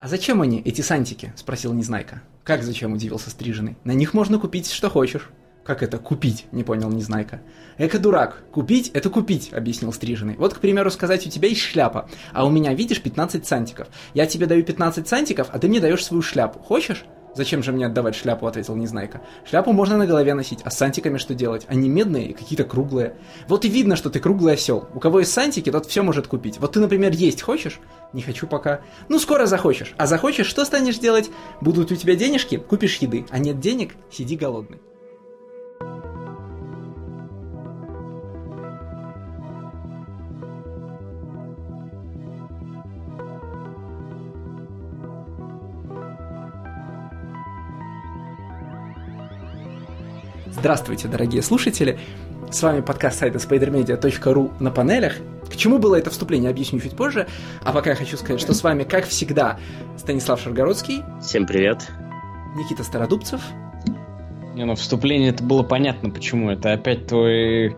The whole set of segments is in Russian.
«А зачем они, эти сантики?» – спросил Незнайка. «Как зачем?» – удивился Стриженный. «На них можно купить, что хочешь». «Как это купить?» – не понял Незнайка. «Эка дурак. Купить – это купить», – объяснил Стриженный. «Вот, к примеру, сказать, у тебя есть шляпа, а у меня, видишь, 15 сантиков. Я тебе даю 15 сантиков, а ты мне даешь свою шляпу. Хочешь?» «Зачем же мне отдавать шляпу?» — ответил Незнайка. «Шляпу можно на голове носить, а с сантиками что делать? Они медные и какие-то круглые. Вот и видно, что ты круглый осел. У кого есть сантики, тот все может купить. Вот ты, например, есть хочешь? Не хочу пока. Ну, скоро захочешь. А захочешь, что станешь делать? Будут у тебя денежки, купишь еды. А нет денег, сиди голодный». Здравствуйте, дорогие слушатели! С вами подкаст сайта spidermedia.ru на панелях. К чему было это вступление, объясню чуть позже. А пока я хочу сказать, что с вами, как всегда, Станислав Шаргородский. Всем привет. Никита Стародубцев. Не, ну вступление это было понятно, почему. Это опять твои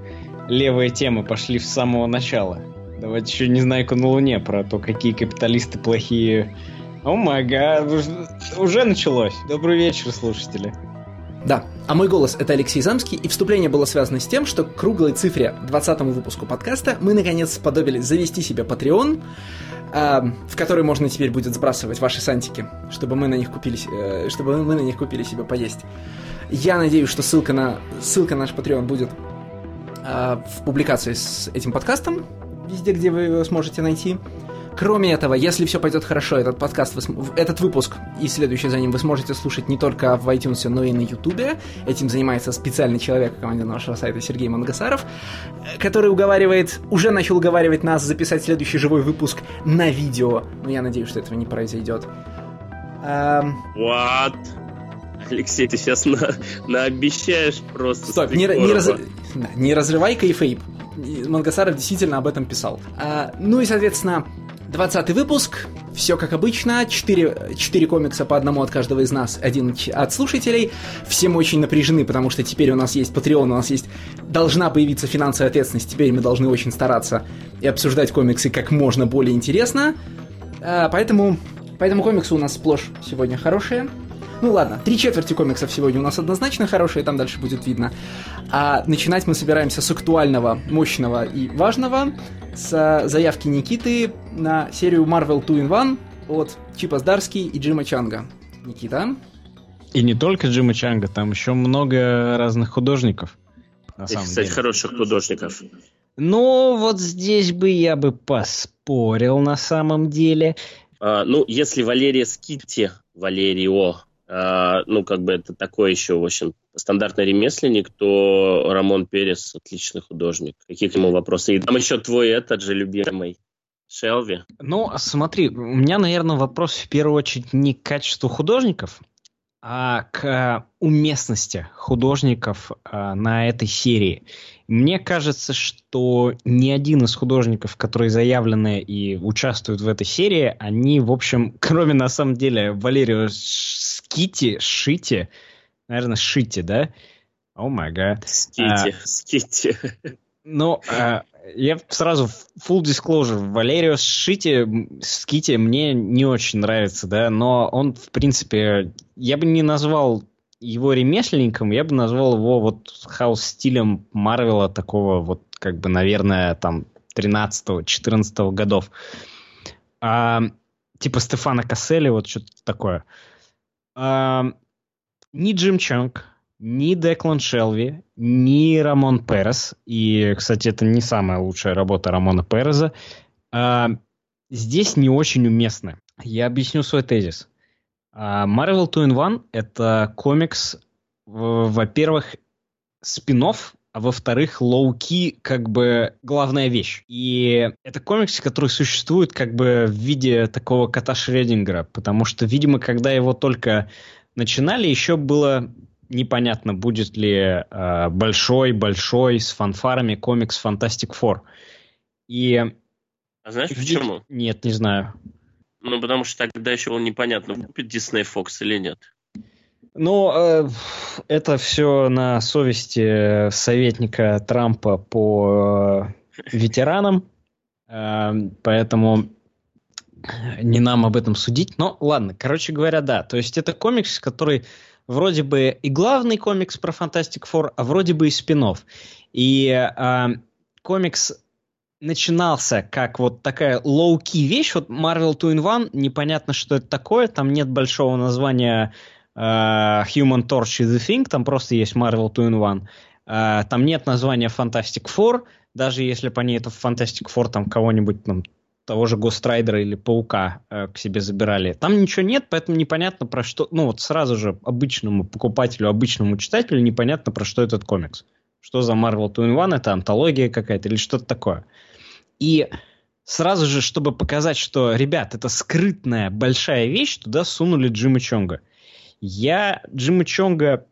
левые темы пошли с самого начала. Давайте еще не знаю, на Луне про то, какие капиталисты плохие. О май гад, уже началось. Добрый вечер, слушатели. Да, а мой голос — это Алексей Замский, и вступление было связано с тем, что к круглой цифре 20 выпуску подкаста мы наконец сподобились завести себе Patreon, э, в который можно теперь будет сбрасывать ваши сантики, чтобы мы на них купили, э, чтобы мы на них купили себе поесть. Я надеюсь, что ссылка на, ссылка на наш Patreon будет э, в публикации с этим подкастом, везде, где вы его сможете найти. Кроме этого, если все пойдет хорошо, этот подкаст, вы, этот выпуск и следующий за ним вы сможете слушать не только в iTunes, но и на YouTube. Этим занимается специальный человек в команде нашего сайта Сергей Мангасаров, который уговаривает, уже начал уговаривать нас записать следующий живой выпуск на видео. Но я надеюсь, что этого не произойдет. Um... What? Алексей, ты сейчас на, наобещаешь просто. Стоп, не, не, раз, не разрывай кайфейп. Мангасаров действительно об этом писал. А, ну и, соответственно, 20 выпуск, все как обычно, 4, 4 комикса по одному от каждого из нас, один от слушателей. Все мы очень напряжены, потому что теперь у нас есть Patreon, у нас есть... Должна появиться финансовая ответственность, теперь мы должны очень стараться и обсуждать комиксы как можно более интересно. А, поэтому, поэтому комиксы у нас сплошь сегодня хорошие. Ну ладно, три четверти комиксов сегодня у нас однозначно хорошие, там дальше будет видно. А начинать мы собираемся с актуального, мощного и важного, с заявки Никиты на серию Marvel 2 in 1 от Чипа Сдарски и Джима Чанга. Никита? И не только Джима Чанга, там еще много разных художников. На и, кстати, деле. хороших художников. Ну, вот здесь бы я бы поспорил на самом деле. А, ну, если Валерия Скитти, Валерио, ну, как бы это такой еще, в общем, стандартный ремесленник, то Рамон Перес отличный художник. Какие к нему вопросы? И там еще твой этот же любимый. Шелви. Ну, смотри, у меня, наверное, вопрос в первую очередь не к качеству художников, а к уместности художников а, на этой серии. Мне кажется, что ни один из художников, которые заявлены и участвуют в этой серии, они, в общем, кроме на самом деле Валерио Скити, Шити, наверное, Шити, да? Oh my God. Скити, а, Скити. Ну, а, я сразу full disclosure. Валерио Шити, Скити мне не очень нравится, да, но он, в принципе, я бы не назвал его ремесленником, я бы назвал его вот хаос-стилем Марвела такого вот, как бы, наверное, там 13-14 годов. А, типа Стефана Касселли, вот что-то такое. А, ни Джим Чанг, ни Деклан Шелви, ни Рамон Перес, и, кстати, это не самая лучшая работа Рамона Переза, а, здесь не очень уместны. Я объясню свой тезис. А, Marvel 2 in 1 — это комикс, во-первых, спин-офф, а во-вторых, low-key как бы главная вещь. И это комикс, который существует как бы в виде такого кота Шрёдингера, потому что, видимо, когда его только начинали, еще было непонятно, будет ли большой-большой э, с фанфарами комикс Fantastic Four. И... А знаешь почему? Нет, не знаю. Ну, потому что тогда еще было непонятно, купит Disney Fox или нет. Ну, э, это все на совести советника Трампа по э, ветеранам. Э, поэтому не нам об этом судить. Но ладно, короче говоря, да. То есть это комикс, который вроде бы и главный комикс про Fantastic Four, а вроде бы и спин -офф. И э, комикс начинался как вот такая low-key вещь, вот Marvel 2 in 1, непонятно, что это такое, там нет большого названия э, Human Torch и The Thing, там просто есть Marvel 2 in 1. Э, там нет названия Fantastic Four, даже если бы они это в Fantastic Four там кого-нибудь там того же Гострайдера или Паука э, к себе забирали. Там ничего нет, поэтому непонятно про что... Ну вот сразу же обычному покупателю, обычному читателю непонятно про что этот комикс. Что за Marvel 2 in 1, это антология какая-то или что-то такое. И сразу же, чтобы показать, что, ребят, это скрытная большая вещь, туда сунули Джима Чонга. Я Джима Чонга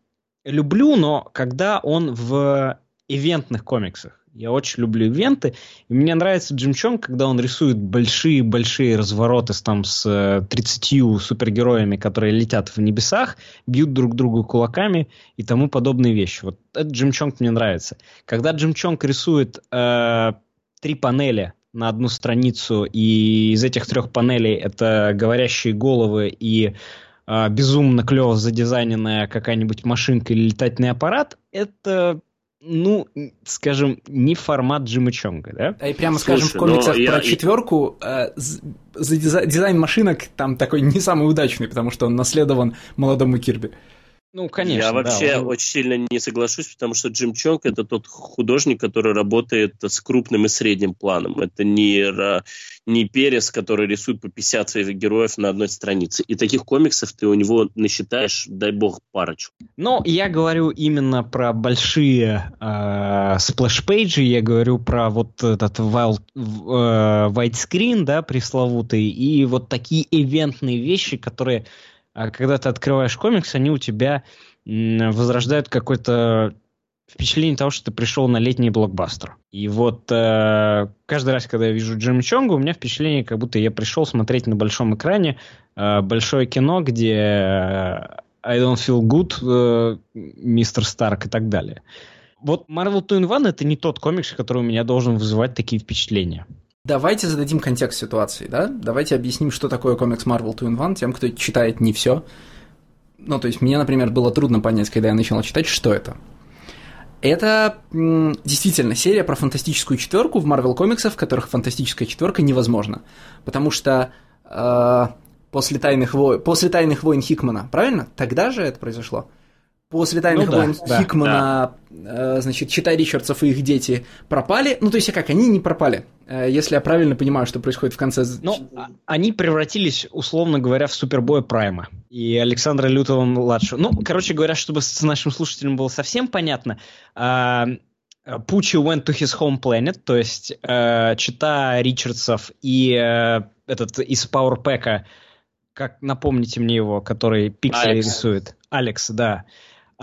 люблю, но когда он в ивентных комиксах. Я очень люблю ивенты. И мне нравится Джим Чонг, когда он рисует большие-большие развороты с, там, с 30 э, супергероями, которые летят в небесах, бьют друг друга кулаками и тому подобные вещи. Вот этот Джим Чонг мне нравится. Когда Джим Чонг рисует э, три панели на одну страницу, и из этих трех панелей это говорящие головы и э, безумно клево задизайненная какая-нибудь машинка или летательный аппарат, это ну, скажем, не формат Джима Чонга, да? А и прямо Слушай, скажем, в комиксах про я... четверку э, за дизайн машинок там такой не самый удачный, потому что он наследован молодому Кирби. Ну, конечно. Я вообще да, очень сильно не соглашусь, потому что Джим Чонг это тот художник, который работает с крупным и средним планом. Это не, не Перес, который рисует по 50 своих героев на одной странице. И таких комиксов ты у него насчитаешь, дай бог, парочку. Но я говорю именно про большие э, splash page и, я говорю про вот этот wild, э, widescreen, да, пресловутый, и вот такие ивентные вещи, которые а когда ты открываешь комикс, они у тебя возрождают какое-то впечатление того, что ты пришел на летний блокбастер. И вот э, каждый раз, когда я вижу Джим Чонга, у меня впечатление, как будто я пришел смотреть на большом экране э, большое кино, где э, I don't feel good, э, мистер Старк и так далее. Вот Marvel 2 in 1 это не тот комикс, который у меня должен вызывать такие впечатления. Давайте зададим контекст ситуации, да? Давайте объясним, что такое комикс Marvel 2 in 1 тем, кто читает не все. Ну, то есть мне, например, было трудно понять, когда я начал читать, что это. Это действительно серия про фантастическую четверку в Marvel комиксах, в которых фантастическая четверка невозможна. Потому что э, после, тайных во... после тайных войн Хикмана, правильно? Тогда же это произошло? После «Тайных ну, войн» да, Хикмана, да. Э, значит, Читай Ричардсов и их дети пропали. Ну, то есть, а как, они не пропали, э, если я правильно понимаю, что происходит в конце... Ну, а, они превратились, условно говоря, в супербоя Прайма. И Александра Лютого-младшего. Ну, короче говоря, чтобы с нашим слушателям было совсем понятно, э, Пучи went to his home planet, то есть э, Чита Ричардсов и э, этот из Пауэрпэка, как напомните мне его, который пиксели рисует. Алекс, да. А,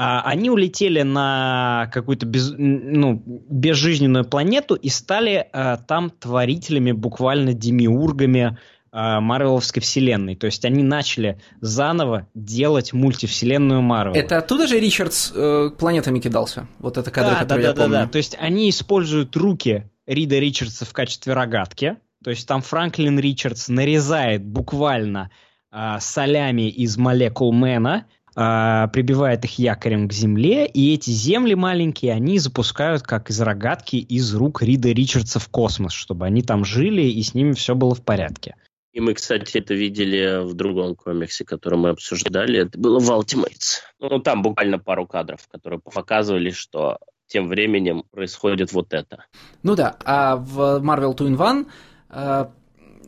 они улетели на какую-то без, ну, безжизненную планету и стали а, там творителями, буквально демиургами а, Марвеловской вселенной. То есть они начали заново делать мультивселенную Марвел. Это оттуда же Ричардс э, планетами кидался? Вот это кадры, да, которые да, я да, помню. Да, да. То есть они используют руки Рида Ричардса в качестве рогатки. То есть там Франклин Ричардс нарезает буквально э, солями из молекул Мэна, а, прибивает их якорем к земле, и эти земли маленькие они запускают как из рогатки из рук Рида Ричардса в космос, чтобы они там жили и с ними все было в порядке. И мы, кстати, это видели в другом комиксе, который мы обсуждали. Это было в Ultimates. Ну, там буквально пару кадров, которые показывали, что тем временем происходит вот это. Ну да, а в Marvel 2 in 1 э,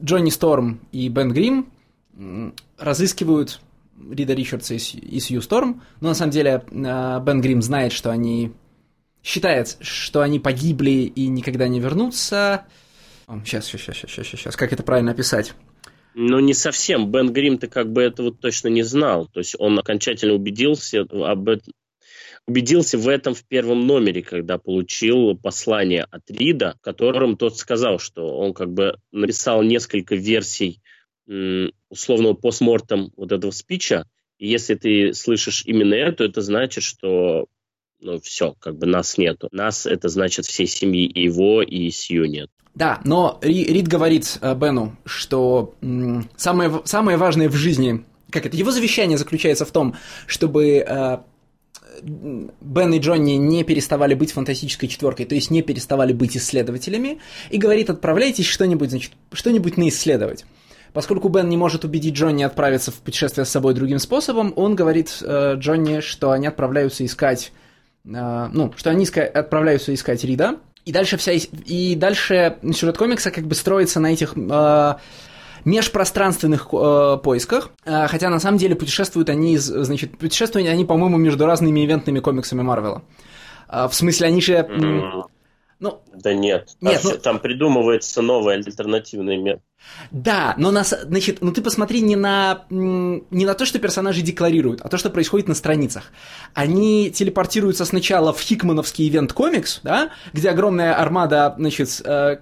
Джонни Сторм и Бен Грим разыскивают Рида Ричардса и Сью Сторм, но на самом деле э, Бен Грим знает, что они... Считает, что они погибли и никогда не вернутся. Сейчас, сейчас, сейчас, сейчас, сейчас. Как это правильно описать? Ну, не совсем. Бен Грим-то как бы этого точно не знал. То есть он окончательно убедился об этом, убедился в этом в первом номере, когда получил послание от Рида, в котором тот сказал, что он как бы написал несколько версий условного постмортом вот этого спича, и если ты слышишь именно это, это значит, что ну все, как бы нас нету. Нас это значит всей семьи и его, и Сью нет. Да, но Рид говорит э, Бену, что самое, самое важное в жизни, как это, его завещание заключается в том, чтобы э, Бен и Джонни не переставали быть фантастической четверкой, то есть не переставали быть исследователями, и говорит, отправляйтесь что-нибудь, значит, что-нибудь наисследовать. Поскольку Бен не может убедить Джонни отправиться в путешествие с собой другим способом, он говорит э, Джонни, что они отправляются искать, э, ну, что они иска- отправляются искать Рида, и дальше вся и дальше сюжет комикса как бы строится на этих э, межпространственных э, поисках, э, хотя на самом деле путешествуют они, значит, путешествуют они, по-моему, между разными ивентными комиксами Марвела. Э, в смысле, они же... Ну, да нет, нет там, ну, там придумывается новый альтернативный мир. Да, но нас, значит, ну ты посмотри не на, не на то, что персонажи декларируют, а то, что происходит на страницах. Они телепортируются сначала в Хикмановский ивент комикс, да, где огромная армада, значит, э,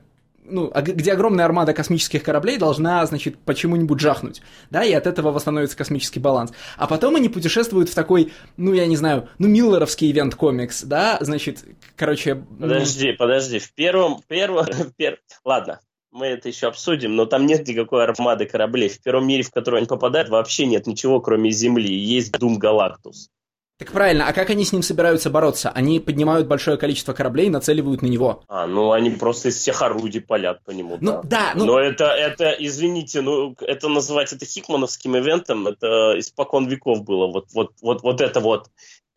ну, а где огромная армада космических кораблей должна, значит, почему-нибудь жахнуть, да, и от этого восстановится космический баланс. А потом они путешествуют в такой, ну, я не знаю, ну, Миллеровский ивент комикс, да, значит, короче... Подожди, подожди, в первом, первом, пер... ладно, мы это еще обсудим, но там нет никакой армады кораблей. В первом мире, в который они попадают, вообще нет ничего, кроме Земли. Есть Дум Галактус. Так правильно, а как они с ним собираются бороться? Они поднимают большое количество кораблей и нацеливают на него. А, ну они просто из всех орудий палят по нему. Ну да, да ну... Но это, это, извините, ну это называть это хикмановским ивентом, это испокон веков было. Вот, вот, вот, вот это вот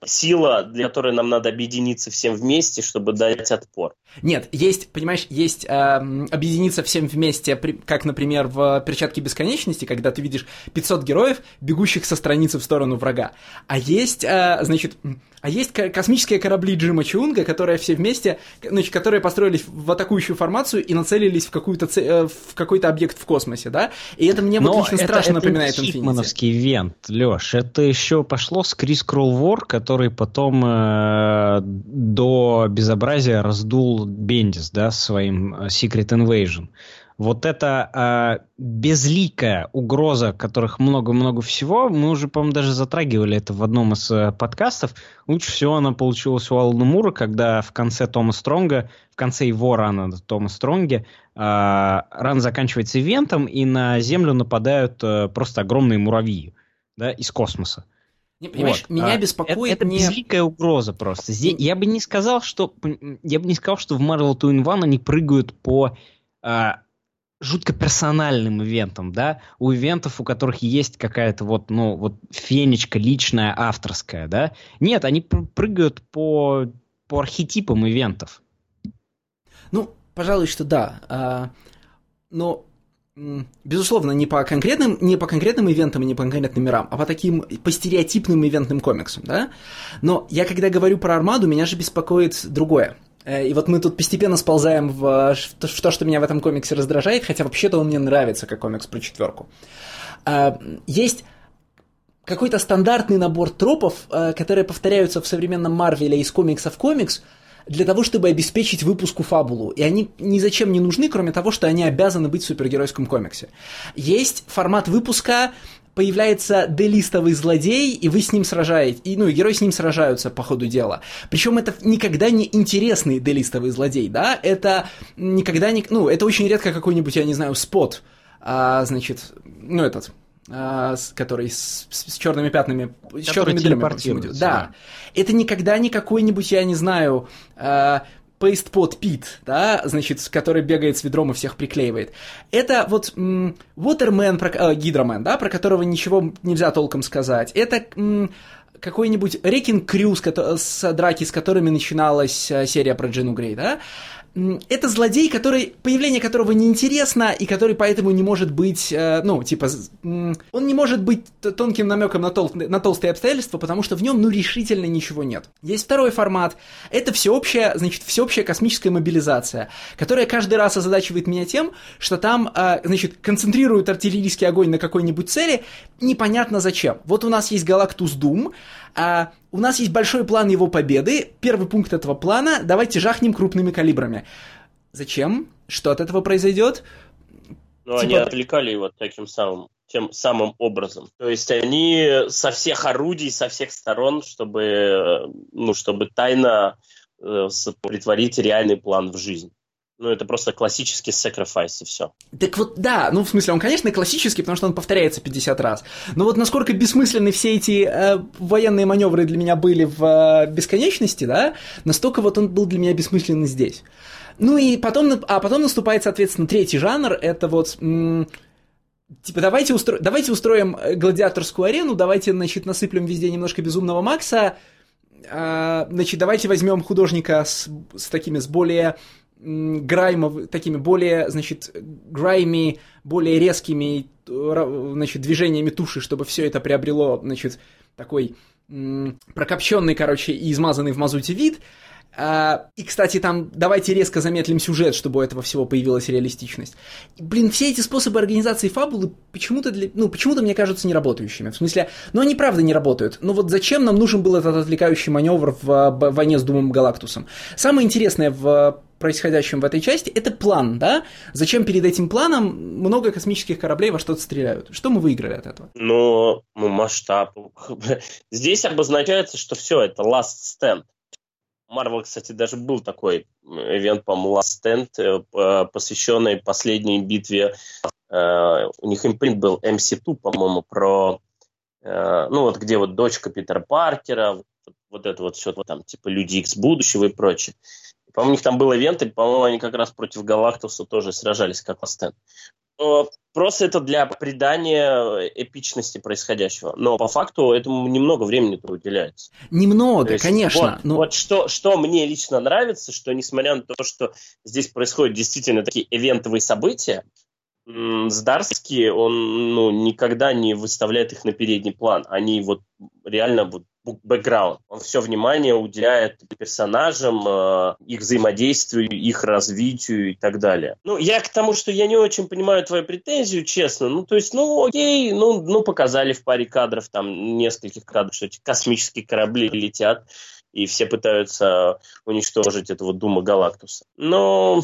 сила, для которой нам надо объединиться всем вместе, чтобы дать отпор. Нет, есть, понимаешь, есть э, объединиться всем вместе, как, например, в «Перчатке бесконечности», когда ты видишь 500 героев, бегущих со страницы в сторону врага. А есть, э, значит, а есть космические корабли Джима Чунга, которые все вместе, значит, которые построились в атакующую формацию и нацелились в, какую-то, э, в какой-то объект в космосе, да? И это мне вот лично это, страшно это напоминает Infinity. Хитмановский ивент, Леш. Это еще пошло с Крис Кролл Вор, который потом э, до безобразия раздул Бендис, да, своим э, Secret Invasion. Вот эта э, безликая угроза, которых много-много всего, мы уже, по-моему, даже затрагивали это в одном из э, подкастов. Лучше всего она получилась у Алана Мура, когда в конце Тома Стронга, в конце его рана Тома Стронге, э, ран заканчивается ивентом, и на Землю нападают э, просто огромные муравьи да, из космоса. Не, понимаешь, вот. меня а, беспокоит это, это не... безликая угроза просто. Здесь, я бы не сказал, что я бы не сказал, что в Marvel 2 in 1 они прыгают по а, жутко персональным ивентам, да, у ивентов, у которых есть какая-то вот, ну, вот фенечка личная, авторская, да. Нет, они прыгают по, по архетипам ивентов. Ну, пожалуй, что да. А, но безусловно, не по конкретным, не по конкретным ивентам и не по конкретным мирам, а по таким, по стереотипным ивентным комиксам, да? Но я, когда говорю про Армаду, меня же беспокоит другое. Э, и вот мы тут постепенно сползаем в, в то, что меня в этом комиксе раздражает, хотя вообще-то он мне нравится, как комикс про четверку. Э, есть какой-то стандартный набор тропов, э, которые повторяются в современном Марвеле из комикса в комикс, для того, чтобы обеспечить выпуску фабулу. И они ни зачем не нужны, кроме того, что они обязаны быть в супергеройском комиксе. Есть формат выпуска, появляется делистовый злодей, и вы с ним сражаетесь, и, ну, и герои с ним сражаются по ходу дела. Причем это никогда не интересный делистовый злодей, да, это никогда не, ну, это очень редко какой-нибудь, я не знаю, спот, а, значит, ну, этот, с, который с, с, с черными пятнами, с черными дырами. Да. Это никогда не какой-нибудь, я не знаю, а, пейстпот Пит, да, значит, который бегает с ведром и всех приклеивает. Это вот м, Waterman, про, э, Гидромен, да, про которого ничего нельзя толком сказать. Это м, какой-нибудь Рекин Крю с, с драки, с которыми начиналась э, серия про Джину Грей, да это злодей, который, появление которого неинтересно, и который поэтому не может быть, э, ну, типа, он не может быть тонким намеком на, тол на толстые обстоятельства, потому что в нем, ну, решительно ничего нет. Есть второй формат. Это всеобщая, значит, всеобщая космическая мобилизация, которая каждый раз озадачивает меня тем, что там, э, значит, концентрируют артиллерийский огонь на какой-нибудь цели, непонятно зачем. Вот у нас есть Галактус Дум, а у нас есть большой план его победы. Первый пункт этого плана – давайте жахнем крупными калибрами. Зачем? Что от этого произойдет? Ну, типа... они отвлекали его таким самым тем самым образом. То есть они со всех орудий, со всех сторон, чтобы, ну, чтобы тайно э, притворить реальный план в жизнь. Ну, это просто классический sacrifice и все. Так вот, да, ну, в смысле, он, конечно, классический, потому что он повторяется 50 раз. Но вот насколько бессмысленны все эти э, военные маневры для меня были в э, бесконечности, да, настолько вот он был для меня бессмысленный здесь. Ну и потом, а потом наступает, соответственно, третий жанр, это вот... М- Типа, давайте, устро... давайте устроим э, гладиаторскую арену, давайте, значит, насыплем везде немножко безумного Макса, а, значит, давайте возьмем художника с, с такими, с более граймов, такими более, значит, грайми, более резкими, значит, движениями туши, чтобы все это приобрело, значит, такой прокопченный, короче, и измазанный в мазуте вид. А, и, кстати, там давайте резко замедлим сюжет, чтобы у этого всего появилась реалистичность. Блин, все эти способы организации фабулы почему-то, для, ну, почему-то мне кажутся неработающими. В смысле, ну они правда не работают. Но вот зачем нам нужен был этот отвлекающий маневр в, войне с Думом Галактусом? Самое интересное в происходящем в этой части, это план, да? Зачем перед этим планом много космических кораблей во что-то стреляют? Что мы выиграли от этого? Ну, ну масштаб. Здесь обозначается, что все, это last stand. Марвел, кстати, даже был такой ивент, по-моему, Last Stand, э, посвященный последней битве. Э, у них импринт был MC2, по-моему, про... Э, ну, вот где вот дочка Питера Паркера, вот это вот все там, типа Люди Икс будущего и прочее. По-моему, у них там был ивент, и, по-моему, они как раз против Галактуса тоже сражались, как Last Stand. Просто это для придания эпичности происходящего. Но по факту этому немного времени уделяется. Немного, есть, конечно. Вот, но... вот что, что мне лично нравится, что несмотря на то, что здесь происходят действительно такие ивентовые события, Здарский, он ну, никогда не выставляет их на передний план. Они вот реально вот бэкграунд. Он все внимание уделяет персонажам, э, их взаимодействию, их развитию и так далее. Ну, я к тому, что я не очень понимаю твою претензию, честно. Ну, то есть, ну, окей, ну, ну показали в паре кадров, там, нескольких кадров, что эти космические корабли летят, и все пытаются уничтожить этого Дума Галактуса. Но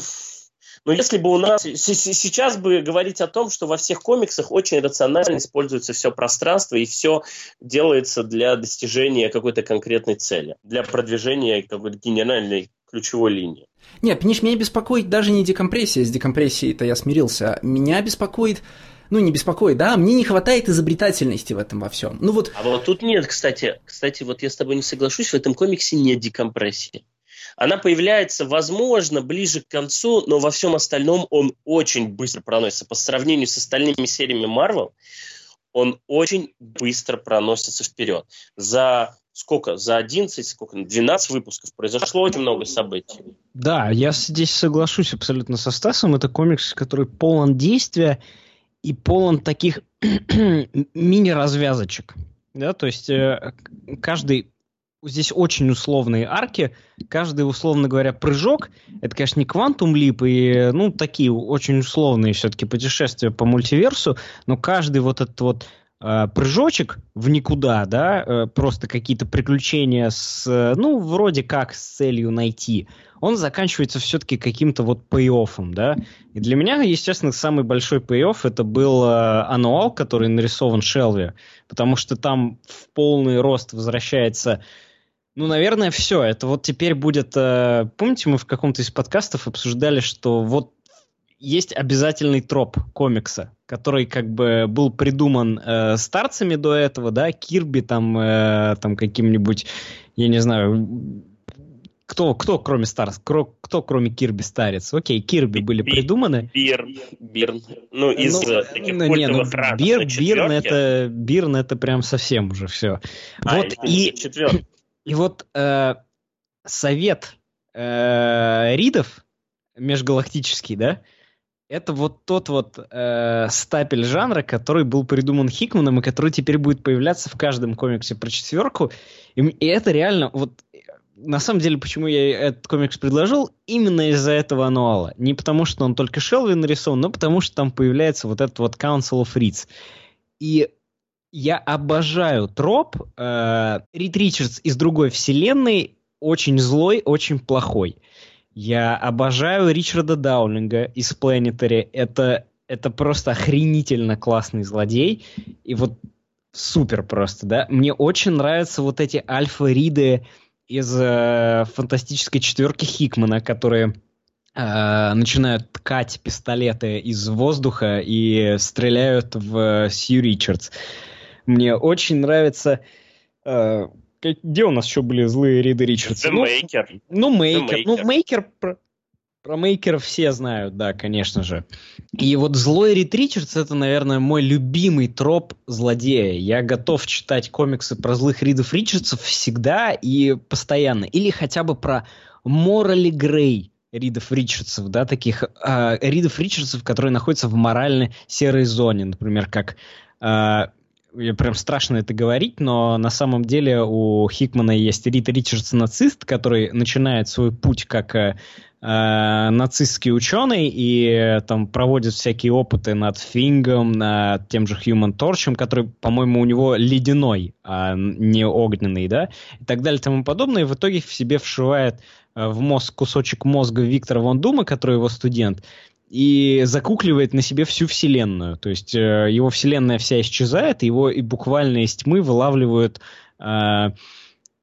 но если бы у нас сейчас бы говорить о том, что во всех комиксах очень рационально используется все пространство и все делается для достижения какой-то конкретной цели, для продвижения какой-то генеральной ключевой линии. Нет, понимаешь, меня беспокоит даже не декомпрессия, с декомпрессией-то я смирился. Меня беспокоит ну, не беспокоит, да, мне не хватает изобретательности в этом во всем. Ну вот... А вот тут нет, кстати, кстати, вот я с тобой не соглашусь, в этом комиксе нет декомпрессии. Она появляется, возможно, ближе к концу, но во всем остальном он очень быстро проносится. По сравнению с остальными сериями Marvel, он очень быстро проносится вперед. За сколько? За 11, сколько? 12 выпусков произошло очень много событий. Да, я здесь соглашусь абсолютно со Стасом. Это комикс, который полон действия и полон таких мини-развязочек. Да, то есть э, каждый здесь очень условные арки. Каждый, условно говоря, прыжок, это, конечно, не квантум лип и, ну, такие очень условные все-таки путешествия по мультиверсу, но каждый вот этот вот э, прыжочек в никуда, да, э, просто какие-то приключения с, ну, вроде как с целью найти, он заканчивается все-таки каким-то вот пей-оффом, да. И для меня, естественно, самый большой пей-офф это был э, ануал, который нарисован Шелви, потому что там в полный рост возвращается ну, наверное, все. Это вот теперь будет... Э, помните, мы в каком-то из подкастов обсуждали, что вот есть обязательный троп комикса, который как бы был придуман э, старцами до этого, да, Кирби там, э, там каким-нибудь, я не знаю, кто, кто кроме Старс, кто, кто кроме Кирби старец? Окей, Кирби были Би, придуманы. Бирн, Бирн. Ну, из ну, таких ну, не, ну, Бир, Бирн это, Бирн это прям совсем уже все. А, вот и, и вот э, совет э, ридов межгалактический, да, это вот тот вот э, стапель жанра, который был придуман Хикманом и который теперь будет появляться в каждом комиксе про четверку. И, и это реально вот на самом деле, почему я этот комикс предложил, именно из-за этого ануала. Не потому, что он только Шелви нарисован, но потому, что там появляется вот этот вот Council of Reeds. И я обожаю троп. Э, Рид Ричардс из другой вселенной очень злой, очень плохой. Я обожаю Ричарда Даунинга из Planetary. Это это просто охренительно классный злодей. И вот супер просто, да. Мне очень нравятся вот эти альфа-риды из э, фантастической четверки Хикмана, которые э, начинают ткать пистолеты из воздуха и стреляют в Сью Ричардс. Мне очень нравится... Э, где у нас еще были злые Риды Ричардс? The ну, Maker. Ну, Мейкер. Ну. Мейкер... Про, про Мейкера все знают, да, конечно же. И вот злой Рид Ричардс это, наверное, мой любимый троп злодея. Я готов читать комиксы про злых Ридов Ричардсов всегда и постоянно. Или хотя бы про Морали Грей Ридов Ричардсов, да, таких э, Ридов Ричардсов, которые находятся в морально серой зоне, например, как э, мне прям страшно это говорить, но на самом деле у Хикмана есть Рид Ричардс нацист, который начинает свой путь как э, э, нацистский ученый и э, там проводит всякие опыты над Фингом, над тем же Human Torch, который, по-моему, у него ледяной, а не огненный, да, и так далее и тому подобное, и в итоге в себе вшивает э, в мозг кусочек мозга Виктора Ван Дума, который его студент, и закукливает на себе всю вселенную. То есть э, его вселенная вся исчезает, его и буквально из тьмы вылавливают э,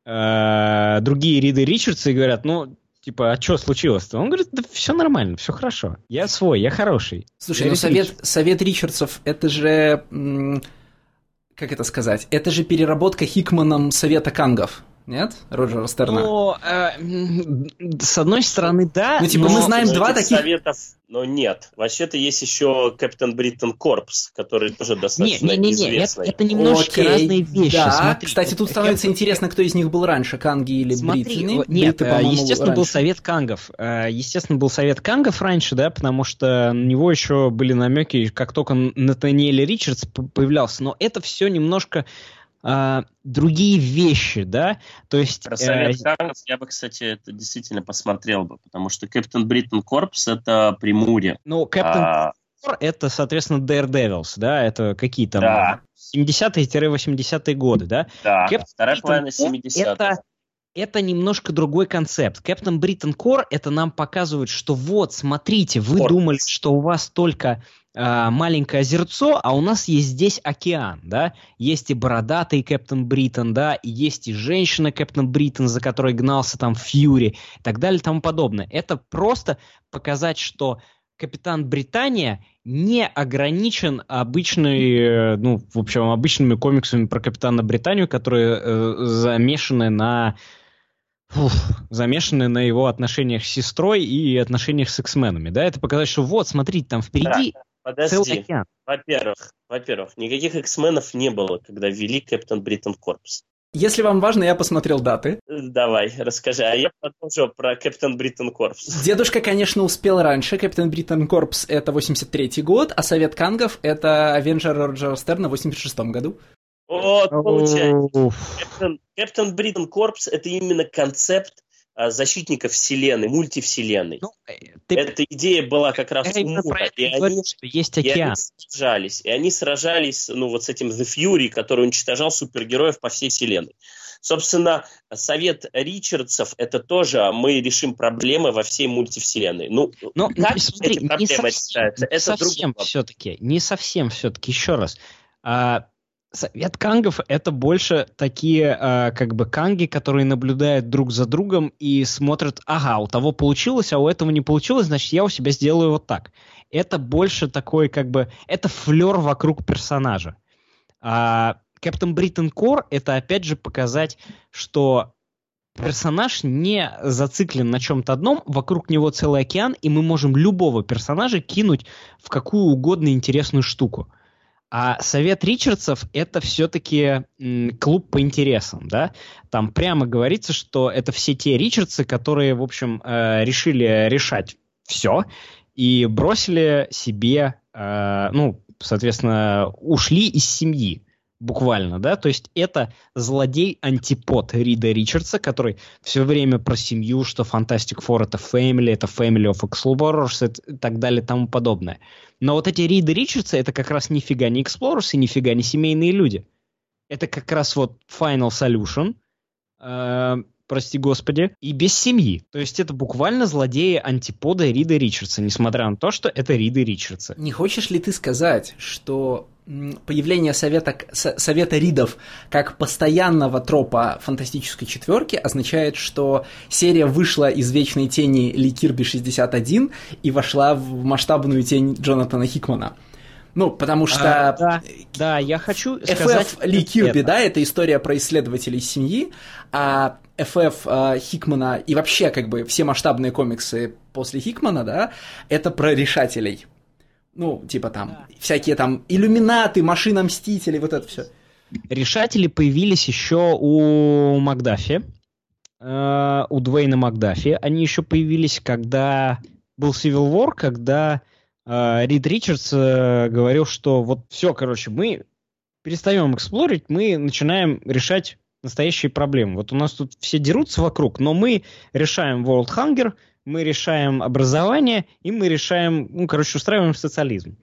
э, другие Риды Ричардса и говорят, ну, типа, а что случилось-то? Он говорит, да все нормально, все хорошо. Я свой, я хороший. Слушай, Я ну совет, Ричардс. совет Ричардсов, это же... Как это сказать? Это же переработка Хикманом совета Кангов, нет? Роджера Стерна. Ну, э, с одной стороны, да. Ну, типа, но- мы знаем два таких- советов, но нет. Вообще-то есть еще Captain Britain Corps, который тоже достаточно не, не, не, это, известный. это немножко Окей, разные вещи. Да, Смотри, кстати, тут становится интересно, кто из них был раньше, Канги или Смотри, Бритты. вот- нет, Бритты, э, по-моему, естественно, был раньше. совет Кангов. Э, Естественно, был совет Кангов раньше, да, потому что на него еще были намеки, как только Натаниэль Ричардс появлялся. Но это все немножко э, другие вещи, да. То есть... Про э, совет Кангов я бы, кстати, это действительно посмотрел бы, потому что Captain Britain Corps это при Муре. ну, Кэптен А, это, соответственно, Daredevils, да, это какие там Да. 70-е-80-е годы, да. да, Кэптен вторая половина Corps 70-х. Это, это немножко другой концепт. Captain Britain Corps это нам показывает, что вот, смотрите, вы Корпус. думали, что у вас только а, маленькое озерцо, а у нас есть здесь океан, да? Есть и бородатый Captain Britain, да, и есть и женщина Captain Britain, за которой гнался там Фьюри, и так далее и тому подобное. Это просто показать, что Капитан Британия не ограничен обычной, э, ну, в общем, обычными комиксами про Капитана Британию, которые э, замешаны на фух, замешаны на его отношениях с сестрой и отношениях с X-менами, да, это показать, что вот, смотрите, там впереди целый Подожди. Во-первых, во-первых, никаких X-менов не было, когда ввели Капитан Бриттон Корпс. Если вам важно, я посмотрел даты. Э, Давай, расскажи. А я продолжу про Captain Britain Corps. Дедушка, конечно, успел раньше. Captain Britain Corps — это 83-й год, а Совет Кангов — это Avengers Роджера Стерна в 86-м году. Вот, получается. Captain Britain Corps это именно концепт защитников вселенной, мультивселенной. Ну, э, ты Эта идея была как раз я у Мура, и они, говорю, что есть и они океан. сражались. И они сражались, ну, вот с этим The Fury, который уничтожал супергероев по всей вселенной. Собственно, совет Ричардсов это тоже мы решим проблемы во всей мультивселенной. Ну, Но как смотри, эти не проблемы совсем, решаются? не Это совсем все-таки, не совсем все-таки. Еще раз, А, Совет кангов это больше такие а, как бы канги, которые наблюдают друг за другом и смотрят, ага, у того получилось, а у этого не получилось, значит я у себя сделаю вот так. Это больше такой как бы, это флер вокруг персонажа. А Бриттон Кор это опять же показать, что персонаж не зациклен на чем-то одном, вокруг него целый океан, и мы можем любого персонажа кинуть в какую угодно интересную штуку. А совет Ричардсов это все-таки клуб по интересам, да? Там прямо говорится, что это все те Ричардсы, которые, в общем, э, решили решать все и бросили себе, э, ну, соответственно, ушли из семьи буквально, да, то есть это злодей-антипод Рида Ричардса, который все время про семью, что Fantastic Four это Family, это Family of Explorers и так далее и тому подобное. Но вот эти Риды Ричардса это как раз нифига не Explorers и нифига не семейные люди. Это как раз вот Final Solution, э, прости господи, и без семьи. То есть это буквально злодеи антипода Рида Ричардса, несмотря на то, что это Рида Ричардса. Не хочешь ли ты сказать, что появление совета, совета Ридов как постоянного тропа фантастической четверки означает, что серия вышла из вечной тени Ли Кирби 61 и вошла в масштабную тень Джонатана Хикмана. Ну, потому что... А, да, да, я хочу FF сказать... Ли Кирби, это. да, это история про исследователей семьи, а FF э, Хикмана и вообще как бы все масштабные комиксы после Хикмана, да, это про решателей. Ну, типа там, да. всякие там иллюминаты, машина Мстителей, вот это все. Решатели появились еще у Макдафи, э, у Дуэйна Макдафи. Они еще появились, когда был Civil War, когда э, Рид Ричардс э, говорил, что вот все, короче, мы перестаем эксплорить, мы начинаем решать настоящие проблемы. Вот у нас тут все дерутся вокруг, но мы решаем World Hunger, мы решаем образование, и мы решаем, ну, короче, устраиваем социализм.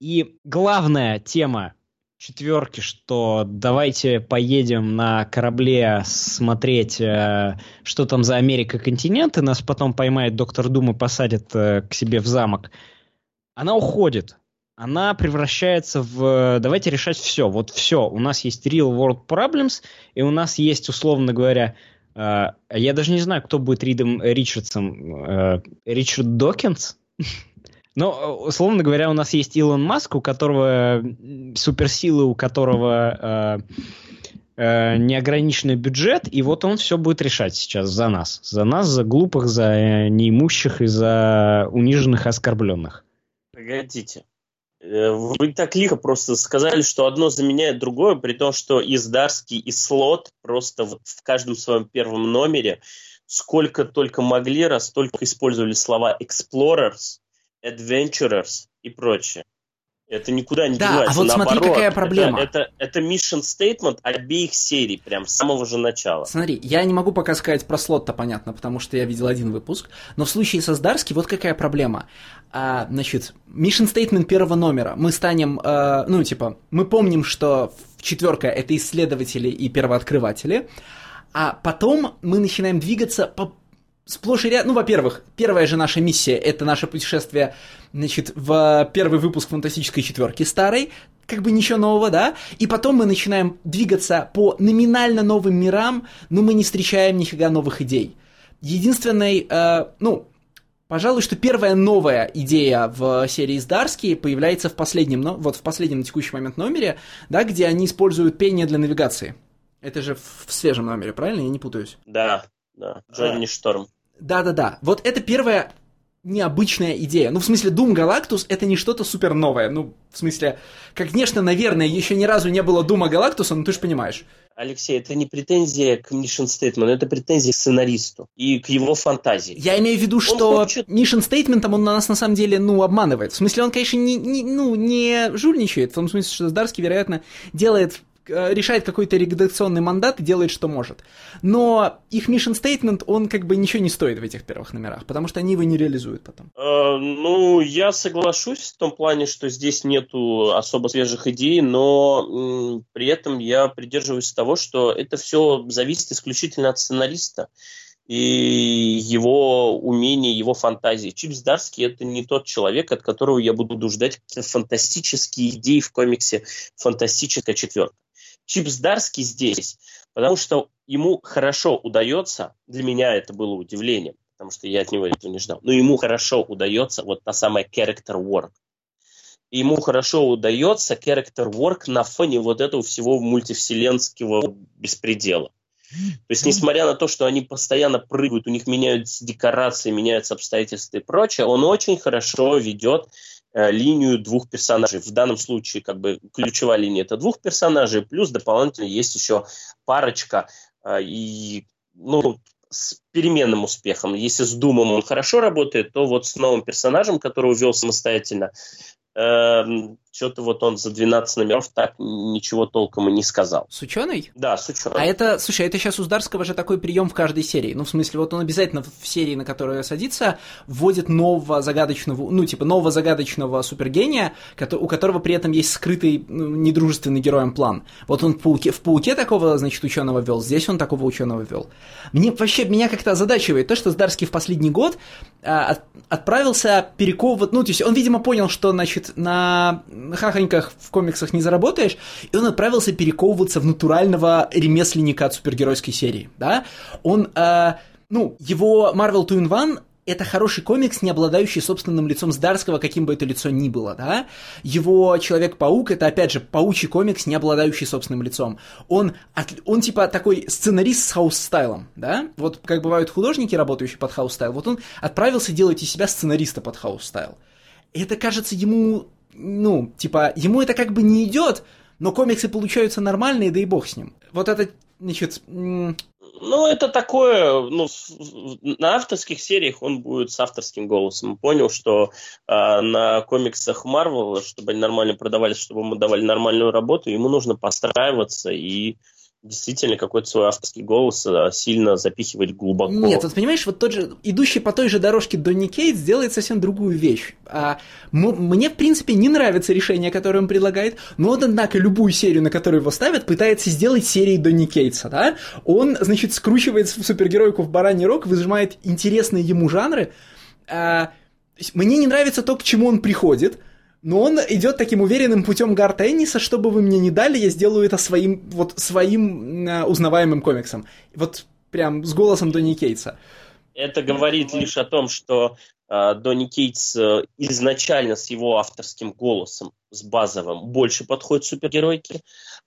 И главная тема четверки, что давайте поедем на корабле смотреть, э, что там за Америка континент, и нас потом поймает доктор Дум и посадит э, к себе в замок. Она уходит. Она превращается в давайте решать все. Вот все. У нас есть real world problems, и у нас есть, условно говоря, а, я даже не знаю, кто будет Ридом Ричардсом. А, Ричард Докинс? Но, условно говоря, у нас есть Илон Маск, у которого суперсилы, у которого э, неограниченный бюджет, и вот он все будет решать сейчас за нас. За нас, за глупых, за неимущих и за униженных, оскорбленных. Погодите. Э, вы так лихо просто сказали, что одно заменяет другое, при том, что и Здарский, и Слот просто в каждом своем первом номере сколько только могли раз, только использовали слова explorers, adventurers и прочее. Это никуда не да, девается. а вот Наоборот, смотри, какая проблема. Это, это, это mission statement обеих серий, прям с самого же начала. Смотри, я не могу пока сказать про слот-то, понятно, потому что я видел один выпуск, но в случае со Здарски вот какая проблема. А, значит, mission statement первого номера. Мы станем, э, ну, типа, мы помним, что четверка — это исследователи и первооткрыватели, а потом мы начинаем двигаться по сплошь и ряд... Ну, во-первых, первая же наша миссия — это наше путешествие, значит, в первый выпуск «Фантастической четверки» старой, как бы ничего нового, да? И потом мы начинаем двигаться по номинально новым мирам, но мы не встречаем нифига новых идей. Единственной, э, ну, Пожалуй, что первая новая идея в серии Здарский появляется в последнем, но вот в последнем на текущий момент номере, да, где они используют пение для навигации. Это же в свежем номере, правильно? Я не путаюсь. Да, да, Джонни Шторм. Да-да-да. Вот это первая необычная идея. Ну, в смысле, Doom Galactus это не что-то супер новое. Ну, в смысле, конечно, наверное, еще ни разу не было Дума Галактуса, но ты же понимаешь. Алексей, это не претензия к Mission Statement, это претензия к сценаристу и к его фантазии. Я имею в виду, что он хочет... Mission Statement он нас на самом деле, ну, обманывает. В смысле, он, конечно, не, не, ну, не жульничает, в том смысле, что Здарский, вероятно, делает решает какой-то редакционный мандат и делает, что может. Но их mission statement, он как бы ничего не стоит в этих первых номерах, потому что они его не реализуют потом. Э, ну, я соглашусь в том плане, что здесь нету особо свежих идей, но м, при этом я придерживаюсь того, что это все зависит исключительно от сценариста и его умения, его фантазии. Чипс Дарский это не тот человек, от которого я буду ждать фантастические идеи в комиксе «Фантастическая четверка». Чипс Дарский здесь, потому что ему хорошо удается, для меня это было удивлением, потому что я от него этого не ждал, но ему хорошо удается вот та самая character work. ему хорошо удается character work на фоне вот этого всего мультивселенского беспредела. То есть, несмотря на то, что они постоянно прыгают, у них меняются декорации, меняются обстоятельства и прочее, он очень хорошо ведет линию двух персонажей. В данном случае как бы ключевая линия это двух персонажей, плюс дополнительно есть еще парочка э, и ну, с переменным успехом. Если с Думом он хорошо работает, то вот с новым персонажем, который увел самостоятельно, э, что-то вот он за 12 номеров так ничего толком и не сказал. С ученой? Да, с ученой. А это, слушай, это сейчас у Здарского же такой прием в каждой серии. Ну, в смысле, вот он обязательно в серии, на которую садится, вводит нового загадочного, ну, типа, нового загадочного супергения, у которого при этом есть скрытый, ну, недружественный героем план. Вот он в Пауке, в Пауке такого, значит, ученого вел, здесь он такого ученого вел. Мне вообще, меня как-то озадачивает то, что Здарский в последний год а, от, отправился перековывать, ну, то есть он, видимо, понял, что, значит, на хахоньках в комиксах не заработаешь, и он отправился перековываться в натурального ремесленника от супергеройской серии, да? Он, э, ну, его Marvel Two in One это хороший комикс, не обладающий собственным лицом Здарского, каким бы это лицо ни было, да? Его Человек-паук — это, опять же, паучий комикс, не обладающий собственным лицом. Он, он типа такой сценарист с house style ом, да? Вот как бывают художники, работающие под house style, вот он отправился делать из себя сценариста под house style. Это кажется ему ну, типа, ему это как бы не идет, но комиксы получаются нормальные, да и бог с ним. Вот это, значит... Ну, это такое, ну, на авторских сериях он будет с авторским голосом. Понял, что э, на комиксах Марвел, чтобы они нормально продавались, чтобы ему давали нормальную работу, ему нужно постраиваться и действительно какой-то свой авторский голос а, сильно запихивать глубоко. Нет, вот понимаешь, вот тот же, идущий по той же дорожке Донни Кейт сделает совсем другую вещь. А, мне, в принципе, не нравится решение, которое он предлагает, но он, однако, любую серию, на которую его ставят, пытается сделать серией Донни Кейтса, да? Он, значит, скручивает супергеройку в бараний рог, выжимает интересные ему жанры. А, мне не нравится то, к чему он приходит – но он идет таким уверенным путем Гар Тенниса, что бы вы мне не дали, я сделаю это своим, вот, своим э, узнаваемым комиксом. Вот прям с голосом Донни Кейтса. Это говорит лишь о том, что э, Донни Кейтс э, изначально с его авторским голосом, с базовым, больше подходит супергеройке.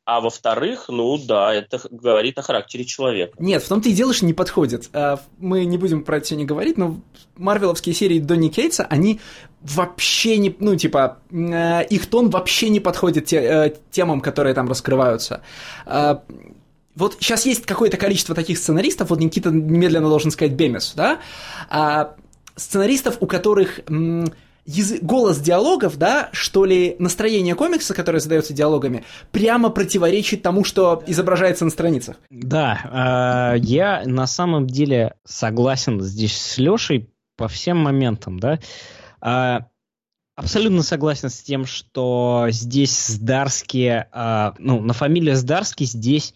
А во-вторых, ну да, это говорит о характере человека. Нет, в том-то и дело, что не подходит. А, мы не будем про это сегодня говорить, но марвеловские серии Донни Кейтса, они вообще не, ну, типа, э, их тон вообще не подходит э, темам, которые там раскрываются. Вот сейчас есть какое-то количество таких сценаристов, вот Никита немедленно должен сказать Бемес, да, а, сценаристов, у которых язык, голос диалогов, да, что ли, настроение комикса, которое задается диалогами, прямо противоречит тому, что изображается на страницах. Да, э, я на самом деле согласен здесь с Лешей по всем моментам, да. Э, абсолютно согласен с тем, что здесь Здарские, э, ну, на фамилия Здарский здесь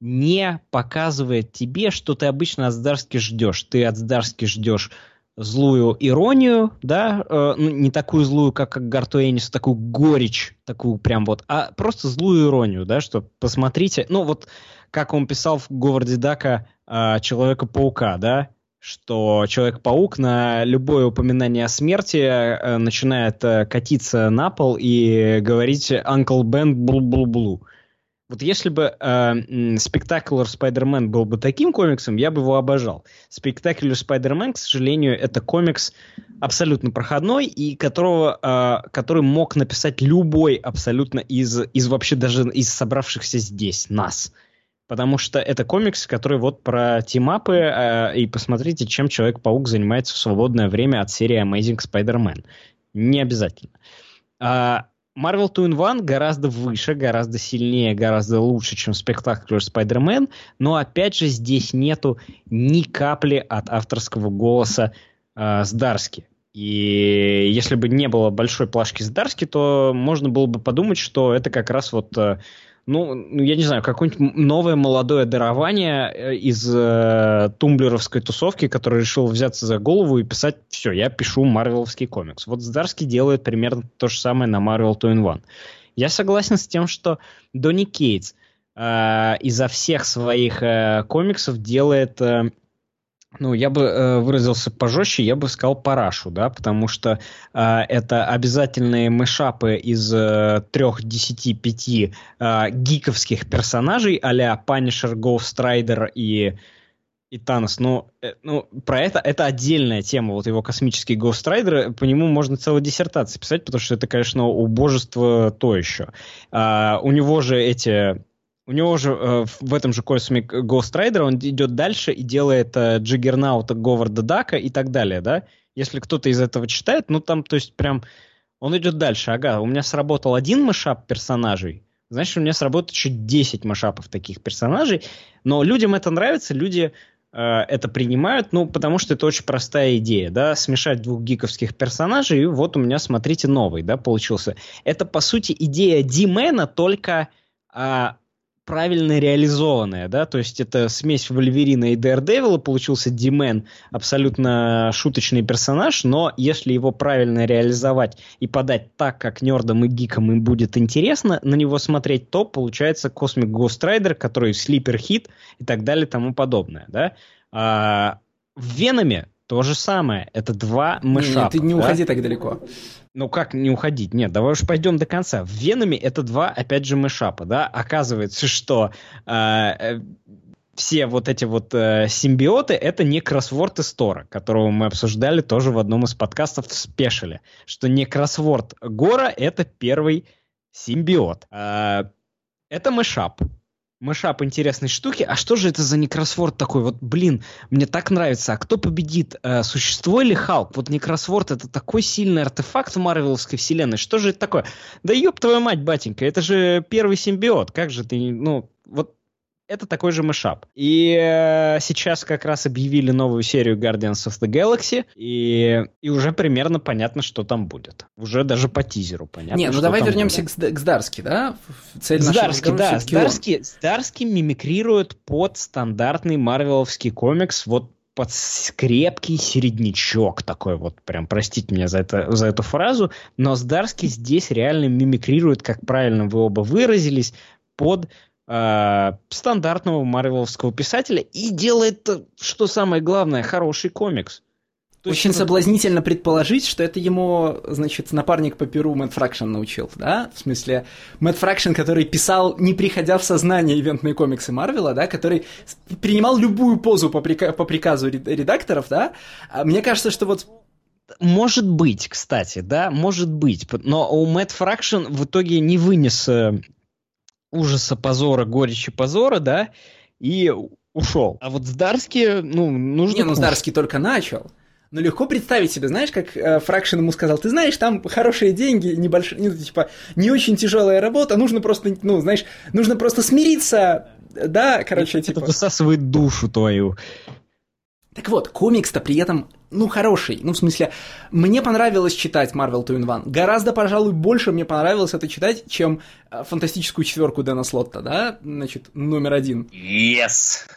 не показывает тебе, что ты обычно от Здарски ждешь. Ты от Здарски ждешь злую иронию, да, э, ну, не такую злую, как, как Гарту Энис, такую горечь, такую прям вот, а просто злую иронию, да, что посмотрите, ну вот как он писал в Говарде Дака э, Человека-паука, да, что Человек-паук на любое упоминание о смерти э, начинает э, катиться на пол и говорить «Uncle Ben блу-блу-блу». Вот если бы э, спектакль Спайдермен был бы таким комиксом, я бы его обожал. Спектакль Спайдермен, к сожалению, это комикс абсолютно проходной, и которого, э, который мог написать любой абсолютно из, из вообще даже из собравшихся здесь, нас. Потому что это комикс, который вот про тимапы, э, и посмотрите, чем Человек-паук занимается в свободное время от серии Amazing Spider-Man. Не обязательно. А, Marvel 2 in One гораздо выше, гораздо сильнее, гораздо лучше, чем спектакль Spider-Man, но опять же здесь нету ни капли от авторского голоса э, Здарски. И если бы не было большой плашки Здарски, то можно было бы подумать, что это как раз вот э, ну, ну, я не знаю, какое-нибудь новое молодое дарование э, из э, тумблеровской тусовки, который решил взяться за голову и писать, все, я пишу марвеловский комикс. Вот Здарский делает примерно то же самое на Marvel 2 in One. Я согласен с тем, что Донни Кейтс э, изо всех своих э, комиксов делает э, ну, я бы э, выразился пожестче, я бы сказал парашу, да, потому что э, это обязательные мышапы из э, трех, десяти, пяти э, гиковских персонажей а-ля Punisher, Ghost Rider и, и Танос. Но э, ну, про это, это отдельная тема, вот его космический Ghost Rider, по нему можно целую диссертацию писать, потому что это, конечно, убожество то еще. Э, у него же эти у него же э, в этом же косме Ghost Rider он идет дальше и делает э, Джиггернаута Говарда Дака и так далее, да? Если кто-то из этого читает, ну там, то есть прям Он идет дальше. Ага, у меня сработал один мышап персонажей, значит, у меня сработает еще 10 мышапов таких персонажей. Но людям это нравится, люди э, это принимают, ну, потому что это очень простая идея, да, смешать двух гиковских персонажей, и вот у меня, смотрите, новый, да, получился. Это, по сути, идея Димена, только э, правильно реализованная, да, то есть это смесь Вольверина и Daredevil, получился Димен, абсолютно шуточный персонаж, но если его правильно реализовать и подать так, как нердам и гикам им будет интересно на него смотреть, то получается Космик Ghost который слипер хит и так далее тому подобное, да. А, в Веноме то же самое, это два мышапа. Нет, ты не да? уходи так далеко. Ну как не уходить? Нет, давай уж пойдем до конца. В Веноме это два, опять же, мышапа, да? Оказывается, что э, э, все вот эти вот э, симбиоты это не кроссворд из Тора, которого мы обсуждали тоже в одном из подкастов в спешиле, что не кроссворд Гора это первый симбиот. Э, это мышап мышап интересной штуки. А что же это за некросворд такой? Вот, блин, мне так нравится. А кто победит? Э, существо или Халк? Вот некросворд это такой сильный артефакт в Марвеловской вселенной. Что же это такое? Да ёб твою мать, батенька, это же первый симбиот. Как же ты, ну, вот это такой же мышап. И э, сейчас как раз объявили новую серию Guardians of the Galaxy, и, и уже примерно понятно, что там будет. Уже даже по тизеру понятно. Не, ну давай вернемся к, к Здарски, да? Цель Здарски, да. Здарски, Здарски мимикрирует под стандартный марвеловский комикс, вот под крепкий середнячок такой вот, прям простите меня за, это, за эту фразу, но Здарский здесь реально мимикрирует, как правильно вы оба выразились, под э, стандартного марвеловского писателя и делает, что самое главное, хороший комикс. То Очень это... соблазнительно предположить, что это ему, значит, напарник по перу Мэтт Фракшн научил, да? В смысле, Мэтт Фракшн, который писал, не приходя в сознание ивентные комиксы Марвела, да, который принимал любую позу по, прика- по приказу редакторов, да? А мне кажется, что вот может быть, кстати, да, может быть. Но у Мэтт Фракшн в итоге не вынес э, ужаса, позора, горечи, позора, да, и ушел. А вот Здарский, ну, нужно... Не, ну Здарский только начал. Но легко представить себе, знаешь, как э, Фракшин ему сказал, ты знаешь, там хорошие деньги, небольшие, ну, типа, не очень тяжелая работа, нужно просто, ну, знаешь, нужно просто смириться, да, короче, это типа... Это высасывает душу твою. Так вот, комикс-то при этом, ну, хороший. Ну, в смысле, мне понравилось читать Marvel 2 in One. Гораздо, пожалуй, больше мне понравилось это читать, чем э, фантастическую четверку Дэна Слотта, да? Значит, номер один. Yes!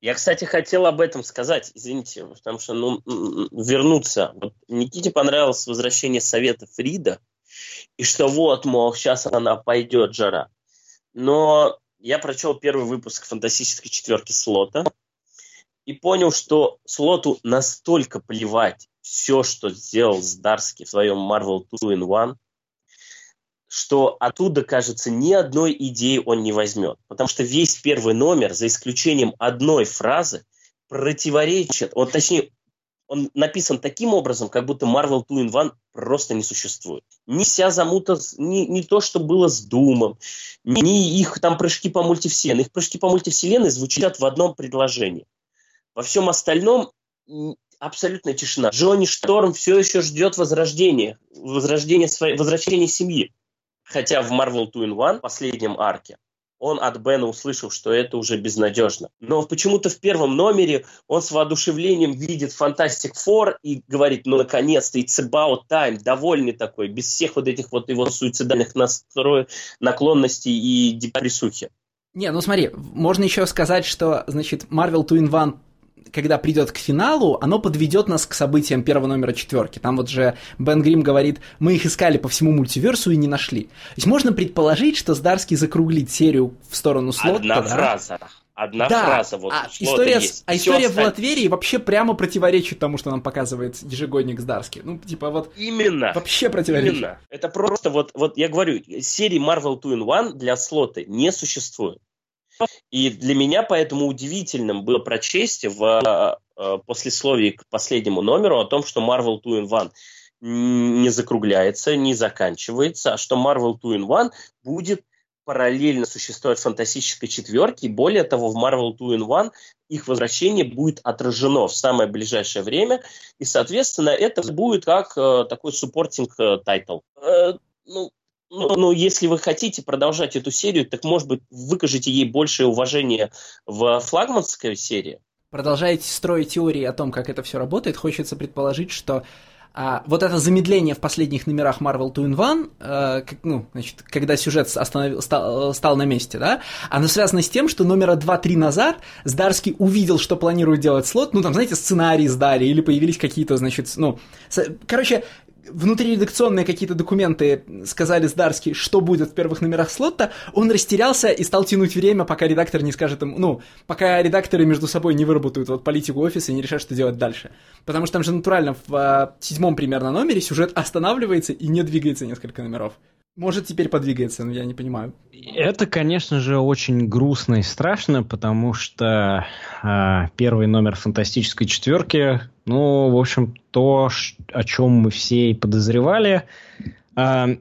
Я, кстати, хотел об этом сказать, извините, потому что, ну, вернуться. Вот Никите понравилось возвращение Совета Фрида, и что вот, мол, сейчас она пойдет, жара. Но я прочел первый выпуск фантастической четверки слота, и понял, что слоту настолько плевать все, что сделал Здарский в своем Marvel 2 in 1, что оттуда, кажется, ни одной идеи он не возьмет. Потому что весь первый номер, за исключением одной фразы, противоречит, он, точнее, он написан таким образом, как будто Marvel 2 in 1 просто не существует. Ни вся замута, ни, ни то, что было с Думом, ни их там прыжки по мультивселенной. Их прыжки по мультивселенной звучат в одном предложении. Во всем остальном абсолютная тишина. Джонни Шторм все еще ждет возрождения, возрождения своей, возвращения семьи. Хотя в Marvel 2 in 1, последнем арке, он от Бена услышал, что это уже безнадежно. Но почему-то в первом номере он с воодушевлением видит Fantastic Four и говорит, ну, наконец-то, it's about time, довольный такой, без всех вот этих вот его суицидальных настроек, наклонностей и депрессухи. Не, ну смотри, можно еще сказать, что, значит, Marvel 2 in 1 когда придет к финалу, оно подведет нас к событиям первого номера четверки. Там вот же Бен Грим говорит, мы их искали по всему мультиверсу и не нашли. То есть можно предположить, что Здарский закруглит серию в сторону слота. Одна да? фраза. Одна да, фраза вот а история, есть. а история в Латверии вообще прямо противоречит тому, что нам показывает ежегодник Здарский. Ну, типа вот... Именно. Вообще противоречит. Именно. Это просто вот, вот я говорю, серии Marvel 2 in 1 для слота не существует. И для меня поэтому удивительным было прочесть в э, э, послесловии к последнему номеру о том, что Marvel 2 in 1 не закругляется, не заканчивается, а что Marvel 2 in 1 будет параллельно существовать фантастической четверке, и более того, в Marvel 2 in 1 их возвращение будет отражено в самое ближайшее время, и, соответственно, это будет как э, такой supporting э, title. Э, ну, ну, ну, если вы хотите продолжать эту серию, так, может быть, выкажите ей большее уважение в флагманской серии. Продолжаете строить теории о том, как это все работает, хочется предположить, что а, вот это замедление в последних номерах Marvel 2 in 1, э, как, ну, значит, когда сюжет остановил, стал, стал на месте, да, оно связано с тем, что номера 2-3 назад Здарский увидел, что планирует делать слот, ну, там, знаете, сценарий сдали, или появились какие-то, значит, ну, с, короче, внутриредакционные какие-то документы сказали Здарский, что будет в первых номерах слота, он растерялся и стал тянуть время, пока редактор не скажет им, ну, пока редакторы между собой не выработают вот политику офиса и не решат, что делать дальше. Потому что там же натурально в а, седьмом примерно номере сюжет останавливается и не двигается несколько номеров. Может, теперь подвигается, но я не понимаю. Это, конечно же, очень грустно и страшно, потому что э, первый номер фантастической четверки, ну, в общем, то, о чем мы все и подозревали. Э,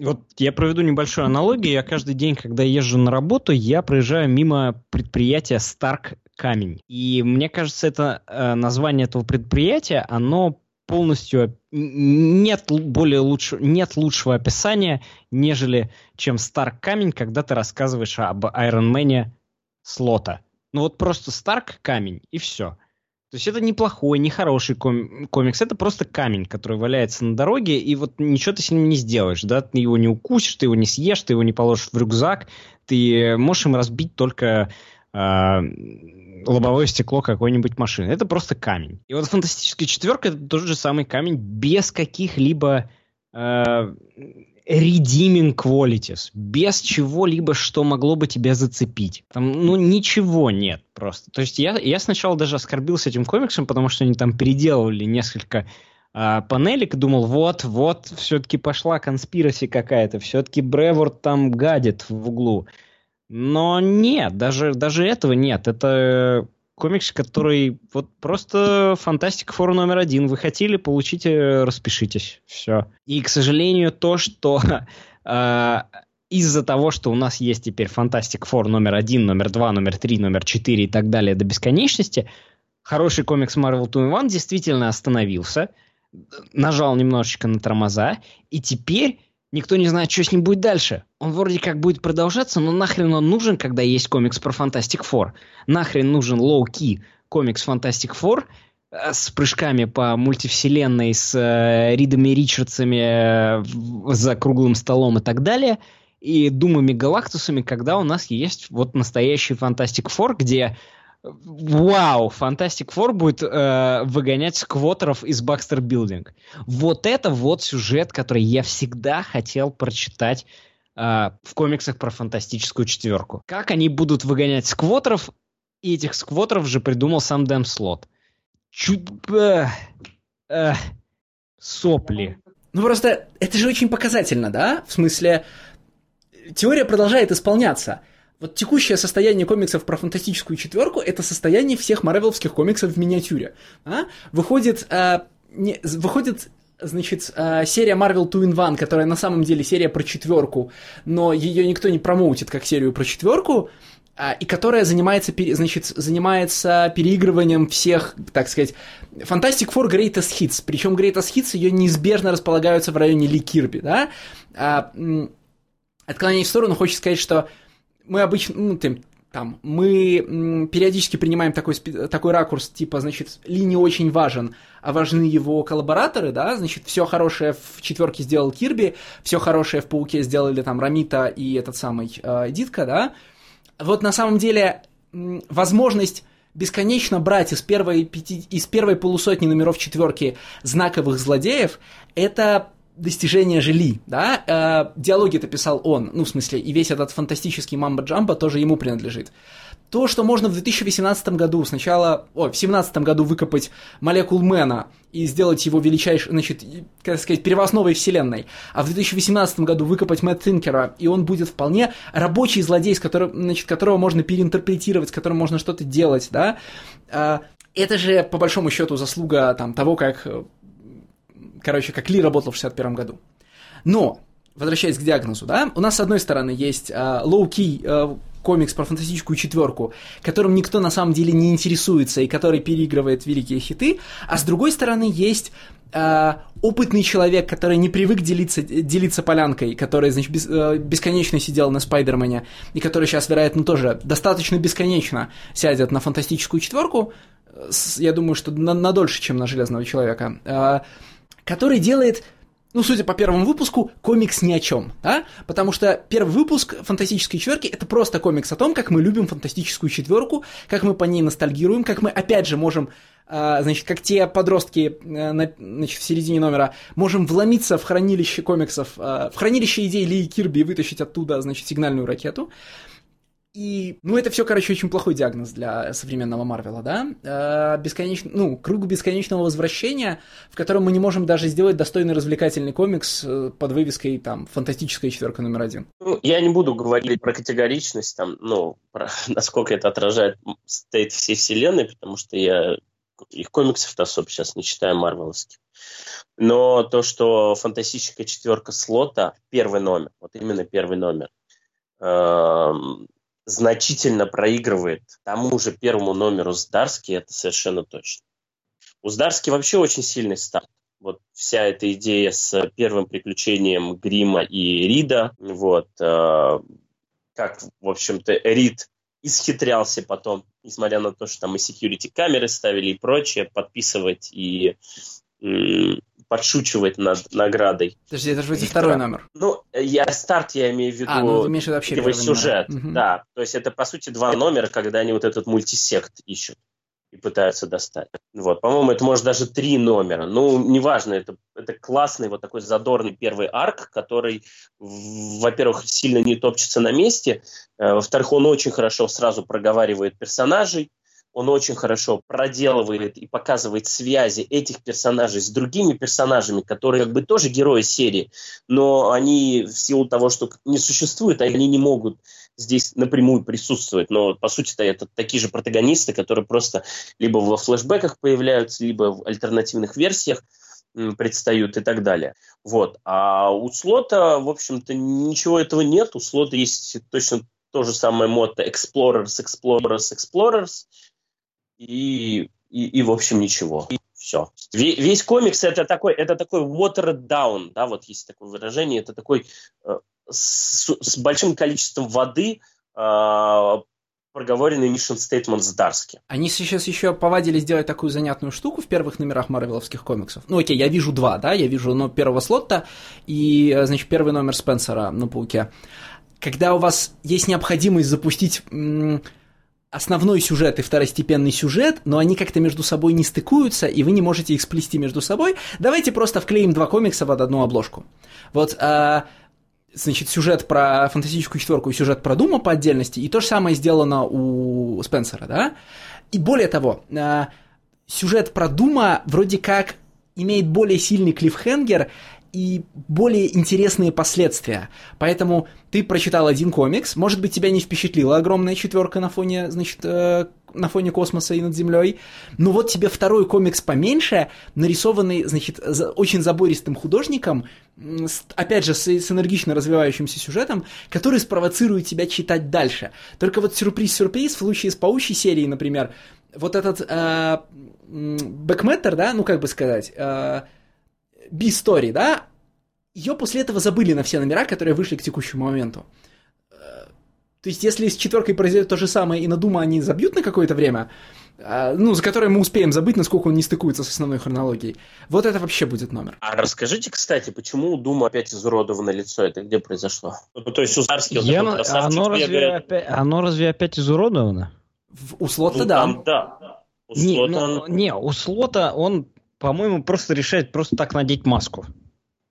вот я проведу небольшую аналогию. Я каждый день, когда езжу на работу, я проезжаю мимо предприятия Старк Камень. И мне кажется, это э, название этого предприятия, оно полностью нет более лучше, нет лучшего описания, нежели чем Старк Камень, когда ты рассказываешь об Айронмене Слота. Ну вот просто Старк Камень и все. То есть это неплохой, не хороший ком- комикс, это просто камень, который валяется на дороге, и вот ничего ты с ним не сделаешь, да, ты его не укусишь, ты его не съешь, ты его не положишь в рюкзак, ты можешь им разбить только э, лобовое стекло какой-нибудь машины. Это просто камень. И вот фантастическая четверка это тот же самый камень без каких-либо э, redeeming qualities, без чего-либо, что могло бы тебя зацепить. Там, ну, ничего нет просто. То есть я, я сначала даже оскорбился этим комиксом, потому что они там переделывали несколько а, панелек, думал, вот, вот, все-таки пошла конспираси какая-то, все-таки Бреворд там гадит в углу. Но нет, даже, даже этого нет. Это комикс, который вот просто фантастика фор номер один. Вы хотели, получите, распишитесь. Все. И, к сожалению, то, что э, из-за того, что у нас есть теперь Фантастик Фор номер один, номер два, номер три, номер четыре и так далее до бесконечности, хороший комикс Marvel 2 in 1 действительно остановился, нажал немножечко на тормоза, и теперь Никто не знает, что с ним будет дальше. Он вроде как будет продолжаться, но нахрен он нужен, когда есть комикс про Fantastic Four? Нахрен нужен low-key комикс Fantastic Four э, с прыжками по мультивселенной, с э, Ридами Ричардсами э, за круглым столом и так далее, и Думами Галактусами, когда у нас есть вот настоящий Fantastic Four, где Вау, Fantastic Four будет э, выгонять сквотеров из Baxter Building. Вот это вот сюжет, который я всегда хотел прочитать э, в комиксах про фантастическую четверку. Как они будут выгонять сквотеров, и этих сквотеров же придумал сам Дэм Слот. Чуть... Э, э, сопли. Ну просто это же очень показательно, да? В смысле, теория продолжает исполняться – вот текущее состояние комиксов про фантастическую четверку это состояние всех марвеловских комиксов в миниатюре. А? Выходит, а, не, выходит значит, а, серия Marvel 2 in 1, которая на самом деле серия про четверку, но ее никто не промоутит как серию про четверку, а, и которая занимается, значит, занимается переигрыванием всех, так сказать, Fantastic Four Greatest Hits, причем Greatest Hits ее неизбежно располагаются в районе Ли Кирби, да? А, отклонение в сторону, хочется сказать, что мы обычно, ну, там, там, мы периодически принимаем такой, такой ракурс, типа, значит, Ли не очень важен, а важны его коллабораторы, да, значит, все хорошее в четверке сделал Кирби, все хорошее в Пауке сделали там Рамита и этот самый э, Дитка, да. Вот на самом деле возможность бесконечно брать из первой, пяти, из первой полусотни номеров четверки знаковых злодеев, это достижения жили, да, э, диалоги это писал он, ну, в смысле, и весь этот фантастический мамба-джамба тоже ему принадлежит. То, что можно в 2018 году сначала, ой, в 2017 году выкопать молекул Мэна и сделать его величайшей, значит, как сказать, первоосновой вселенной, а в 2018 году выкопать Мэтт Тинкера, и он будет вполне рабочий злодей, с которым, значит, которого можно переинтерпретировать, с которым можно что-то делать, да, э, это же, по большому счету, заслуга там, того, как короче, как Ли работал в 61 году. Но возвращаясь к диагнозу, да, у нас с одной стороны есть э, low-key э, комикс про фантастическую четверку, которым никто на самом деле не интересуется и который переигрывает великие хиты, а с другой стороны есть э, опытный человек, который не привык делиться, делиться полянкой, который, значит, без, э, бесконечно сидел на Спайдермане, и который сейчас, вероятно, тоже достаточно бесконечно сядет на фантастическую четверку, э, я думаю, что на, на дольше, чем на Железного Человека, э, который делает ну, судя по первому выпуску, комикс ни о чем, да? Потому что первый выпуск «Фантастической четверки» — это просто комикс о том, как мы любим «Фантастическую четверку», как мы по ней ностальгируем, как мы, опять же, можем а, значит, как те подростки э, значит, в середине номера, можем вломиться в хранилище комиксов, а, в хранилище идей Ли и Кирби и вытащить оттуда, значит, сигнальную ракету. И, ну, это все, короче, очень плохой диагноз для современного Марвела, да? Э, бесконечно, ну, круг бесконечного возвращения, в котором мы не можем даже сделать достойный развлекательный комикс э, под вывеской, там, «Фантастическая четверка номер один». Ну, я не буду говорить про категоричность, там, ну, про насколько это отражает стейт всей вселенной, потому что я их комиксов-то особо сейчас не читаю марвеловских. Но то, что «Фантастическая четверка» слота, первый номер, вот именно первый номер, эм, значительно проигрывает тому же первому номеру с Дарски, это совершенно точно. У Здарски вообще очень сильный старт. Вот вся эта идея с первым приключением Грима и Рида, вот, э, как, в общем-то, Рид исхитрялся потом, несмотря на то, что там и security камеры ставили и прочее, подписывать и подшучивает над наградой. Подожди, это же будет второй номер. Ну, я старт я имею в виду. А, ну, имеешь вообще первый сюжет. Угу. Да, то есть это, по сути, два номера, когда они вот этот мультисект ищут и пытаются достать. Вот, по-моему, это может даже три номера. Ну, неважно, это, это классный вот такой задорный первый арк, который, во-первых, сильно не топчется на месте, э, во-вторых, он очень хорошо сразу проговаривает персонажей, он очень хорошо проделывает и показывает связи этих персонажей с другими персонажами, которые как бы тоже герои серии, но они в силу того, что не существуют, они не могут здесь напрямую присутствовать. Но по сути-то это такие же протагонисты, которые просто либо во флешбеках появляются, либо в альтернативных версиях предстают и так далее. Вот. А у слота, в общем-то, ничего этого нет. У слота есть точно то же самое мото Explorers, Explorers, Explorers и, и, и в общем, ничего. все. Весь комикс это такой, это такой watered down, да, вот есть такое выражение, это такой э, с, с большим количеством воды э, проговоренный mission statement с Дарски. Они сейчас еще повадились делать такую занятную штуку в первых номерах марвеловских комиксов. Ну окей, я вижу два, да, я вижу ну, первого слота и, э, значит, первый номер Спенсера на Пауке. Когда у вас есть необходимость запустить основной сюжет и второстепенный сюжет, но они как-то между собой не стыкуются, и вы не можете их сплести между собой, давайте просто вклеим два комикса под одну обложку. Вот, а, значит, сюжет про фантастическую четверку и сюжет про Дума по отдельности, и то же самое сделано у Спенсера, да? И более того, а, сюжет про Дума вроде как имеет более сильный клиффхенгер, и более интересные последствия. Поэтому ты прочитал один комикс, может быть, тебя не впечатлила огромная четверка на фоне, значит, э, на фоне космоса и над Землей, но вот тебе второй комикс поменьше, нарисованный, значит, за, очень забористым художником, с, опять же, с, с энергично развивающимся сюжетом, который спровоцирует тебя читать дальше. Только вот сюрприз-сюрприз, в случае с паучьей серией, например, вот этот э, бэкметтер, да, ну как бы сказать, э, B-Story, да, ее после этого забыли на все номера, которые вышли к текущему моменту. Э, то есть, если с четверкой произойдет то же самое, и на Дума они забьют на какое-то время, э, ну, за которое мы успеем забыть, насколько он не стыкуется с основной хронологией, вот это вообще будет номер. А расскажите, кстати, почему у Дума опять изуродовано лицо? Это где произошло? Ну, то есть у Зарски вот Я, оно, разве опять, оно разве опять изуродовано? В, у Слота, ну, да. Там, да. У не, слота ну, не, у Слота он по-моему, просто решает просто так надеть маску.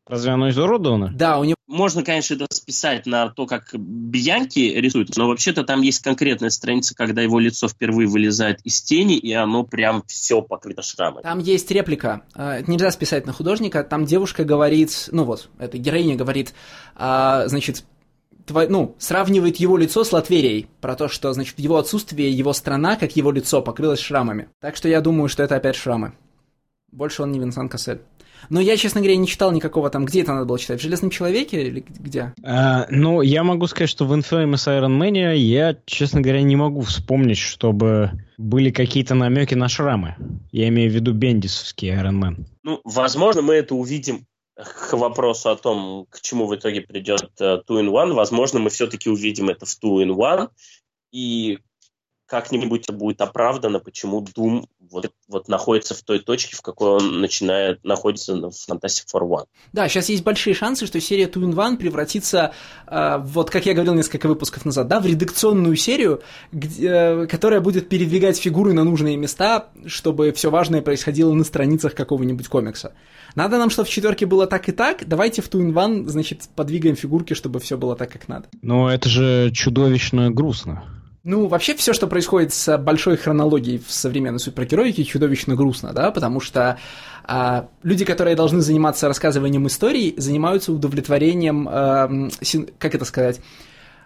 Разве оно изуродовано? Да, у него... Можно, конечно, это списать на то, как Бьянки рисует, но вообще-то там есть конкретная страница, когда его лицо впервые вылезает из тени, и оно прям все покрыто шрамами. Там есть реплика, а, это нельзя списать на художника, там девушка говорит, ну вот, эта героиня говорит, а, значит, твой, ну, сравнивает его лицо с Латверией, про то, что, значит, в его отсутствие его страна, как его лицо, покрылась шрамами. Так что я думаю, что это опять шрамы. Больше он не Винсан Кассель. Но я, честно говоря, не читал никакого там, где это надо было читать, в «Железном человеке» или где? А, ну, я могу сказать, что в Infamous Iron Man я, честно говоря, не могу вспомнить, чтобы были какие-то намеки на шрамы. Я имею в виду бендисовский Iron Man. Ну, возможно, мы это увидим к вопросу о том, к чему в итоге придет uh, Two in One, возможно, мы все-таки увидим это в Two in One, и как-нибудь будет оправдано, почему Doom вот, вот находится в той точке, в какой он начинает находиться в Fantastic Four One. Да, сейчас есть большие шансы, что серия Two in One превратится, э, вот как я говорил несколько выпусков назад, да, в редакционную серию, где, э, которая будет передвигать фигуры на нужные места, чтобы все важное происходило на страницах какого-нибудь комикса. Надо нам, чтобы в четверке было так и так, давайте в Two in One, значит, подвигаем фигурки, чтобы все было так, как надо. Но это же чудовищно грустно. Ну, вообще все, что происходит с большой хронологией в современной супергероике, чудовищно грустно, да, потому что а, люди, которые должны заниматься рассказыванием историй, занимаются удовлетворением, а, син, как это сказать,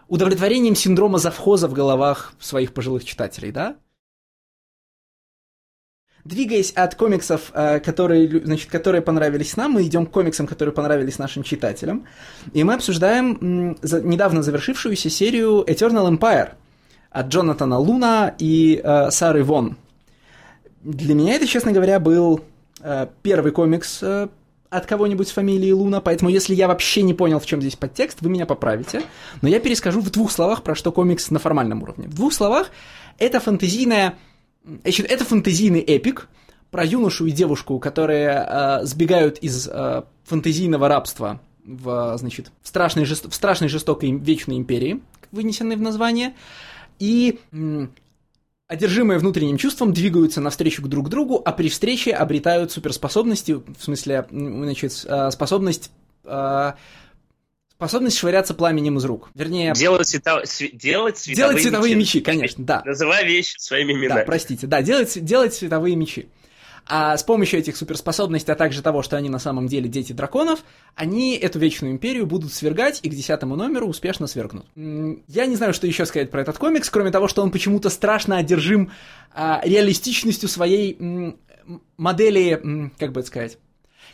удовлетворением синдрома завхоза в головах своих пожилых читателей, да? Двигаясь от комиксов, которые, значит, которые понравились нам, мы идем к комиксам, которые понравились нашим читателям. И мы обсуждаем недавно завершившуюся серию Eternal Empire – от Джонатана Луна и э, Сары Вон. Для меня это, честно говоря, был э, первый комикс э, от кого-нибудь с фамилией Луна, поэтому если я вообще не понял, в чем здесь подтекст, вы меня поправите. Но я перескажу в двух словах, про что комикс на формальном уровне. В двух словах, это фантазийная... Это фантазийный эпик про юношу и девушку, которые э, сбегают из э, фантазийного рабства в, значит, в страшной, жест... в страшной жестокой вечной империи, вынесенной в название, и одержимые внутренним чувством двигаются навстречу к друг другу, а при встрече обретают суперспособности, в смысле, значит, а, способность а, Способность швыряться пламенем из рук. Вернее... Делать, цвета... делать световые, делать световые мечи. мечи, конечно, да. Называй вещи своими именами. Да, простите. Да, делать, делать световые мечи. А с помощью этих суперспособностей, а также того, что они на самом деле дети драконов, они эту Вечную Империю будут свергать и к десятому номеру успешно свергнут. Я не знаю, что еще сказать про этот комикс, кроме того, что он почему-то страшно одержим а, реалистичностью своей м, модели, м, как бы это сказать,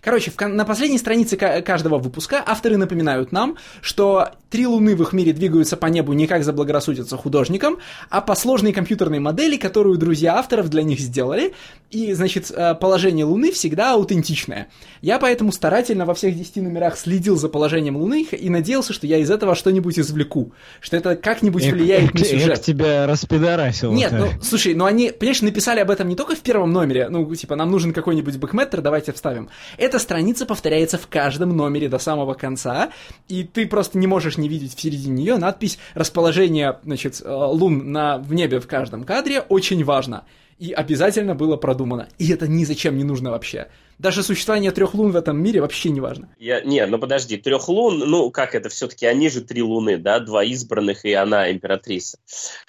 Короче, в, на последней странице каждого выпуска авторы напоминают нам, что три луны в их мире двигаются по небу не как заблагорассудится художникам, а по сложной компьютерной модели, которую друзья авторов для них сделали, и, значит, э, положение Луны всегда аутентичное. Я поэтому старательно во всех десяти номерах следил за положением Луны и надеялся, что я из этого что-нибудь извлеку, что это как-нибудь влияет на сюжет. Я тебя распидорасил. Нет, ну, слушай, ну они, понимаешь, написали об этом не только в первом номере, ну, типа, нам нужен какой-нибудь бэкметтер, давайте вставим. Эта страница повторяется в каждом номере до самого конца, и ты просто не можешь не видеть в середине нее надпись «Расположение, значит, э, лун на, в небе в каждом кадре очень важно» и обязательно было продумано. И это ни зачем не нужно вообще. Даже существование трех лун в этом мире вообще не важно. Я, не, ну подожди, трех лун, ну как это все-таки, они же три луны, да, два избранных и она императрица.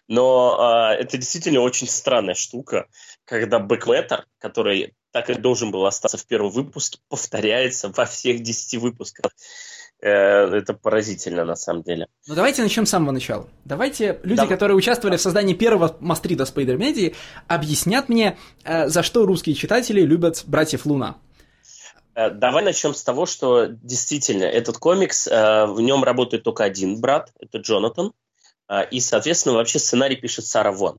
Но э, это действительно очень странная штука, когда бэкметтер, который так и должен был остаться в первом выпуске, повторяется во всех десяти выпусках. Э, это поразительно, на самом деле. Ну, давайте начнем с самого начала. Давайте люди, да. которые участвовали в создании первого Мастрида Спайдер Медии, объяснят мне, э, за что русские читатели любят братьев Луна. Э, давай начнем с того, что действительно этот комикс, в нем работает только один брат, это Джонатан, и, соответственно, вообще сценарий пишет Сара Вон.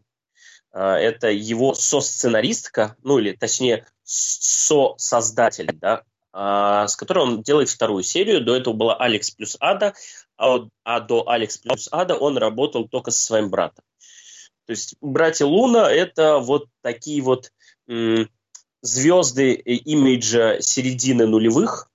Это его со-сценаристка, ну или точнее со-создатель, да, а, с которой он делает вторую серию. До этого была Алекс плюс Ада, а, а до Алекс плюс Ада он работал только со своим братом. То есть братья Луна это вот такие вот звезды имиджа середины нулевых,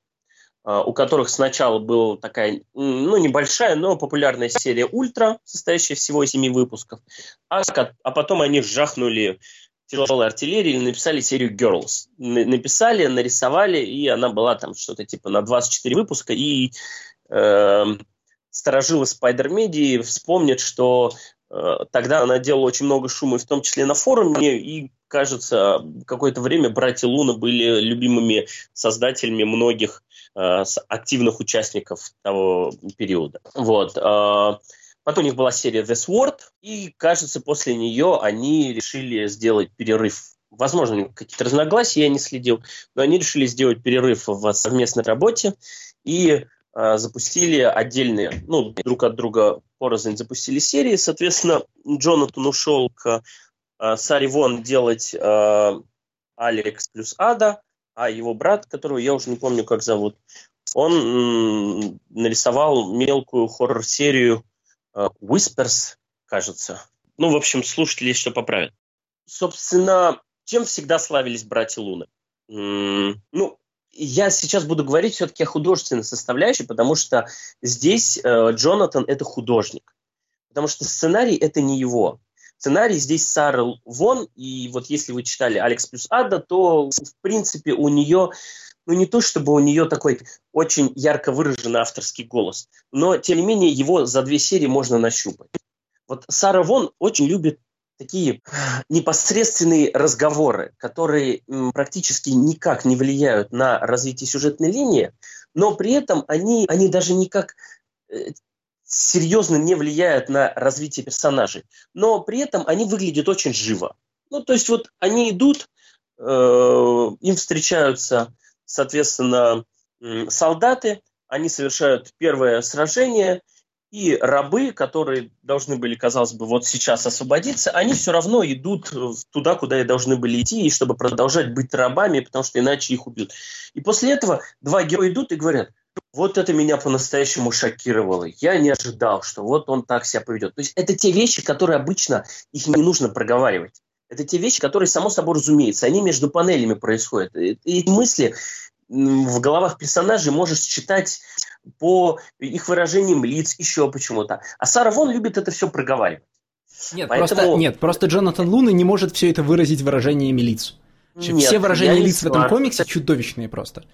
а, у которых сначала была такая, ну, небольшая, но популярная серия «Ультра», состоящая всего из семи выпусков, а, а потом они жахнули тяжелой артиллерии или написали серию Girls. Написали, нарисовали, и она была там что-то типа на 24 выпуска, и э, сторожилы Spider Media вспомнят, что э, тогда она делала очень много шума, в том числе на форуме, и, кажется, какое-то время братья Луна были любимыми создателями многих э, активных участников того периода. Вот. Э, Потом у них была серия The Sword, и, кажется, после нее они решили сделать перерыв возможно, какие-то разногласия, я не следил, но они решили сделать перерыв в совместной работе и э, запустили отдельные, ну, друг от друга порознь запустили серии. Соответственно, Джонатан ушел к э, Сари Вон делать э, Алекс плюс Ада, а его брат, которого я уже не помню, как зовут, он нарисовал мелкую хоррор-серию Whispers, кажется. Ну, в общем, слушатели еще поправят. Собственно, чем всегда славились братья Луны? Ну, я сейчас буду говорить все-таки о художественной составляющей, потому что здесь э, Джонатан это художник. Потому что сценарий это не его. Сценарий здесь Сара Вон, и вот если вы читали «Алекс плюс Ада», то, в принципе, у нее, ну не то чтобы у нее такой очень ярко выраженный авторский голос, но, тем не менее, его за две серии можно нащупать. Вот Сара Вон очень любит такие непосредственные разговоры, которые практически никак не влияют на развитие сюжетной линии, но при этом они, они даже никак э, серьезно не влияют на развитие персонажей, но при этом они выглядят очень живо. Ну, то есть вот они идут, э, им встречаются, соответственно, солдаты, они совершают первое сражение – и рабы, которые должны были, казалось бы, вот сейчас освободиться, они все равно идут туда, куда и должны были идти, и чтобы продолжать быть рабами, потому что иначе их убьют. И после этого два героя идут и говорят, вот это меня по-настоящему шокировало. Я не ожидал, что вот он так себя поведет. То есть это те вещи, которые обычно их не нужно проговаривать. Это те вещи, которые, само собой разумеется, они между панелями происходят. И эти мысли в головах персонажей можешь читать по их выражениям лиц, еще почему-то. А Сара Вон любит это все проговаривать. Нет, Поэтому... просто, нет, просто Джонатан Луна не может все это выразить выражениями лиц. Нет, все выражения лиц в этом комиксе чудовищные просто.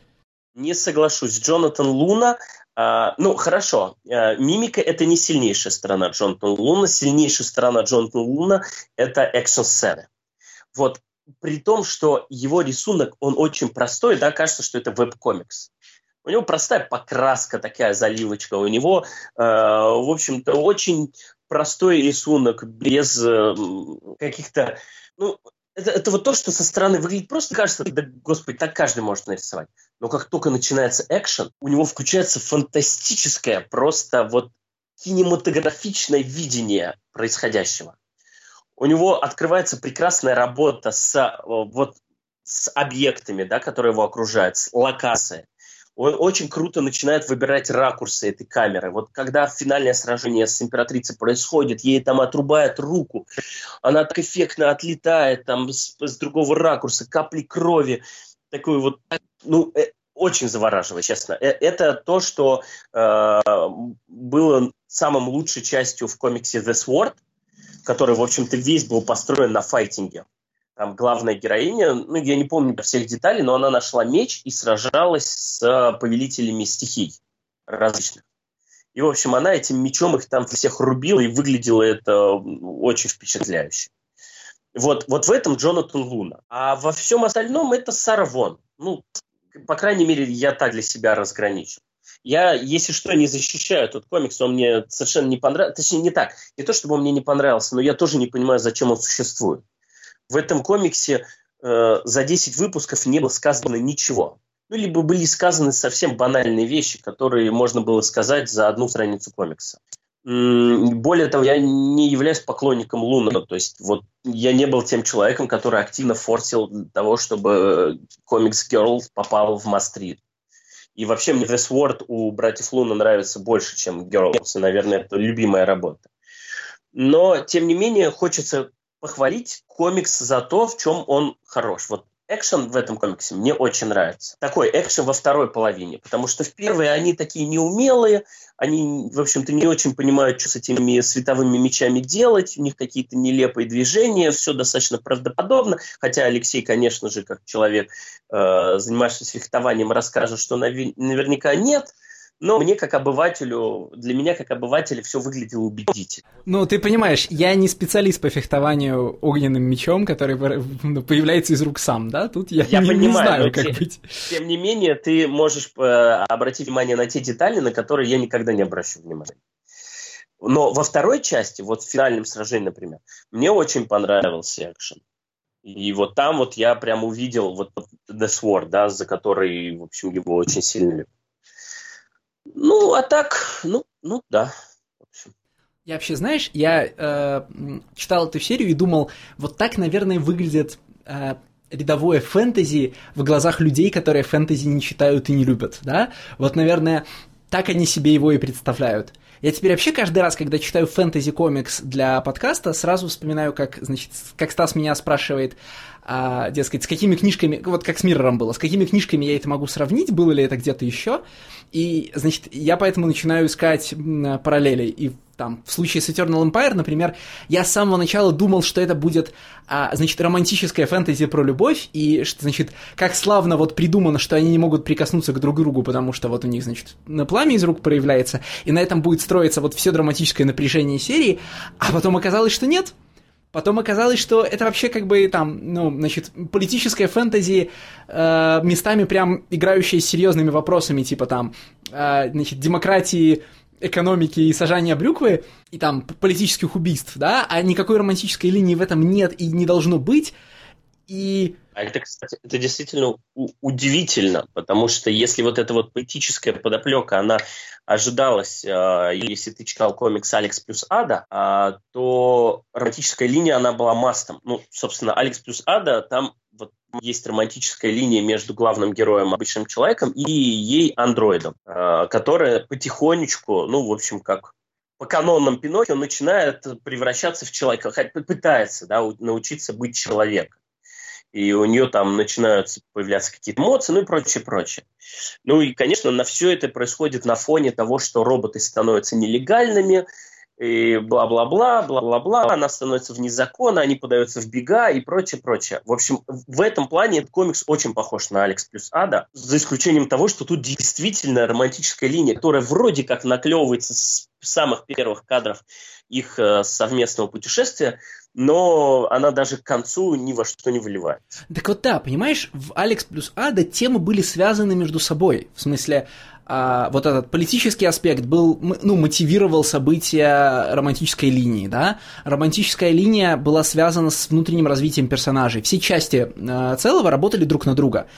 Не соглашусь. Джонатан Луна, э, ну хорошо, э, мимика это не сильнейшая сторона Джонатана Луна. Сильнейшая сторона Джонатана Луна это экшн-сцены. Вот при том, что его рисунок, он очень простой, да, кажется, что это веб-комикс. У него простая покраска, такая заливочка. У него, э, в общем-то, очень простой рисунок, без э, каких-то... Ну, это, это вот то, что со стороны выглядит просто кажется, да, господи, так каждый может нарисовать. Но как только начинается экшен, у него включается фантастическое, просто вот кинематографичное видение происходящего. У него открывается прекрасная работа с, э, вот, с объектами, да, которые его окружают, с локацией он очень круто начинает выбирать ракурсы этой камеры. Вот когда финальное сражение с императрицей происходит, ей там отрубают руку, она так эффектно отлетает там с, с другого ракурса, капли крови, такой вот, ну, э, очень завораживает, честно. Э, это то, что э, было самым лучшей частью в комиксе The Sword, который, в общем-то, весь был построен на файтинге там главная героиня, ну, я не помню всех деталей, но она нашла меч и сражалась с повелителями стихий различных. И, в общем, она этим мечом их там всех рубила, и выглядело это очень впечатляюще. Вот, вот в этом Джонатан Луна. А во всем остальном это Сара Вон. Ну, по крайней мере, я так для себя разграничил. Я, если что, не защищаю этот комикс, он мне совершенно не понравился. Точнее, не так. Не то, чтобы он мне не понравился, но я тоже не понимаю, зачем он существует в этом комиксе э, за 10 выпусков не было сказано ничего. Ну, либо были сказаны совсем банальные вещи, которые можно было сказать за одну страницу комикса. Более того, я не являюсь поклонником Луна, то есть вот я не был тем человеком, который активно форсил для того, чтобы комикс Girl попал в Мастрит. И вообще мне The Sword у братьев Луна нравится больше, чем Girls, и, наверное, это любимая работа. Но, тем не менее, хочется похвалить комикс за то, в чем он хорош. Вот экшен в этом комиксе мне очень нравится. Такой экшен во второй половине, потому что в первой они такие неумелые, они, в общем-то, не очень понимают, что с этими световыми мечами делать, у них какие-то нелепые движения, все достаточно правдоподобно, хотя Алексей, конечно же, как человек, э, занимающийся фехтованием, расскажет, что наверняка нет – но мне как обывателю, для меня как обывателя все выглядело убедительно. Ну, ты понимаешь, я не специалист по фехтованию огненным мечом, который ну, появляется из рук сам, да? Тут я, я не, понимаю, не знаю, как те, быть. Тем не менее, ты можешь э, обратить внимание на те детали, на которые я никогда не обращу внимания. Но во второй части, вот в финальном сражении, например, мне очень понравился экшен. И вот там вот я прям увидел вот The Sword, да, за который, в общем, его очень сильно любят. Ну, а так, ну, ну да. Я вообще, знаешь, я э, читал эту серию и думал, вот так, наверное, выглядит э, рядовое фэнтези в глазах людей, которые фэнтези не читают и не любят, да? Вот, наверное, так они себе его и представляют. Я теперь вообще каждый раз, когда читаю фэнтези-комикс для подкаста, сразу вспоминаю, как, значит, как Стас меня спрашивает, а, дескать, с какими книжками, вот как с Миррором было, с какими книжками я это могу сравнить, было ли это где-то еще, и, значит, я поэтому начинаю искать параллели, и там, в случае с Eternal Empire, например, я с самого начала думал, что это будет, а, значит, романтическая фэнтези про любовь, и, что, значит, как славно вот придумано, что они не могут прикоснуться к друг другу, потому что вот у них, значит, на пламя из рук проявляется, и на этом будет строиться вот все драматическое напряжение серии, а потом оказалось, что нет. Потом оказалось, что это вообще как бы там, ну, значит, политическая фэнтези, э, местами прям играющая с серьезными вопросами, типа там, э, значит, демократии, экономики и сажания брюквы, и там политических убийств, да, а никакой романтической линии в этом нет и не должно быть. И это, кстати, это действительно удивительно, потому что если вот эта вот поэтическая подоплека, она ожидалась, э, если ты читал комикс «Алекс плюс Ада», э, то романтическая линия, она была мастом. Ну, собственно, «Алекс плюс Ада», там вот есть романтическая линия между главным героем, обычным человеком, и ей андроидом, э, которая потихонечку, ну, в общем, как по канонам Пиноккио начинает превращаться в человека, пытается да, научиться быть человеком и у нее там начинают появляться какие-то эмоции, ну и прочее, прочее. Ну и, конечно, на все это происходит на фоне того, что роботы становятся нелегальными, и бла-бла-бла, бла-бла-бла, она становится вне закона, они подаются в бега и прочее, прочее. В общем, в этом плане этот комикс очень похож на Алекс плюс Ада, за исключением того, что тут действительно романтическая линия, которая вроде как наклевывается с самых первых кадров их э, совместного путешествия, но она даже к концу ни во что не выливает. Так вот да, понимаешь, в Алекс плюс Ада темы были связаны между собой. В смысле, а, вот этот политический аспект был, ну, мотивировал события романтической линии, да. Романтическая линия была связана с внутренним развитием персонажей. Все части а, целого работали друг на друга.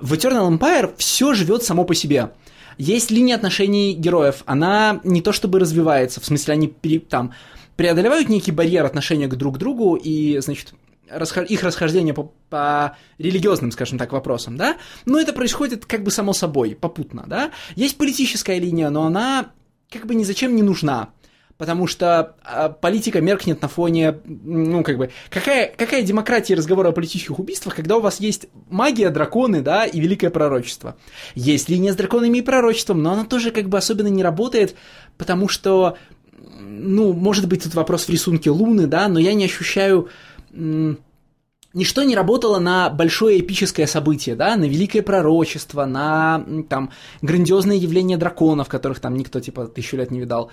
В Eternal Empire все живет само по себе. Есть линия отношений героев, она не то чтобы развивается, в смысле, они там преодолевают некий барьер отношения к друг другу и, значит, их расхождение по, по религиозным, скажем так, вопросам, да, но это происходит как бы само собой, попутно, да. Есть политическая линия, но она как бы ни зачем не нужна, потому что а, политика меркнет на фоне, ну, как бы, какая, какая демократия и разговор о политических убийствах, когда у вас есть магия, драконы, да, и великое пророчество. Есть линия с драконами и пророчеством, но она тоже как бы особенно не работает, потому что ну, может быть, тут вопрос в рисунке Луны, да, но я не ощущаю... Ничто не работало на большое эпическое событие, да, на великое пророчество, на там грандиозное явление драконов, которых там никто типа тысячу лет не видал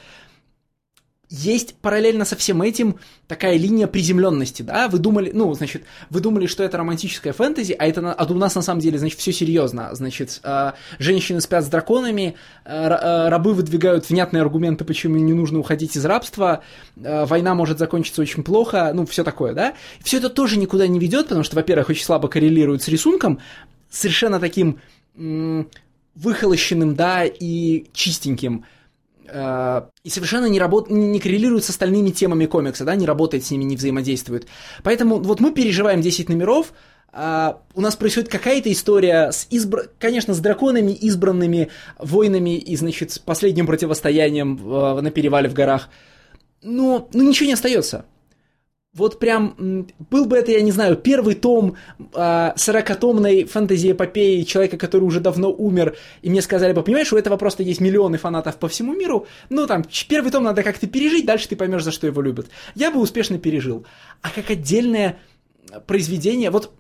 есть параллельно со всем этим такая линия приземленности, да, вы думали, ну, значит, вы думали, что это романтическая фэнтези, а это а у нас на самом деле, значит, все серьезно, значит, э, женщины спят с драконами, э, э, рабы выдвигают внятные аргументы, почему не нужно уходить из рабства, война может закончиться очень плохо, ну, все такое, да, все это тоже никуда не ведет, потому что, во-первых, очень слабо коррелирует с рисунком, совершенно таким выхолощенным, да, и чистеньким, и совершенно не, работ... не коррелирует с остальными темами комикса, да, не работает с ними, не взаимодействует. Поэтому вот мы переживаем 10 номеров, а у нас происходит какая-то история с избр... конечно, с драконами, избранными воинами и, значит, с последним противостоянием в... на перевале в горах. Но ну, ничего не остается вот прям, был бы это, я не знаю, первый том а, сорокатомной фэнтези-эпопеи человека, который уже давно умер, и мне сказали бы, понимаешь, у этого просто есть миллионы фанатов по всему миру, ну там, первый том надо как-то пережить, дальше ты поймешь, за что его любят. Я бы успешно пережил. А как отдельное произведение, вот...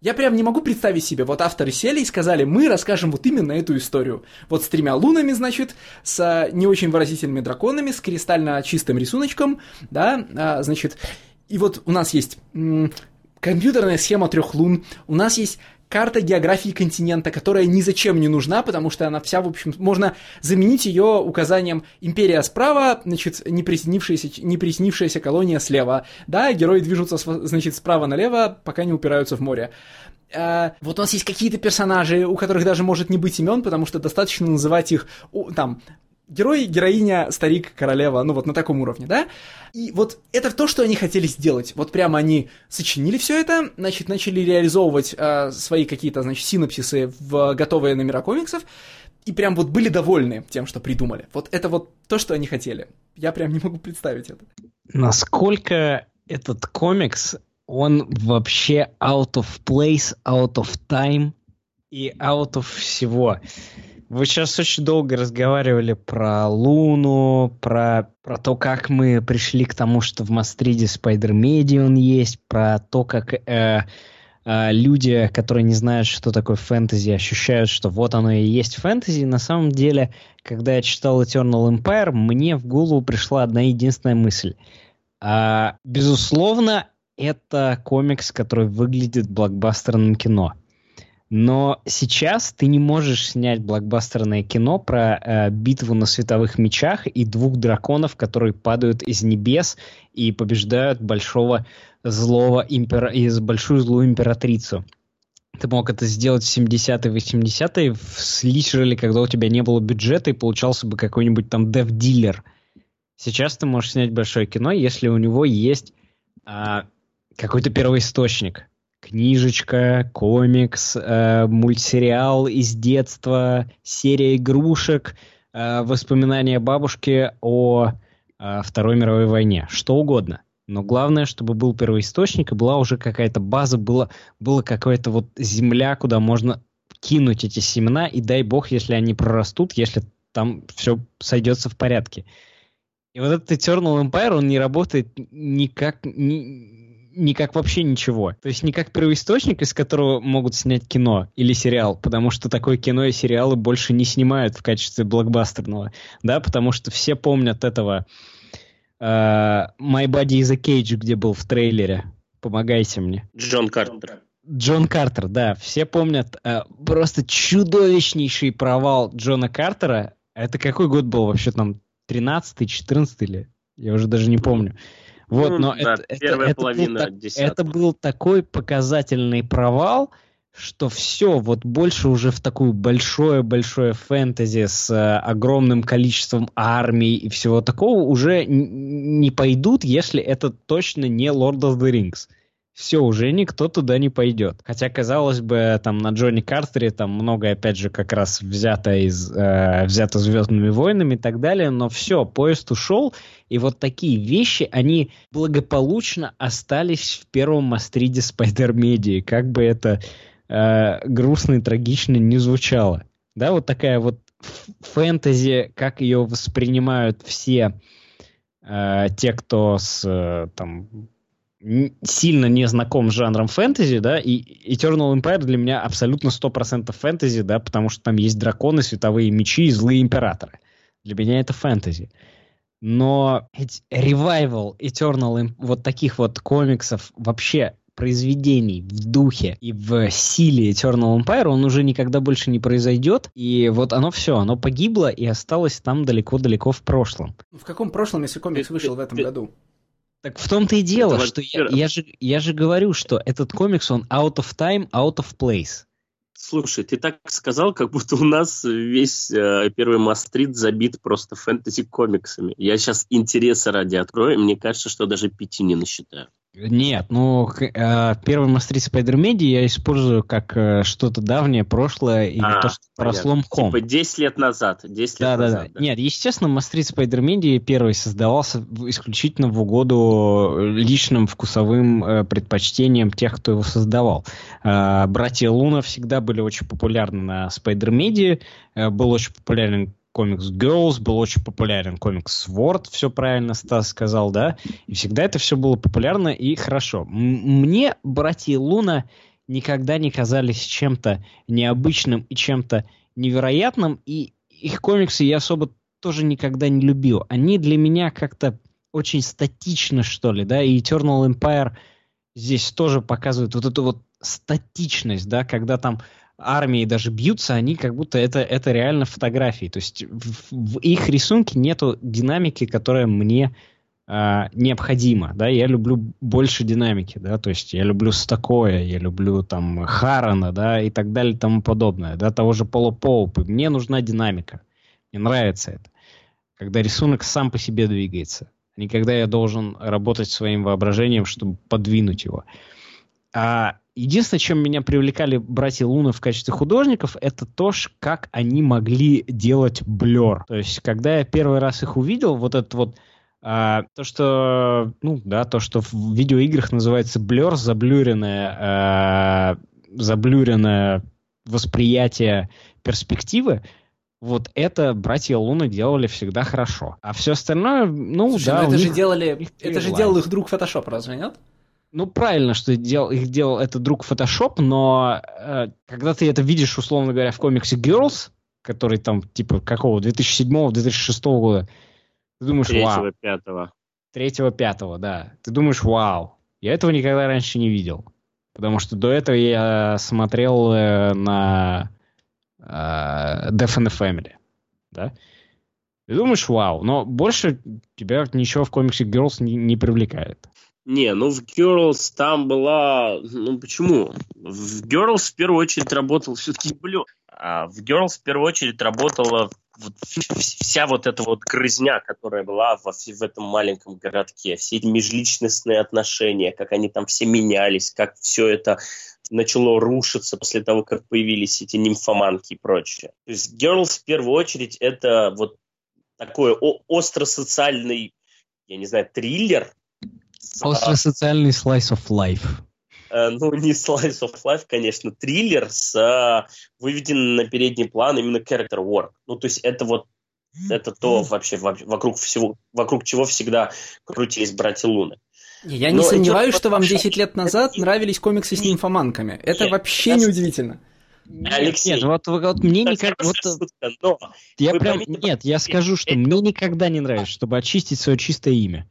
Я прям не могу представить себе, вот авторы сели и сказали, мы расскажем вот именно эту историю. Вот с тремя лунами, значит, с не очень выразительными драконами, с кристально чистым рисуночком, да, а, значит, и вот у нас есть компьютерная схема трех лун, у нас есть карта географии континента, которая ни зачем не нужна, потому что она вся, в общем, можно заменить ее указанием «Империя справа», значит, не приснившаяся, не приснившаяся колония слева. Да, герои движутся, значит, справа налево, пока не упираются в море. Uh, вот у нас есть какие-то персонажи, у которых даже может не быть имен, потому что достаточно называть их, там, герой, героиня, старик, королева, ну вот на таком уровне, да? И вот это то, что они хотели сделать. Вот прямо они сочинили все это, значит, начали реализовывать э, свои какие-то, значит, синапсисы в готовые номера комиксов, и прям вот были довольны тем, что придумали. Вот это вот то, что они хотели. Я прям не могу представить это. Насколько этот комикс, он вообще out of place, out of time и out of всего. Вы сейчас очень долго разговаривали про Луну, про, про то, как мы пришли к тому, что в Мастриде Спайдер Медиан есть, про то, как э, э, люди, которые не знают, что такое фэнтези, ощущают, что вот оно и есть фэнтези. На самом деле, когда я читал Eternal Empire, мне в голову пришла одна единственная мысль. А, безусловно, это комикс, который выглядит блокбастерным кино. Но сейчас ты не можешь снять блокбастерное кино про э, битву на световых мечах и двух драконов, которые падают из небес и побеждают большого злого импера... из большую злую императрицу. Ты мог это сделать в 70-е, 80-е, в литерали, когда у тебя не было бюджета и получался бы какой-нибудь там дев-дилер. Сейчас ты можешь снять большое кино, если у него есть а, какой-то первоисточник книжечка, комикс, э, мультсериал из детства, серия игрушек, э, воспоминания бабушки о э, Второй мировой войне, что угодно. Но главное, чтобы был первоисточник и была уже какая-то база, было, было какая-то вот земля, куда можно кинуть эти семена, и дай бог, если они прорастут, если там все сойдется в порядке. И вот этот Eternal Empire, он не работает никак, ни, не как вообще ничего. То есть не как первоисточник, из которого могут снять кино или сериал, потому что такое кино и сериалы больше не снимают в качестве блокбастерного, да, потому что все помнят этого э, My Body is a Cage, где был в трейлере. Помогайте мне. Джон Картер. Джон Картер, да. Все помнят э, просто чудовищнейший провал Джона Картера. Это какой год был вообще там? 13-й, 14 или? Я уже даже не помню. Вот, ну, но да, это, первая это, половина это, был, это был такой показательный провал, что все, вот больше уже в такую большое-большое фэнтези с э, огромным количеством армий и всего такого уже не пойдут, если это точно не Lord of the Rings все, уже никто туда не пойдет. Хотя, казалось бы, там на Джонни Картере там много, опять же, как раз взято из э, взято Звездными войнами и так далее, но все, поезд ушел, и вот такие вещи, они благополучно остались в первом мастриде Спайдер-медии, как бы это э, грустно и трагично не звучало. Да, вот такая вот фэнтези, как ее воспринимают все э, те, кто с э, там сильно не знаком с жанром фэнтези, да, и Eternal Empire для меня абсолютно 100% фэнтези, да, потому что там есть драконы, световые мечи и злые императоры. Для меня это фэнтези. Но ревайвал Eternal, вот таких вот комиксов, вообще произведений в духе и в силе Eternal Empire, он уже никогда больше не произойдет. И вот оно все, оно погибло и осталось там далеко-далеко в прошлом. В каком прошлом, если комикс вышел в этом году? Так в том-то и дело, это что я, я, же, я же говорю, что этот комикс, он out of time, out of place. Слушай, ты так сказал, как будто у нас весь э, первый Must Read забит просто фэнтези-комиксами. Я сейчас интереса ради открою, мне кажется, что даже пяти не насчитаю. Нет, ну, э, первый Must Read Спайдермедиа я использую как э, что-то давнее прошлое и а, то, что про слом Хом. Типа 10 лет назад. 10 да, лет да, назад, да, да. Нет, естественно, Must Read Спайдермедиа первый создавался исключительно в угоду личным вкусовым э, предпочтениям тех, кто его создавал. Э, братья Луна всегда были очень популярны на Спайдермедии, э, был очень популярен комикс Girls, был очень популярен комикс Sword, все правильно Стас сказал, да, и всегда это все было популярно и хорошо. Мне братья Луна никогда не казались чем-то необычным и чем-то невероятным, и их комиксы я особо тоже никогда не любил. Они для меня как-то очень статично, что ли, да, и Eternal Empire здесь тоже показывает вот эту вот статичность, да, когда там армии даже бьются, они как будто это, это реально фотографии. То есть в, в их рисунке нету динамики, которая мне э, необходима. Да? Я люблю больше динамики, да, то есть я люблю Стакоя, я люблю там Харана, да, и так далее и тому подобное, да, того же Пола Поупы. Мне нужна динамика. Мне нравится это. Когда рисунок сам по себе двигается. А не когда я должен работать своим воображением, чтобы подвинуть его. А единственное, чем меня привлекали братья Луны в качестве художников, это то, как они могли делать блер. То есть, когда я первый раз их увидел, вот этот вот а, то, что, ну, да, то, что в видеоиграх называется блер, заблюренное, а, заблюренное восприятие перспективы, вот это братья Луны делали всегда хорошо. А все остальное, ну, Слушай, да. Ну, это же делали, это же делал их друг Photoshop, разве нет? Ну, правильно, что дел, их делал это друг Photoshop, но э, когда ты это видишь, условно говоря, в комиксе Girls, который там, типа, какого, 2007-2006 года, ты думаешь, вау. пятого. Третьего, пятого, да. Ты думаешь, вау. Я этого никогда раньше не видел. Потому что до этого я смотрел э, на э, Death and the Family. Да? Ты думаешь, вау. Но больше тебя ничего в комиксе Girls не, не привлекает. Не, ну в Girls там была... Ну почему? В Girls в первую очередь работал все-таки Блю. А в Girls в первую очередь работала вот вся вот эта вот грызня, которая была во, в этом маленьком городке, все эти межличностные отношения, как они там все менялись, как все это начало рушиться после того, как появились эти нимфоманки и прочее. То есть Girls в первую очередь это вот такой остро-социальный, я не знаю, триллер, Остросоциальный slice of life. Э, ну, не slice of life, конечно, триллер с uh, выведенным на передний план именно character work. Ну, то есть это вот это то вообще вокруг всего, вокруг чего всегда крутились братья Луны. Я не сомневаюсь, что вам 10 лет назад нравились комиксы с нимфоманками. Это нет, вообще не удивительно. Алексей, нет, вот, вот мне никак... Вот, но я прям, нет, я скажу, что мне никогда не нравится, чтобы очистить свое чистое имя.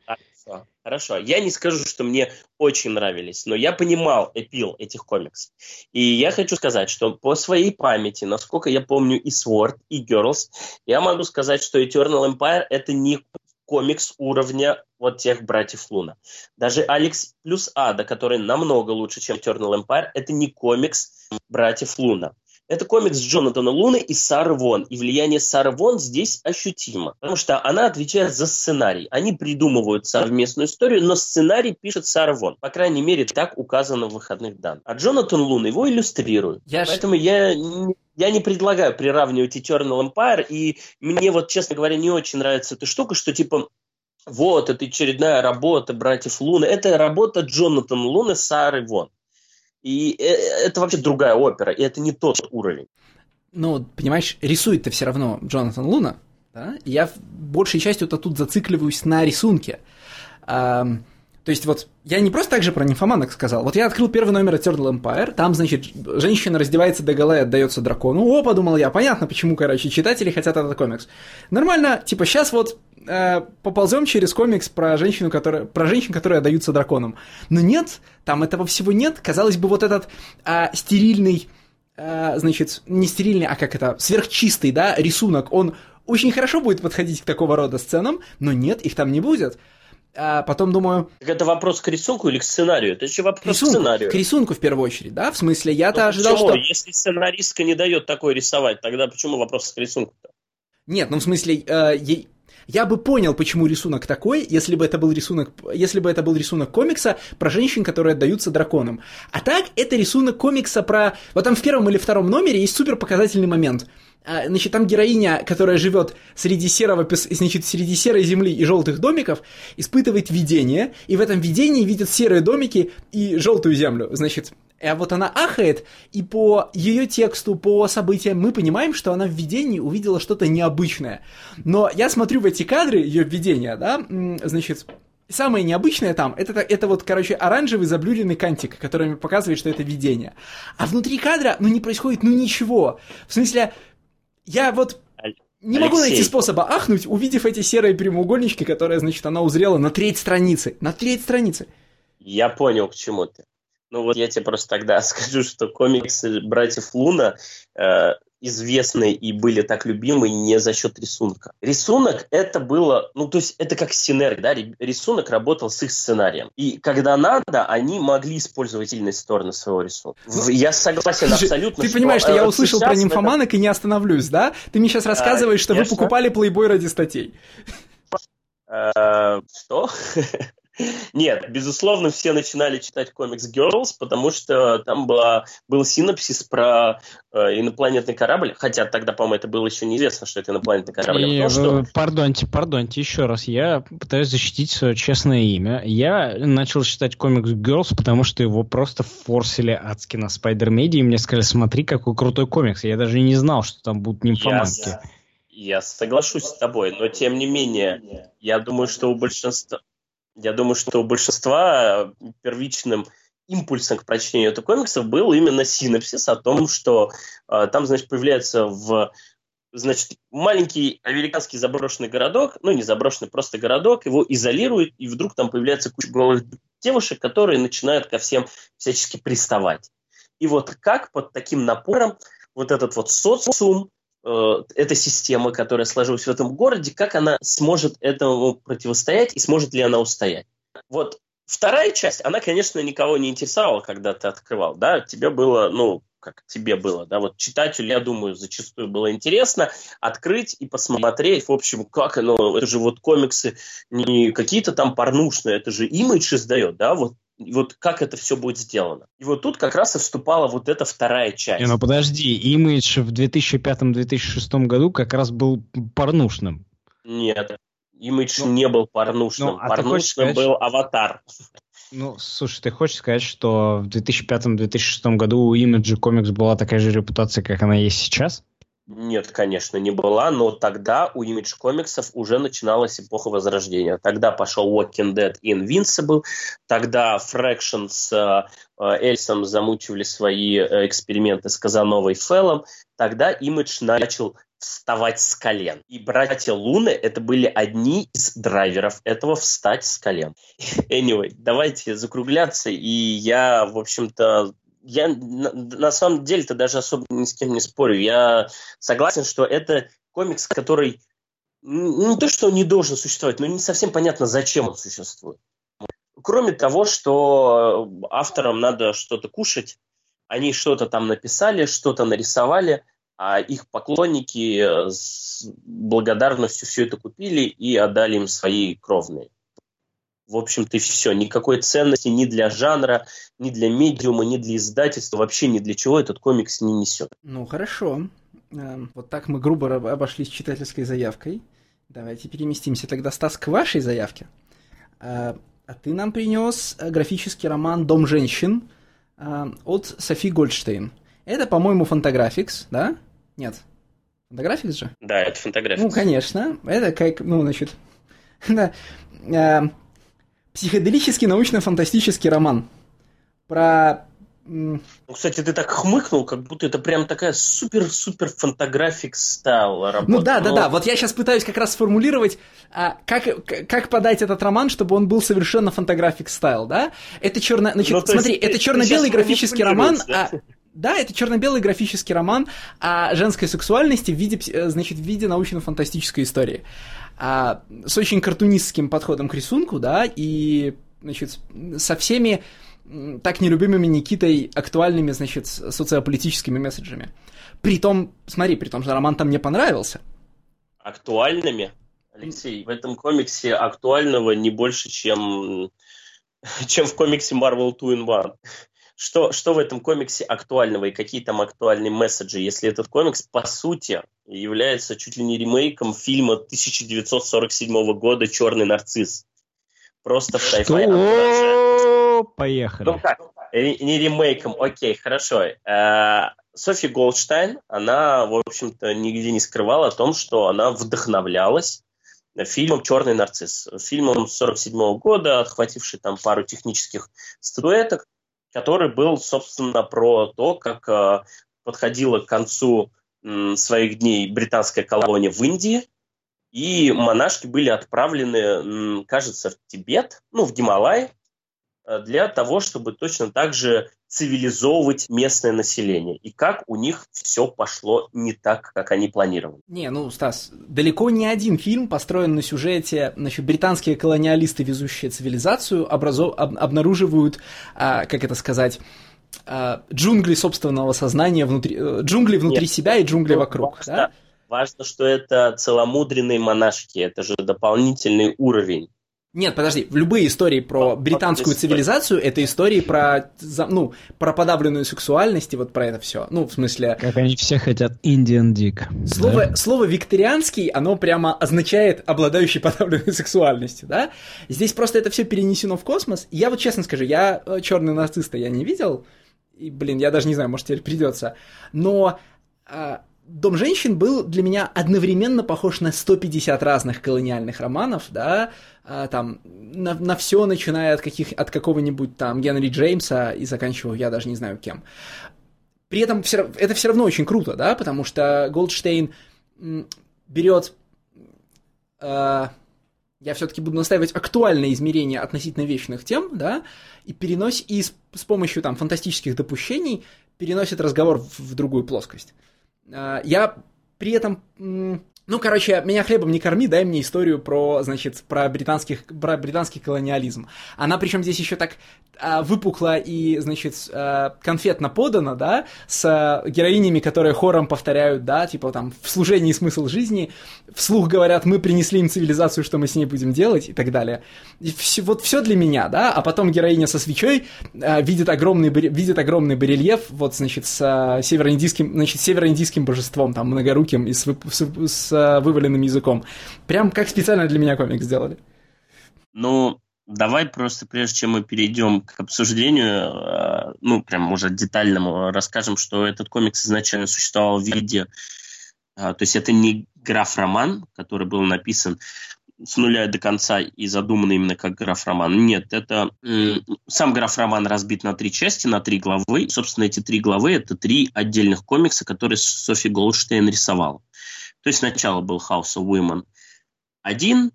Хорошо, хорошо. Я не скажу, что мне очень нравились, но я понимал эпил этих комиксов. И я хочу сказать, что по своей памяти, насколько я помню и Sword, и Girls, я могу сказать, что Eternal Empire это не комикс уровня вот тех братьев Луна. Даже Алекс плюс Ада, который намного лучше, чем Eternal Empire, это не комикс братьев Луна. Это комикс Джонатана Луны и Сары Вон. И влияние Сары Вон здесь ощутимо. Потому что она отвечает за сценарий. Они придумывают совместную историю, но сценарий пишет Сара Вон. По крайней мере, так указано в выходных данных. А Джонатан Лун его иллюстрирует. Я Поэтому ж... я я не предлагаю приравнивать Eternal Empire, и мне вот, честно говоря, не очень нравится эта штука, что типа вот, это очередная работа братьев Луны. Это работа Джонатана Луны с Сарой Вон. И э, это вообще другая опера, и это не тот уровень. Ну, понимаешь, рисует-то все равно Джонатан Луна, да? я большей частью-то тут зацикливаюсь на рисунке. А, то есть вот я не просто так же про нимфоманок сказал. Вот я открыл первый номер Eternal Empire, там, значит, женщина раздевается до гола и отдается дракону. О, подумал я, понятно, почему, короче, читатели хотят этот комикс. Нормально, типа, сейчас вот э, поползем через комикс про женщину, которая, про женщин, которые отдаются драконам. Но нет, там этого всего нет. Казалось бы, вот этот э, стерильный, э, значит, не стерильный, а как это, сверхчистый, да, рисунок, он очень хорошо будет подходить к такого рода сценам, но нет, их там не будет. А потом думаю... Это вопрос к рисунку или к сценарию? Это еще вопрос рисунку, к сценарию. К рисунку в первую очередь, да? В смысле, я-то ну, ожидал, почему? что... Если сценаристка не дает такое рисовать, тогда почему вопрос к рисунку-то? Нет, ну в смысле, э, ей... Я бы понял, почему рисунок такой, если бы это был рисунок, если бы это был рисунок комикса про женщин, которые отдаются драконам. А так, это рисунок комикса про... Вот там в первом или втором номере есть супер показательный момент – а, значит, там героиня, которая живет среди серого, значит, среди серой земли и желтых домиков, испытывает видение, и в этом видении видит серые домики и желтую землю. Значит, а вот она ахает, и по ее тексту, по событиям мы понимаем, что она в видении увидела что-то необычное. Но я смотрю в эти кадры ее видения, да, значит, самое необычное там, это, это вот, короче, оранжевый заблюренный кантик, который мне показывает, что это видение. А внутри кадра, ну, не происходит, ну, ничего. В смысле, я вот не Алексей. могу найти способа ахнуть, увидев эти серые прямоугольнички, которые, значит, она узрела на треть страницы. На треть страницы. Я понял, к чему ты. Ну вот я тебе просто тогда скажу, что комиксы братьев Луна э, известны и были так любимы не за счет рисунка. Рисунок это было, ну то есть это как синергия, да, рисунок работал с их сценарием. И когда надо, они могли использовать сильные стороны своего рисунка. Ну, я согласен Слушай, абсолютно. Ты что, понимаешь, что я э, услышал про нимфоманок это... и не остановлюсь, да? Ты мне сейчас а, рассказываешь, а, что конечно. вы покупали плейбой ради статей. А, что? Нет, безусловно, все начинали читать комикс Girls, потому что там была, был синопсис про э, инопланетный корабль, хотя тогда, по-моему, это было еще неизвестно, что это инопланетный корабль. И, а что... Пардоньте, пардоньте, еще раз, я пытаюсь защитить свое честное имя. Я начал читать комикс Girls, потому что его просто форсили адски на Спайдер-медиа, и мне сказали, смотри, какой крутой комикс. Я даже не знал, что там будут нимфоманки. Я, я соглашусь с тобой, но тем не менее, я думаю, что у большинства я думаю, что у большинства первичным импульсом к прочтению этого комикса был именно синапсис о том, что э, там, значит, появляется в значит, маленький американский заброшенный городок, ну, не заброшенный, просто городок, его изолируют, и вдруг там появляется куча голых девушек, которые начинают ко всем всячески приставать. И вот как под таким напором вот этот вот социум э, эта система, которая сложилась в этом городе, как она сможет этому противостоять и сможет ли она устоять. Вот вторая часть, она, конечно, никого не интересовала, когда ты открывал, да, тебе было, ну, как тебе было, да, вот читателю, я думаю, зачастую было интересно открыть и посмотреть, в общем, как оно, это же вот комиксы не какие-то там порнушные, это же имидж издает, да, вот вот как это все будет сделано. И вот тут как раз и вступала вот эта вторая часть. Не, ну подожди, имидж в 2005-2006 году как раз был порнушным. Нет, имидж ну, не был порнушным. Ну, а порнушным сказать, был аватар. Ну, слушай, ты хочешь сказать, что в 2005-2006 году у имиджа комикс была такая же репутация, как она есть сейчас? Нет, конечно, не была, но тогда у Image комиксов уже начиналась эпоха Возрождения. Тогда пошел Walking Dead и Invincible, тогда Fraction с э, Эльсом замучивали свои э, эксперименты с Казановой и Феллом, тогда Image начал вставать с колен. И братья Луны это были одни из драйверов этого встать с колен. Anyway, давайте закругляться, и я, в общем-то, я на, на самом деле-то даже особо ни с кем не спорю. Я согласен, что это комикс, который не то, что он не должен существовать, но не совсем понятно, зачем он существует. Кроме того, что авторам надо что-то кушать, они что-то там написали, что-то нарисовали, а их поклонники с благодарностью все это купили и отдали им свои кровные в общем-то, и все. Никакой ценности ни для жанра, ни для медиума, ни для издательства, вообще ни для чего этот комикс не несет. Ну, хорошо. Эм, вот так мы грубо обошлись читательской заявкой. Давайте переместимся тогда, Стас, к вашей заявке. Э, а ты нам принес э, графический роман «Дом женщин» э, от Софи Гольдштейн. Это, по-моему, фантаграфикс, да? Нет. Фантаграфикс же? Да, это фантаграфикс. Ну, конечно. Это как, ну, значит... да психоделический научно-фантастический роман про ну, кстати, ты так хмыкнул, как будто это прям такая супер-супер фантаграфик стайл работа. Ну да, да, да. Вот я сейчас пытаюсь как раз сформулировать, а, как, как подать этот роман, чтобы он был совершенно фантаграфик стайл, да? Это черно... Значит, ну, смотри, это черно-белый графический роман, да? а, да, это черно-белый графический роман о женской сексуальности в виде, э, значит, в виде научно-фантастической истории а, с очень картунистским подходом к рисунку, да, и, значит, со всеми так нелюбимыми Никитой актуальными, значит, социополитическими месседжами. При том, смотри, при том, что роман там мне понравился. Актуальными? Алексей, в этом комиксе актуального не больше, чем, чем в комиксе Marvel 2 in 1 что, что в этом комиксе актуального и какие там актуальные месседжи, если этот комикс, по сути, является чуть ли не ремейком фильма 1947 года «Черный нарцисс». Просто в Что? Поехали. Ну как? Не ремейком, окей, хорошо. Э, Софи Голдштайн, она, в общем-то, нигде не скрывала о том, что она вдохновлялась фильмом «Черный нарцисс». Фильмом 47 года, отхвативший там пару технических статуэток, который был, собственно, про то, как э, подходила к концу своих дней британская колония в Индии, и монашки были отправлены, кажется, в Тибет, ну, в Гималай, э, для того, чтобы точно так же цивилизовывать местное население. И как у них все пошло не так, как они планировали. Не, ну, Стас, далеко не один фильм построен на сюжете, значит, британские колониалисты, везущие цивилизацию, образов... об... обнаруживают, а, как это сказать, джунгли собственного сознания внутри, э, джунгли внутри Нет, себя и джунгли вокруг. Важно, да? важно, что это целомудренные монашки, это же дополнительный уровень. Нет, подожди, в любые истории про британскую цивилизацию это истории про, ну, про подавленную сексуальность и вот про это все. Ну, в смысле... Как они все хотят Indian Dick. Слово, да? слово викторианский, оно прямо означает обладающий подавленной сексуальностью, да? Здесь просто это все перенесено в космос. Я вот честно скажу, я э, черный нациста я не видел, и, блин, я даже не знаю, может, теперь придется. Но а, Дом женщин был для меня одновременно похож на 150 разных колониальных романов, да, а, там, на, на все, начиная от, каких, от какого-нибудь там Генри Джеймса и заканчивая, я даже не знаю кем. При этом все, это все равно очень круто, да, потому что Голдштейн берет, э, я все-таки буду настаивать, актуальное измерение относительно вечных тем, да, и переносит, и с, с помощью там фантастических допущений переносит разговор в, в другую плоскость. А, я при этом ну, короче, меня хлебом не корми, дай мне историю про, значит, про, британских, про британский колониализм. Она причем здесь еще так а, выпукла и, значит, а, конфетно подана, да, с а, героинями, которые хором повторяют, да, типа там в служении смысл жизни, вслух говорят, мы принесли им цивилизацию, что мы с ней будем делать и так далее. И все, вот все для меня, да, а потом героиня со свечой а, видит, огромный, видит огромный барельеф, вот, значит, с а, североиндийским, значит, североиндийским божеством, там, многоруким и с, с, с вываленным языком. Прям как специально для меня комик сделали. Ну, давай просто, прежде чем мы перейдем к обсуждению, э, ну, прям уже детальному, расскажем, что этот комикс изначально существовал в виде... Э, то есть это не граф-роман, который был написан с нуля до конца и задуман именно как граф-роман. Нет, это сам граф-роман разбит на три части, на три главы. Собственно, эти три главы – это три отдельных комикса, которые Софи Голдштейн рисовала. То есть сначала был House of Women один,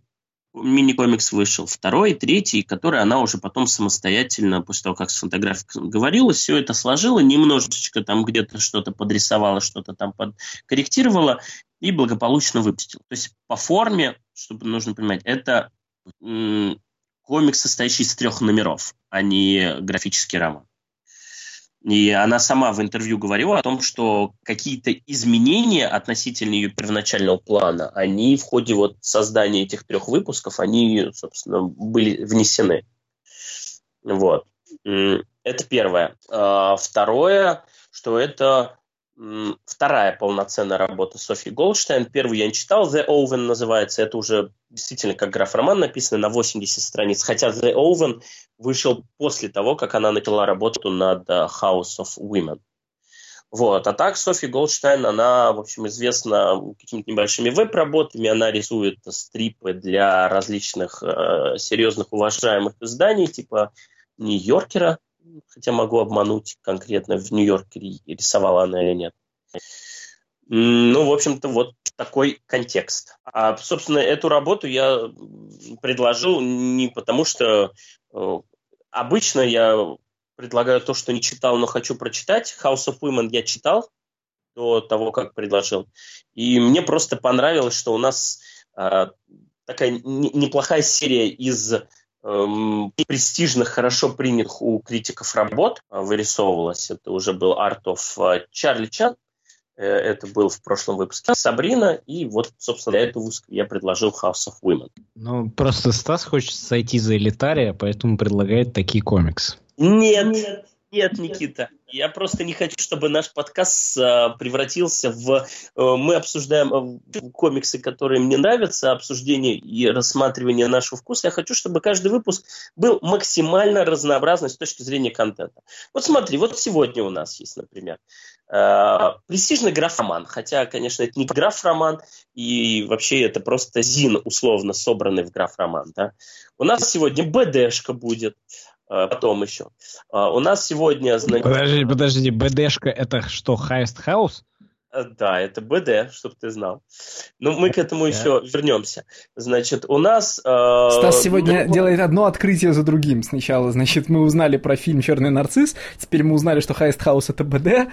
мини-комикс вышел, второй, третий, который она уже потом самостоятельно, после того, как с фотографией говорила, все это сложила, немножечко там где-то что-то подрисовала, что-то там подкорректировала и благополучно выпустила. То есть по форме, чтобы нужно понимать, это комикс, состоящий из трех номеров, а не графический роман. И она сама в интервью говорила о том, что какие-то изменения относительно ее первоначального плана, они в ходе вот создания этих трех выпусков, они, собственно, были внесены. Вот. Это первое. А, второе, что это вторая полноценная работа Софьи Голдштейн. Первую я не читал, The Oven называется. Это уже действительно как граф-роман написано на 80 страниц. Хотя The Oven вышел после того, как она начала работу над э, House of Women. Вот. А так Софья Голдштайн, она, в общем, известна какими-то небольшими веб-работами, она рисует стрипы для различных э, серьезных уважаемых изданий, типа Нью-Йоркера, хотя могу обмануть конкретно, в Нью-Йорке рисовала она или нет. Ну, в общем-то, вот такой контекст. А, собственно, эту работу я предложил не потому, что э, обычно я предлагаю то, что не читал, но хочу прочитать. House of Women я читал до того, как предложил. И мне просто понравилось, что у нас э, такая неплохая серия из эм, престижных, хорошо принятых у критиков работ вырисовывалась. Это уже был Art of э, Чан. Э, это был в прошлом выпуске Сабрина, и вот, собственно, для этого я предложил House of Women. Ну, просто Стас хочет сойти за элитария, поэтому предлагает такие комиксы. Нет, нет, нет, Никита. Я просто не хочу, чтобы наш подкаст а, превратился в... А, мы обсуждаем комиксы, которые мне нравятся, обсуждение и рассматривание нашего вкуса. Я хочу, чтобы каждый выпуск был максимально разнообразный с точки зрения контента. Вот смотри, вот сегодня у нас есть, например, престижный граф-роман. Хотя, конечно, это не граф-роман, и вообще это просто зин, условно собранный в граф-роман. Да? У нас сегодня БДшка будет. А, потом еще. А, у нас сегодня... Значит... Подожди, подожди, БДшка это что, Highest House? Э, да, это БД, чтобы ты знал. Но мы к этому еще вернемся. Значит, у нас... Э, Стас сегодня ну, делает одно открытие за другим. Сначала, значит, мы узнали про фильм «Черный нарцисс», теперь мы узнали, что Highest House это БД.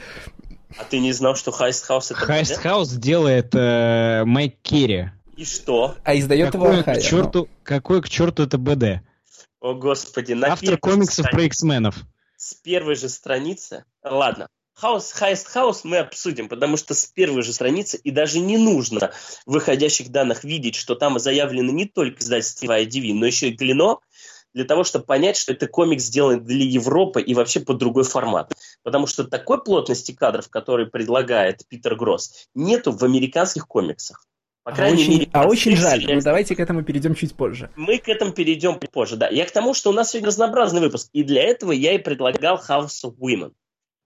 А ты не знал, что Highest House это Highest House делает э, Майк Керри. И что? А издает какой его К черту, какой к черту это БД? О, господи. Автор комиксов про X-менов. С первой же страницы... Ладно, Хаус, Хайст Хаус мы обсудим, потому что с первой же страницы и даже не нужно в выходящих данных видеть, что там заявлено не только издательство IDV, но еще и Глино, для того, чтобы понять, что это комикс сделан для Европы и вообще под другой формат. Потому что такой плотности кадров, который предлагает Питер Гросс, нету в американских комиксах. По а крайней а очень, мере, а очень жаль, но давайте к этому перейдем чуть позже. Мы к этому перейдем позже, да. Я к тому, что у нас сегодня разнообразный выпуск, и для этого я и предлагал House of Women.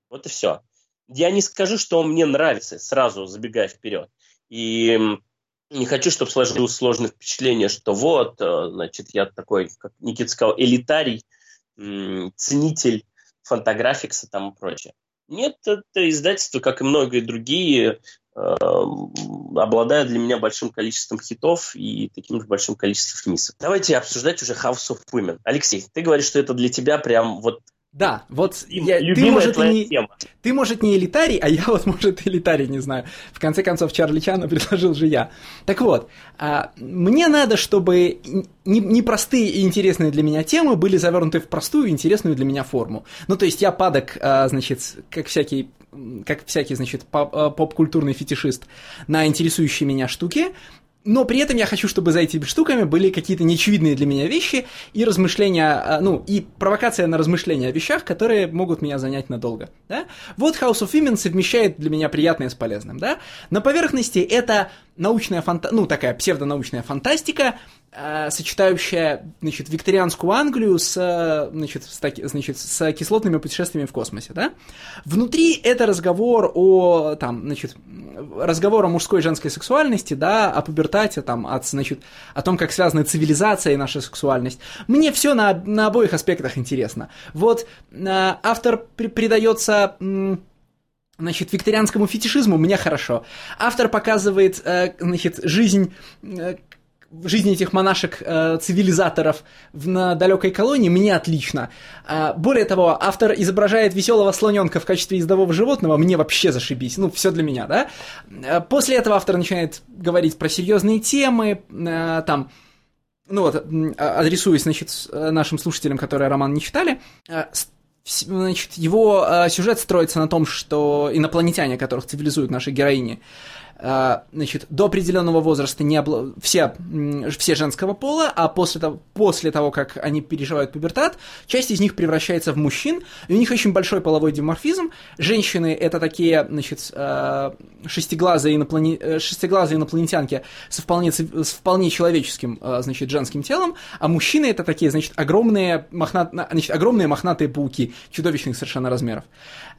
Вот и все. Я не скажу, что он мне нравится, сразу забегая вперед. И не хочу, чтобы сложилось сложное впечатление, что вот, э, значит, я такой, как Никита сказал, элитарий, ценитель фантаграфикса там и прочее. Нет, это издательство, как и многие другие, э, обладает для меня большим количеством хитов и таким же большим количеством миссов. Давайте обсуждать уже House of Women. Алексей, ты говоришь, что это для тебя прям вот да, вот я, ты, может, не, тема. ты, может, не элитарий, а я вот, может, элитарий, не знаю. В конце концов, Чарли Чана предложил же я. Так вот, а, мне надо, чтобы непростые не и интересные для меня темы были завернуты в простую и интересную для меня форму. Ну, то есть я падок, а, значит, как всякий как всякий, значит, а, поп-культурный фетишист на интересующие меня штуки, но при этом я хочу, чтобы за этими штуками были какие-то неочевидные для меня вещи и размышления, а, ну, и провокация на размышления о вещах, которые могут меня занять надолго, да? Вот House of Women совмещает для меня приятное с полезным, да? На поверхности это научная фанта... ну, такая псевдонаучная фантастика, э, сочетающая, значит, викторианскую Англию с, значит, с, таки, значит, с кислотными путешествиями в космосе, да? Внутри это разговор о, там, значит, разговор о мужской и женской сексуальности, да, о пубертате, там, от, значит, о том, как связаны цивилизация и наша сексуальность. Мне все на, на обоих аспектах интересно. Вот э, автор при, придается... М- Значит, викторианскому фетишизму мне хорошо. Автор показывает, э, значит, жизнь э, жизнь этих монашек-цивилизаторов э, на далекой колонии мне отлично. Э, более того, автор изображает веселого слоненка в качестве ездового животного, мне вообще зашибись. Ну, все для меня, да? После этого автор начинает говорить про серьезные темы, там, ну вот, адресуясь, значит, нашим слушателям, которые роман не читали, значит, его э, сюжет строится на том, что инопланетяне, которых цивилизуют наши героини, значит, до определенного возраста не обла... все, все женского пола, а после того, после того, как они переживают пубертат, часть из них превращается в мужчин, и у них очень большой половой диморфизм. Женщины — это такие, значит, а, шестиглазые, иноплане... Э, шестиглазые инопланетянки со вполне, с вполне человеческим, а, значит, женским телом, а мужчины — это такие, значит, огромные, мохнат... значит, огромные мохнатые пауки, чудовищных совершенно размеров.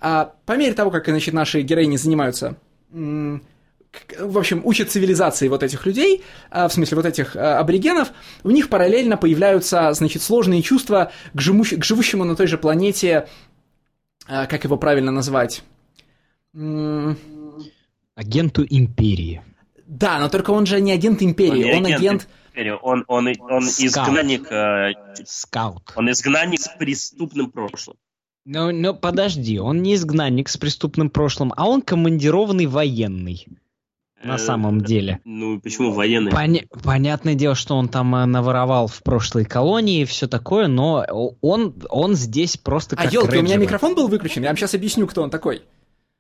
По мере того, как, значит, наши героини занимаются в общем, учат цивилизации вот этих людей, а, в смысле вот этих а, аборигенов, у них параллельно появляются, значит, сложные чувства к, живущ... к живущему на той же планете, а, как его правильно назвать? Агенту Империи. Да, но только он же не агент Империи, он, он агент... агент... Он, он, он изгнанник... Э, Скаут. Он изгнанник с преступным прошлым. Но, но подожди, он не изгнанник с преступным прошлым, а он командированный военный на э, самом деле. Ну, почему военный? Поня- понятное дело, что он там э, наворовал в прошлой колонии и все такое, но он, он здесь просто а, как А, елки, у меня микрофон был выключен, я вам сейчас объясню, кто он такой.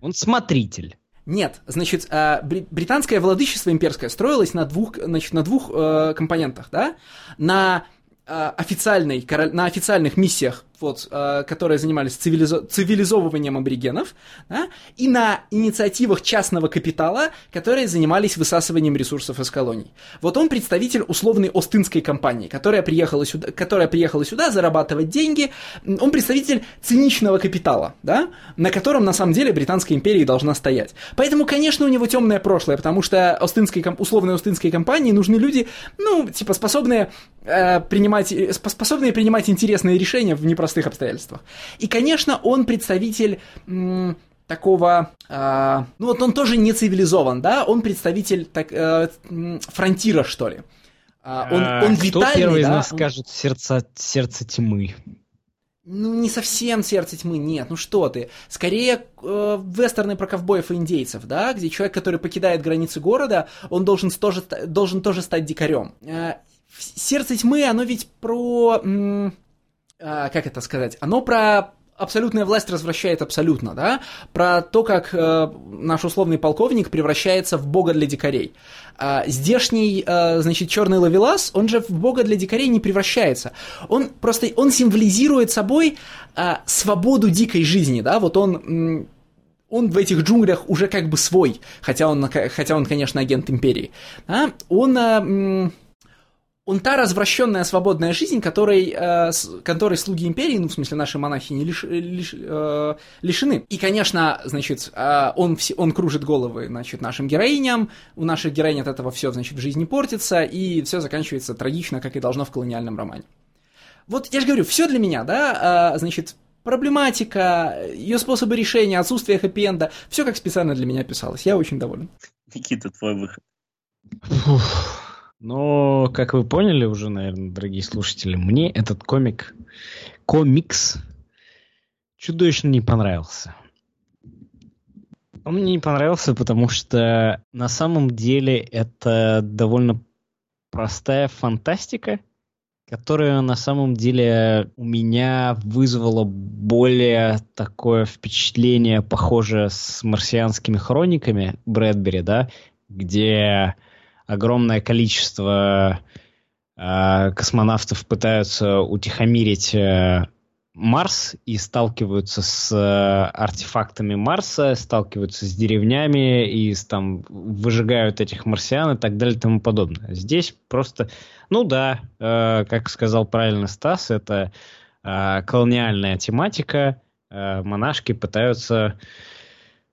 Он смотритель. Нет, значит, э, британское владычество имперское строилось на двух, значит, на двух компонентах, да? На официальной, на официальных миссиях вот, э, которые занимались цивилизо цивилизовыванием аборигенов, да, и на инициативах частного капитала, которые занимались высасыванием ресурсов из колоний. Вот он представитель условной Остинской компании, которая приехала сюда, которая приехала сюда зарабатывать деньги. Он представитель циничного капитала, да, на котором на самом деле Британская империя должна стоять. Поэтому, конечно, у него темное прошлое, потому что Остинской, условной Остинской компании нужны люди, ну, типа, способные э, принимать, способные принимать интересные решения в непростых простых обстоятельствах. И, конечно, он представитель такого, э, ну вот он тоже не цивилизован, да, он представитель так, э, фронтира, что ли. А, он, он витальный, Кто первый да? из нас скажет сердце, сердце тьмы? Ну, не совсем сердце тьмы, нет, ну что ты. Скорее, э, вестерны про ковбоев и индейцев, да, где человек, который покидает границы города, он должен тоже, должен тоже стать дикарем. Э, сердце тьмы, оно ведь про... Э, как это сказать? Оно про абсолютная власть развращает абсолютно, да, про то, как э, наш условный полковник превращается в бога для дикарей. А здешний, э, значит, черный ловелас, он же в бога для дикарей не превращается. Он просто, он символизирует собой э, свободу дикой жизни, да, вот он... он в этих джунглях уже как бы свой, хотя он, хотя он конечно, агент империи. Да? Он э, он та развращенная свободная жизнь, которой, э, с, которой слуги империи, ну, в смысле, наши монахи не лиш, лиш, э, лишены. И, конечно, значит, э, он, он кружит головы, значит, нашим героиням, у наших героинь от этого все, значит, в жизни портится, и все заканчивается трагично, как и должно в колониальном романе. Вот я же говорю, все для меня, да, э, значит, проблематика, ее способы решения, отсутствие хэппи-энда, все как специально для меня писалось. Я очень доволен. Никита, твой выход. Фух. Но, как вы поняли уже, наверное, дорогие слушатели, мне этот комик, комикс чудовищно не понравился. Он мне не понравился, потому что на самом деле это довольно простая фантастика, которая на самом деле у меня вызвала более такое впечатление, похожее с марсианскими хрониками Брэдбери, да, где огромное количество э, космонавтов пытаются утихомирить э, Марс и сталкиваются с э, артефактами Марса, сталкиваются с деревнями и там выжигают этих марсиан и так далее и тому подобное. Здесь просто, ну да, э, как сказал правильно Стас, это э, колониальная тематика. Э, монашки пытаются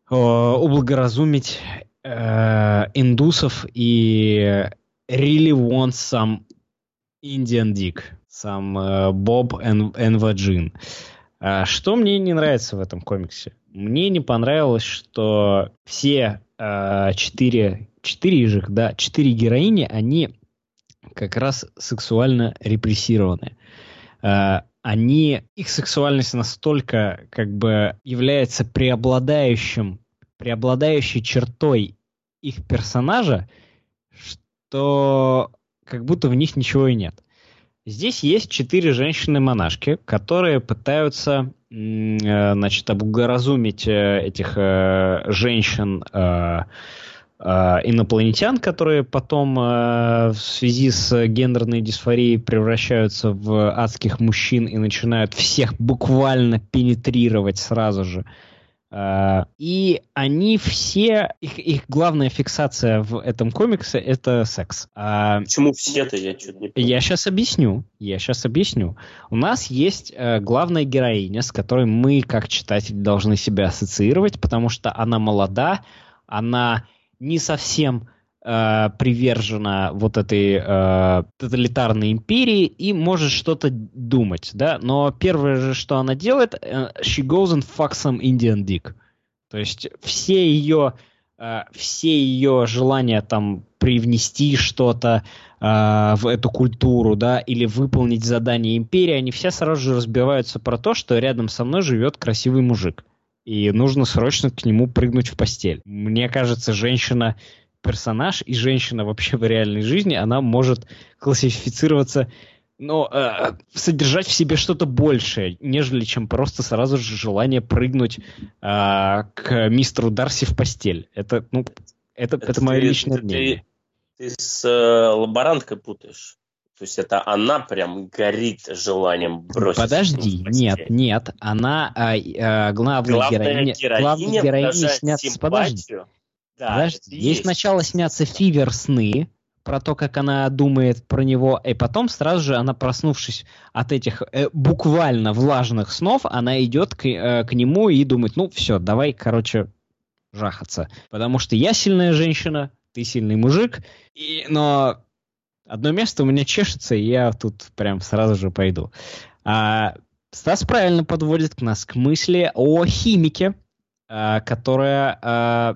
э, ублагоразумить э, индусов и really want some Indian dick, some and Vagin. Uh, что мне не нравится в этом комиксе? Мне не понравилось, что все uh, четыре, четыре же, да, четыре героини, они как раз сексуально репрессированы. Uh, они, их сексуальность настолько как бы является преобладающим преобладающей чертой их персонажа, что как будто в них ничего и нет. Здесь есть четыре женщины-монашки, которые пытаются э, значит, облагоразумить э, этих э, женщин инопланетян, которые потом в связи с гендерной дисфорией превращаются в адских мужчин и начинают всех буквально пенетрировать сразу же. А, и они все, их, их главная фиксация в этом комиксе это секс. А, Почему все-то? Я что-то не понимаю. Я сейчас объясню. Я сейчас объясню. У нас есть э, главная героиня, с которой мы, как читатель, должны себя ассоциировать, потому что она молода, она не совсем э, привержена вот этой э, тоталитарной империи и может что-то думать, да, но первое же, что она делает, э, she goes and fucks some Indian dick. То есть все ее, э, все ее желания там привнести что-то э, в эту культуру, да, или выполнить задание империи, они все сразу же разбиваются про то, что рядом со мной живет красивый мужик. И нужно срочно к нему прыгнуть в постель. Мне кажется, женщина персонаж и женщина вообще в реальной жизни, она может классифицироваться, но э, содержать в себе что-то большее, нежели чем просто сразу же желание прыгнуть э, к мистеру Дарси в постель. Это, ну, это, это, это мое ты, личное ты, мнение. Ты, ты с э, лаборанткой путаешь. То есть это она прям горит желанием бросить. Подожди, нет, нет, она а, а, главная, главная героиня, героиня, главная героиня снятся. Подожди, да, Подожди, ей есть. сначала снятся фивер сны, про то, как она думает про него, и потом сразу же она, проснувшись от этих э, буквально влажных снов, она идет к, э, к нему и думает, ну все, давай, короче, жахаться. Потому что я сильная женщина, ты сильный мужик, и, но одно место у меня чешется, и я тут прям сразу же пойду. А, Стас правильно подводит к нас к мысли о химике, э, которая, э,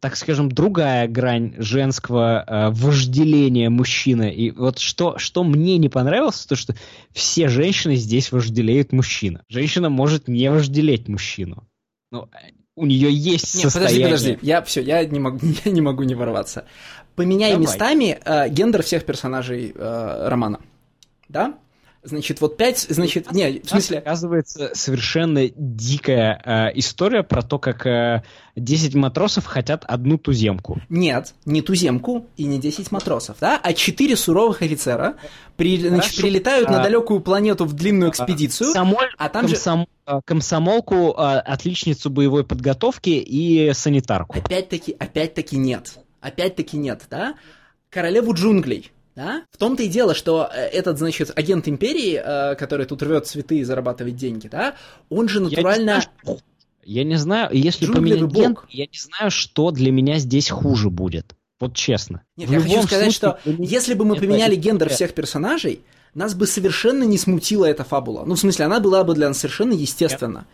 так скажем, другая грань женского э, вожделения мужчины. И вот что, что мне не понравилось, то что все женщины здесь вожделеют мужчину. Женщина может не вожделеть мужчину. Ну, у нее есть Нет, состояние. подожди, подожди. Я все, я не могу, я не могу не ворваться. Поменяй Давай. местами э, гендер всех персонажей э, романа. Да? Значит, вот пять, значит, не, в смысле, оказывается, совершенно дикая э, история про то, как э, 10 матросов хотят одну туземку. нет, не туземку и не 10 матросов, да, а четыре суровых офицера при, значит, прилетают на А, далекую планету в длинную экспедицию. Комсомоль- а там же- комсом- э, комсомолку, э, отличницу боевой подготовки и санитарку. Опять-таки, опять-таки нет. Опять-таки нет, да? Королеву джунглей, да? В том-то и дело, что э, этот, значит, агент империи, э, который тут рвет цветы и зарабатывает деньги, да, он же натурально... Я не знаю, если поменять ген, бог. я не знаю, что для меня здесь хуже будет. Вот честно. Нет, В я хочу сказать, случае, что если бы мы это поменяли гендер всех персонажей, нас бы совершенно не смутила эта фабула. Ну, в смысле, она была бы для нас совершенно естественна.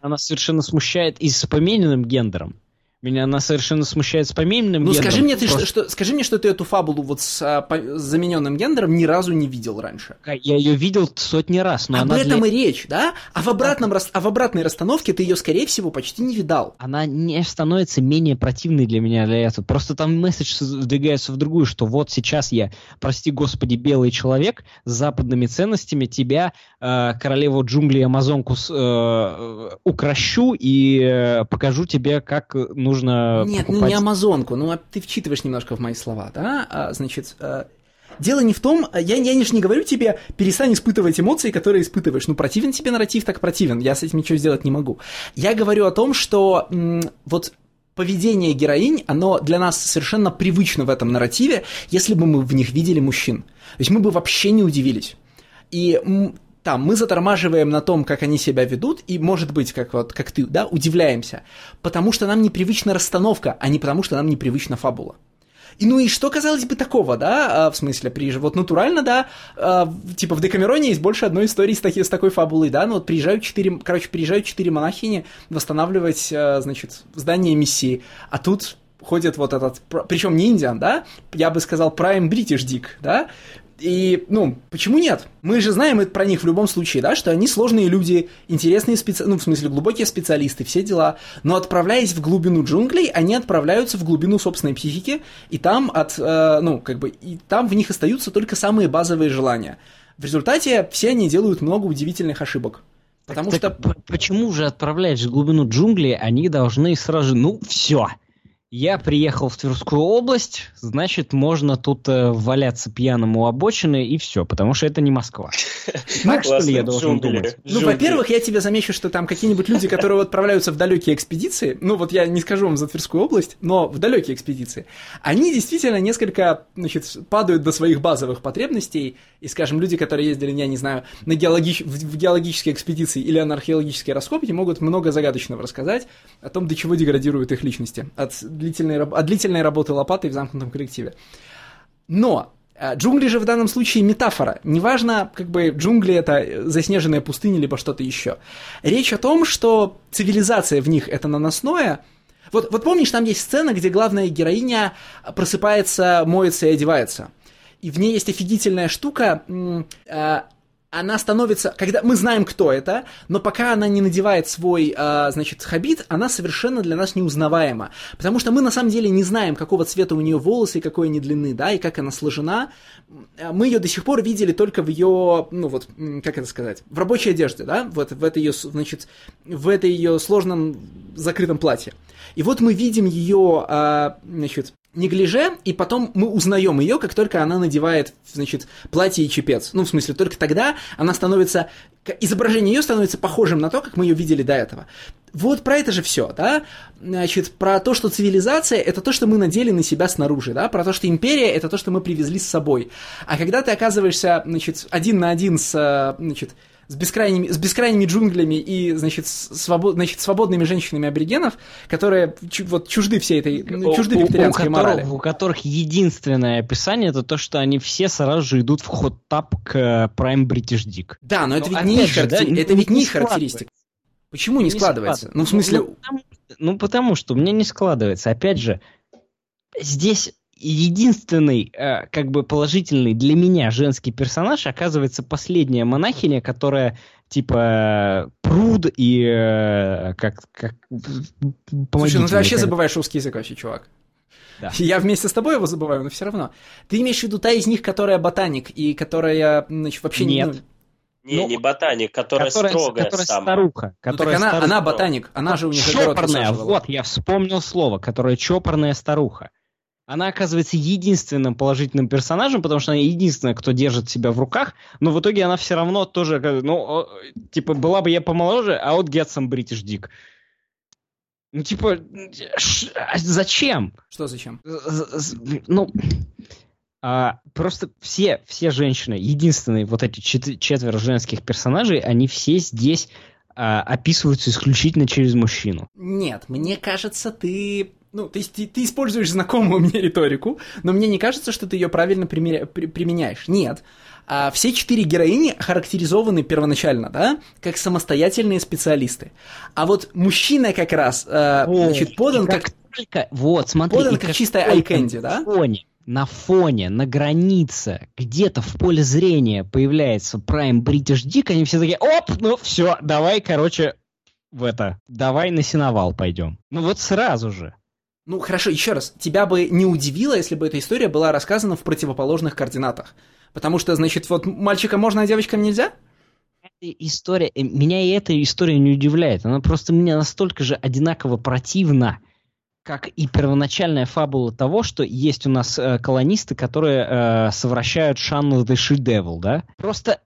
Она совершенно смущает и с помененным гендером. Меня она совершенно смущает с помененным Ну, гендером. скажи мне, ты, что, Просто что, скажи мне, что ты эту фабулу вот с, а, по- с замененным гендером ни разу не видел раньше. Я ее видел сотни раз, но Об она, этом для- и речь, да? А в, обратном, рас- а в обратной расстановке ты ее, скорее всего, почти не видал. она не становится менее противной для меня для этого. Просто там месседж вдвигается в другую, что вот сейчас я, прости господи, белый человек с западными ценностями, тебя, э, королеву джунглей амазонку, э, укращу и э, покажу тебе, как нужно Нет, ну покупать. не Амазонку, ну а ты вчитываешь немножко в мои слова, да? А, значит, а, дело не в том, а, я, я же не говорю тебе, перестань испытывать эмоции, которые испытываешь. Ну, противен тебе нарратив, так противен, я с этим ничего сделать не могу. Я говорю о том, что м, вот поведение героинь, оно для нас совершенно привычно в этом нарративе, если бы мы в них видели мужчин. То есть мы бы вообще не удивились. И там мы затормаживаем на том, как они себя ведут, и, может быть, как вот как ты, да, удивляемся, потому что нам непривычна расстановка, а не потому что нам непривычна фабула. И ну и что, казалось бы, такого, да, а, в смысле, при, вот натурально, да, а, типа в Декамероне есть больше одной истории с, таки- с такой фабулой, да, ну вот приезжают четыре, короче, приезжают четыре монахини восстанавливать, а, значит, здание миссии, а тут ходит вот этот, причем не индиан, да, я бы сказал Prime British Dick, да, и, ну, почему нет? Мы же знаем это про них в любом случае, да, что они сложные люди, интересные специалисты, ну, в смысле, глубокие специалисты, все дела. Но отправляясь в глубину джунглей, они отправляются в глубину собственной психики, и там от, э, ну, как бы, и там в них остаются только самые базовые желания. В результате все они делают много удивительных ошибок. Потому Так что... п- почему же отправлять в глубину джунглей, они должны сразу ну, все. Я приехал в Тверскую область, значит, можно тут э, валяться пьяным у обочины и все, потому что это не Москва. Так что ли я должен думать? Ну, во-первых, я тебе замечу, что там какие-нибудь люди, которые отправляются в далекие экспедиции, ну вот я не скажу вам за Тверскую область, но в далекие экспедиции, они действительно несколько, значит, падают до своих базовых потребностей, и, скажем, люди, которые ездили, я не знаю, на геологич... в в геологические экспедиции или на археологические раскопки, могут много загадочного рассказать о том, до чего деградируют их личности от длительной, от длительной работы лопатой в замкнутом коллективе. Но а, Джунгли же в данном случае метафора. Неважно, как бы джунгли это заснеженная пустыня, либо что-то еще. Речь о том, что цивилизация в них это наносное. Вот, вот помнишь, там есть сцена, где главная героиня просыпается, моется и одевается. И в ней есть офигительная штука. Она становится, когда мы знаем, кто это, но пока она не надевает свой, а, значит, хабит, она совершенно для нас неузнаваема, потому что мы на самом деле не знаем, какого цвета у нее волосы, и какой они длины, да, и как она сложена. А Мы ее до сих пор видели только в ее, ну вот, как это сказать, в рабочей одежде, да, вот в этой ее, значит, в этой ее сложном закрытом платье. И вот мы видим ее, а, значит, неглиже, и потом мы узнаем ее, как только она надевает, значит, платье и чепец. Ну, в смысле, только тогда она становится, изображение ее становится похожим на то, как мы ее видели до этого. Вот про это же все, да? Значит, про то, что цивилизация это то, что мы надели на себя снаружи, да? Про то, что империя это то, что мы привезли с собой. А когда ты оказываешься, значит, один на один с, э, значит, с бескрайними, с бескрайними джунглями и, значит, свобод, значит, свободными женщинами аборигенов, которые чу- вот чужды всей этой, ну, чужды У- у- у викторианской которых- морали. У которых единственное описание это то, что они все сразу же идут в ход-тап к э, Prime British Dick. Да, но это Ну, ведь не их же, да, характери- не- это ведь не не характеристика. складывается. Почему не, складывается? Ну, в смысле, Ну, потому ну, потому что у меня не складывается. Опять же, здесь единственный, э, как бы положительный для меня женский персонаж оказывается последняя монахиня, которая типа пруд и э, как, как Слушай, ну ты вообще забываешь русский язык вообще, чувак. Да. Я вместе с тобой его забываю, но все равно. Ты имеешь в виду та из них, которая ботаник и которая, значит, вообще Нет. не... Не, Ну, не ботаник, которая, строгая которая самая. старуха. Ну, Которая так она, старуха. она ботаник, она же у них Чопорная, вот, я вспомнил слово, которая чопорная старуха. Она оказывается единственным положительным персонажем, потому что она единственная, кто держит себя в руках, но в итоге она все равно тоже, ну, типа, была бы я помоложе, а вот get some British dick. Ну, типа, а зачем? Что зачем? Ну, а, просто все, все женщины, единственные вот эти чет- четверо женских персонажей, они все здесь а, описываются исключительно через мужчину. Нет, мне кажется, ты... Ну, то есть ты, ты используешь знакомую мне риторику, но мне не кажется, что ты ее правильно примеря- при- применяешь. Нет. А, все четыре героини характеризованы первоначально, да, как самостоятельные специалисты. А вот мужчина как раз, э, значит, подан И как... только, вот, смотри, подан как как чистая на да? Фоне, на фоне, на границе, где-то в поле зрения появляется Prime British Dick, они все такие, оп, ну все, давай, короче, в это, давай на сеновал пойдем. Ну вот сразу же. Ну, хорошо, еще раз. Тебя бы не удивило, если бы эта история была рассказана в противоположных координатах. Потому что, значит, вот мальчика можно, а девочкам нельзя? История, э, меня и эта история не удивляет. Она просто мне настолько же одинаково противна, как и первоначальная фабула того, что есть у нас э, колонисты, которые э, совращают Шанну the She Devil, да? Просто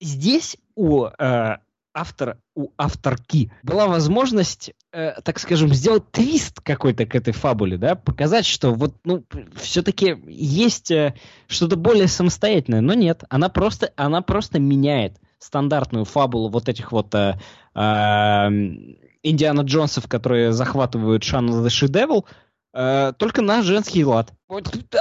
здесь у э, автора, у авторки была возможность, э, так скажем, сделать твист какой-то к этой фабуле, да? Показать, что вот, ну, все-таки есть э, что-то более самостоятельное, но нет. Она просто, она просто меняет стандартную фабулу вот этих вот э, э, Индиана Джонсов, которые захватывают Шанну the She Devil, э, только на женский лад.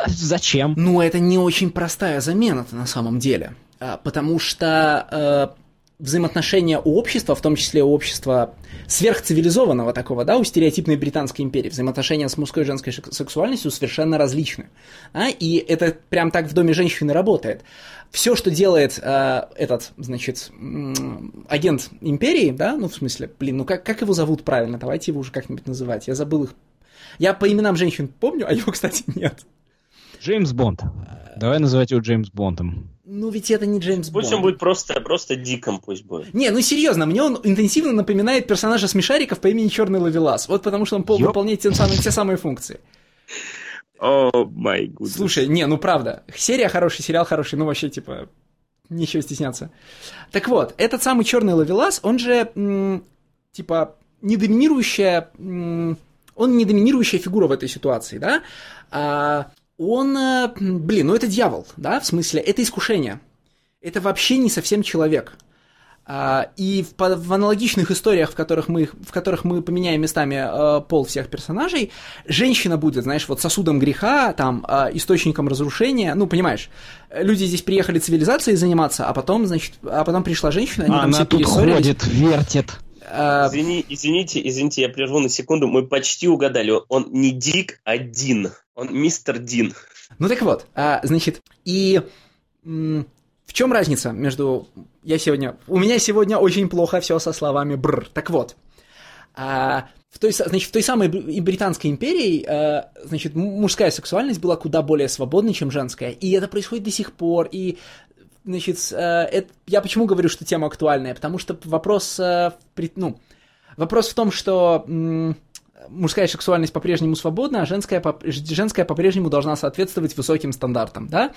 Зачем? Ну, это не очень простая замена на самом деле. А, потому что э, взаимоотношения у общества, в том числе у общества сверхцивилизованного такого, да, у стереотипной Британской империи, взаимоотношения с мужской и женской сексуальностью совершенно различны. А, и это прям так в доме женщины работает. Все, что делает э, этот, значит, агент империи, да, ну, в смысле, блин, ну как, как его зовут правильно? Давайте его уже как-нибудь называть. Я забыл их. Я по именам женщин помню, а его, кстати, нет. Джеймс Бонд. Давай называть его Джеймс Бондом. Ну, ведь это не Джеймс Пусть Бонд. он будет просто, просто диком, пусть будет. Не, ну серьезно, мне он интенсивно напоминает персонажа Смешариков по имени Черный Ловелас. Вот потому что он пол Ёп. выполняет те самые, те самые функции. О, май гуд. Слушай, не, ну правда. Серия хороший, сериал хороший, ну вообще, типа, нечего стесняться. Так вот, этот самый Черный Ловелас, он же, м, типа, не доминирующая, м, он не доминирующая фигура в этой ситуации, да? А, он, э, блин, ну это дьявол, да, в смысле, это искушение. Это вообще не совсем человек. А, и в, в аналогичных историях, в которых мы, их- в которых мы поменяем местами э, пол всех персонажей, женщина будет, знаешь, вот сосудом греха, там, э, источником разрушения. Ну, понимаешь, люди здесь приехали цивилизацией заниматься, а потом, значит, а потом пришла женщина, они там все Она тут перессорились. ходит, вертит. Э, Извини, извините, извините, я прерву на секунду. Мы почти угадали. Он не Дик, а Дин. Он мистер Дин. Ну так вот, а, значит, и в чем разница между... Я сегодня... У меня сегодня очень плохо все со словами бр. Так вот, а, в той, значит, в той самой и Британской империи, а, значит, мужская сексуальность была куда более свободной, чем женская. И это происходит до сих пор. И Значит, э, это, я почему говорю, что тема актуальная? Потому что вопрос, в при- ну, вопрос в том, что м, мужская сексуальность по-прежнему свободна, а женская, по- женская по-прежнему должна соответствовать высоким стандартам, да?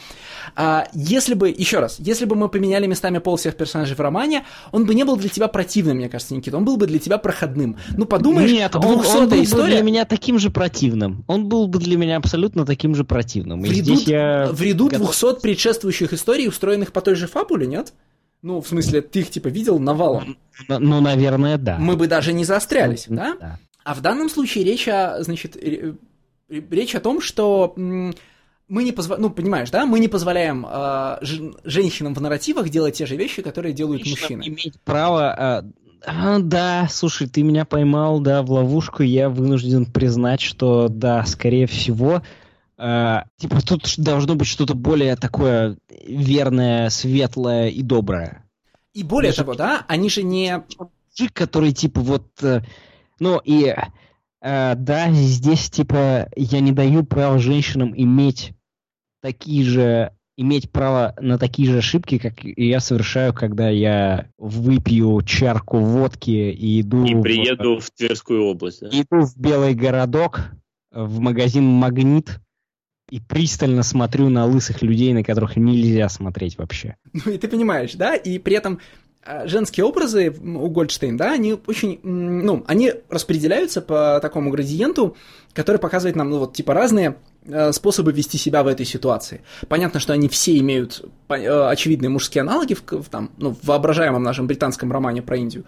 А если бы, еще раз, если бы мы поменяли местами пол всех персонажей в романе, он бы не был для тебя противным, мне кажется, Никита, он был бы для тебя проходным. Ну, подумаешь, Нет, он, 200 он был бы история... для меня таким же противным. Он был бы для меня абсолютно таким же противным. В И ряду, здесь я в ряду готов- 200 предшествующих историй, устроенных по той же фабуле, нет? Ну, в смысле, ты их типа видел навалом. Ну, ну, наверное, да. Мы бы даже не заострялись, Ну, да? А в данном случае речь о, значит, ре- речь о том, что мы не позволяем, ну, понимаешь, да, мы не позволяем э, жен- женщинам в нарративах делать те же вещи, которые делают Женщинам мужчины. иметь право э, А, да, слушай, ты меня поймал, да, в ловушку. Я вынужден признать, что, да, скорее всего, э, типа тут должно быть что-то более такое верное, светлое и доброе. И более Даже того, да, они же не... Мужик, который, типа, вот... Э, ну, и... Э, да, здесь, типа, я не даю права женщинам иметь такие же иметь право на такие же ошибки, как я совершаю, когда я выпью чарку водки и иду... И приеду в, в Тверскую область. Да? Иду в Белый городок, в магазин «Магнит», и пристально смотрю на лысых людей, на которых нельзя смотреть вообще. Ну и ты понимаешь, да? И при этом женские образы у Гольдштейн, да, они очень, ну, они распределяются по такому градиенту, который показывает нам, ну, вот, типа, разные Э, способы вести себя в этой ситуации. Понятно, что они все имеют э, очевидные мужские аналоги в, в, там, ну, в воображаемом нашем британском романе про Индию,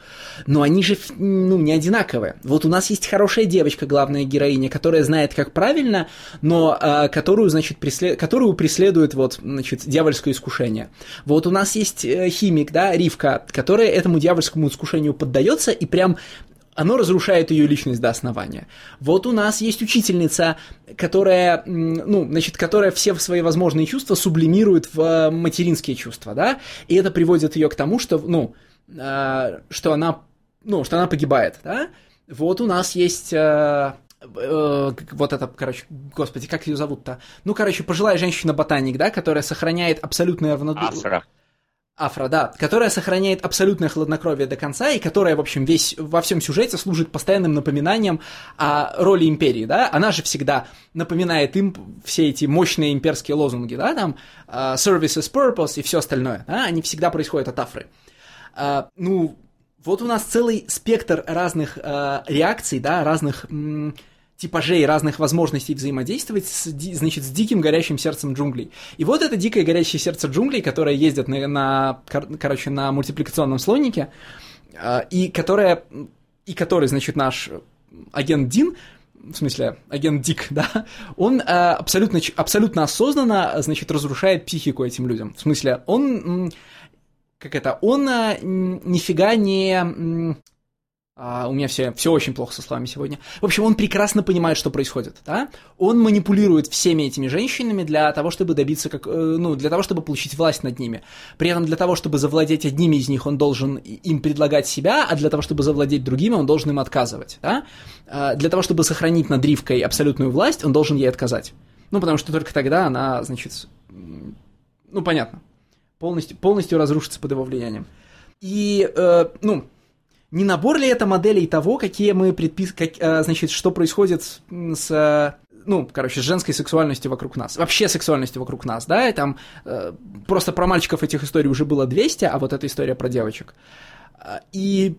но они же ну, не одинаковые. Вот у нас есть хорошая девочка, главная героиня, которая знает, как правильно, но э, которую, значит, преслед... которую преследует вот, значит, дьявольское искушение. Вот у нас есть э, химик, да, Ривка, которая этому дьявольскому искушению поддается и прям оно разрушает ее личность до основания. Вот у нас есть учительница, которая, ну, значит, которая все свои возможные чувства сублимирует в э, материнские чувства, да, и это приводит ее к тому, что, ну, э, что она, ну, что она погибает, да. Вот у нас есть э, э, вот это, короче, господи, как ее зовут-то? Ну, короче, пожилая женщина-ботаник, да, которая сохраняет абсолютное равнодушие. Афра, которая сохраняет абсолютное хладнокровие до конца и которая, в общем, весь, во всем сюжете служит постоянным напоминанием о роли империи, да, она же всегда напоминает им все эти мощные имперские лозунги, да, там, uh, service is purpose и все остальное, да, они всегда происходят от Афры. Uh, ну, вот у нас целый спектр разных uh, реакций, да, разных... М- типажей разных возможностей взаимодействовать с, значит, с диким горящим сердцем джунглей. И вот это дикое горящее сердце джунглей, которое ездит на, на короче, на мультипликационном слонике, а, и которое, и который, значит, наш агент Дин, в смысле, агент Дик, да, он э, абсолютно, абсолютно осознанно, значит, разрушает психику этим людям. В смысле, он, как это, он э, нифига не а, у меня все, все очень плохо со словами сегодня. В общем, он прекрасно понимает, что происходит, да? Он манипулирует всеми этими женщинами для того, чтобы добиться, как, э, ну, для того, чтобы получить власть над ними. При этом для того, чтобы завладеть одними из них, он должен им предлагать себя, а для того, чтобы завладеть другими, он должен им отказывать, да? А, для того, чтобы сохранить над Ривкой абсолютную власть, он должен ей отказать. Ну, потому что только тогда она, значит, ну, понятно, полностью, полностью разрушится под его влиянием. И, э, ну, не набор ли это моделей того, какие мы предпис... как, а, значит, что происходит с ну, короче, с женской сексуальностью вокруг нас, вообще сексуальностью вокруг нас, да, и там э, просто про мальчиков этих историй уже было 200, а вот эта история про девочек. А, и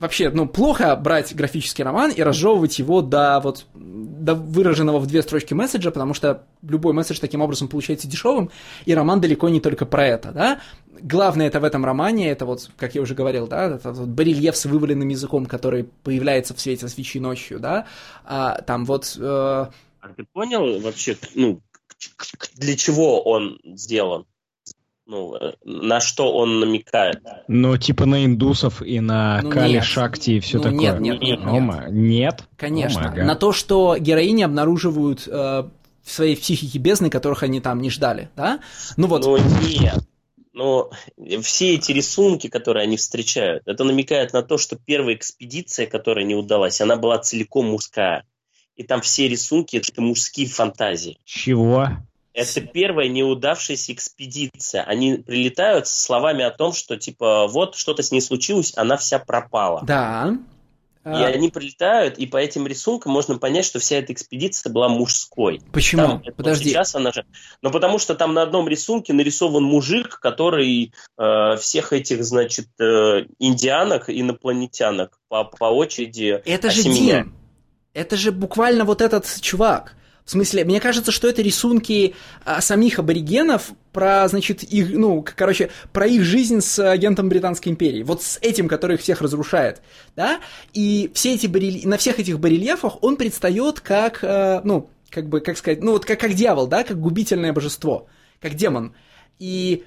вообще, ну, плохо брать графический роман и разжевывать его до вот до выраженного в две строчки месседжа, потому что любой месседж таким образом получается дешевым, и роман далеко не только про это, да. Главное это в этом романе, это вот, как я уже говорил, да, это вот барельеф с вываленным языком, который появляется в свете свечи ночью, да, а, там вот... Э... А ты понял вообще, ну, для чего он сделан? Ну, э, на что он намекает. Ну, типа на индусов и на ну, Кали нет. Шакти и все ну, такое. Нет, нет, нет. Нет? нет? Конечно. на то, что героини обнаруживают э, в своей психике бездны, которых они там не ждали, да? Ну вот. Ну нет. Но все эти рисунки, которые они встречают, это намекает на то, что первая экспедиция, которая не удалась, она была целиком мужская. И там все рисунки это мужские фантазии. Чего? Это первая неудавшаяся экспедиция. Они прилетают с словами о том, что типа вот что-то с ней случилось, она вся пропала. Да. И а... они прилетают, и по этим рисункам можно понять, что вся эта экспедиция была мужской. Почему? Там, Подожди. Сейчас она же... Ну, потому что там на одном рисунке нарисован мужик, который э, всех этих, значит, э, индианок, инопланетянок по, по очереди Это же Дим. Это же буквально вот этот чувак. В смысле, мне кажется, что это рисунки а, самих аборигенов про, значит, их, ну, короче, про их жизнь с агентом Британской империи. Вот с этим, который их всех разрушает, да? И все эти барель... на всех этих барельефах он предстает как, э, ну, как бы, как сказать, ну, вот как, как дьявол, да, как губительное божество, как демон. И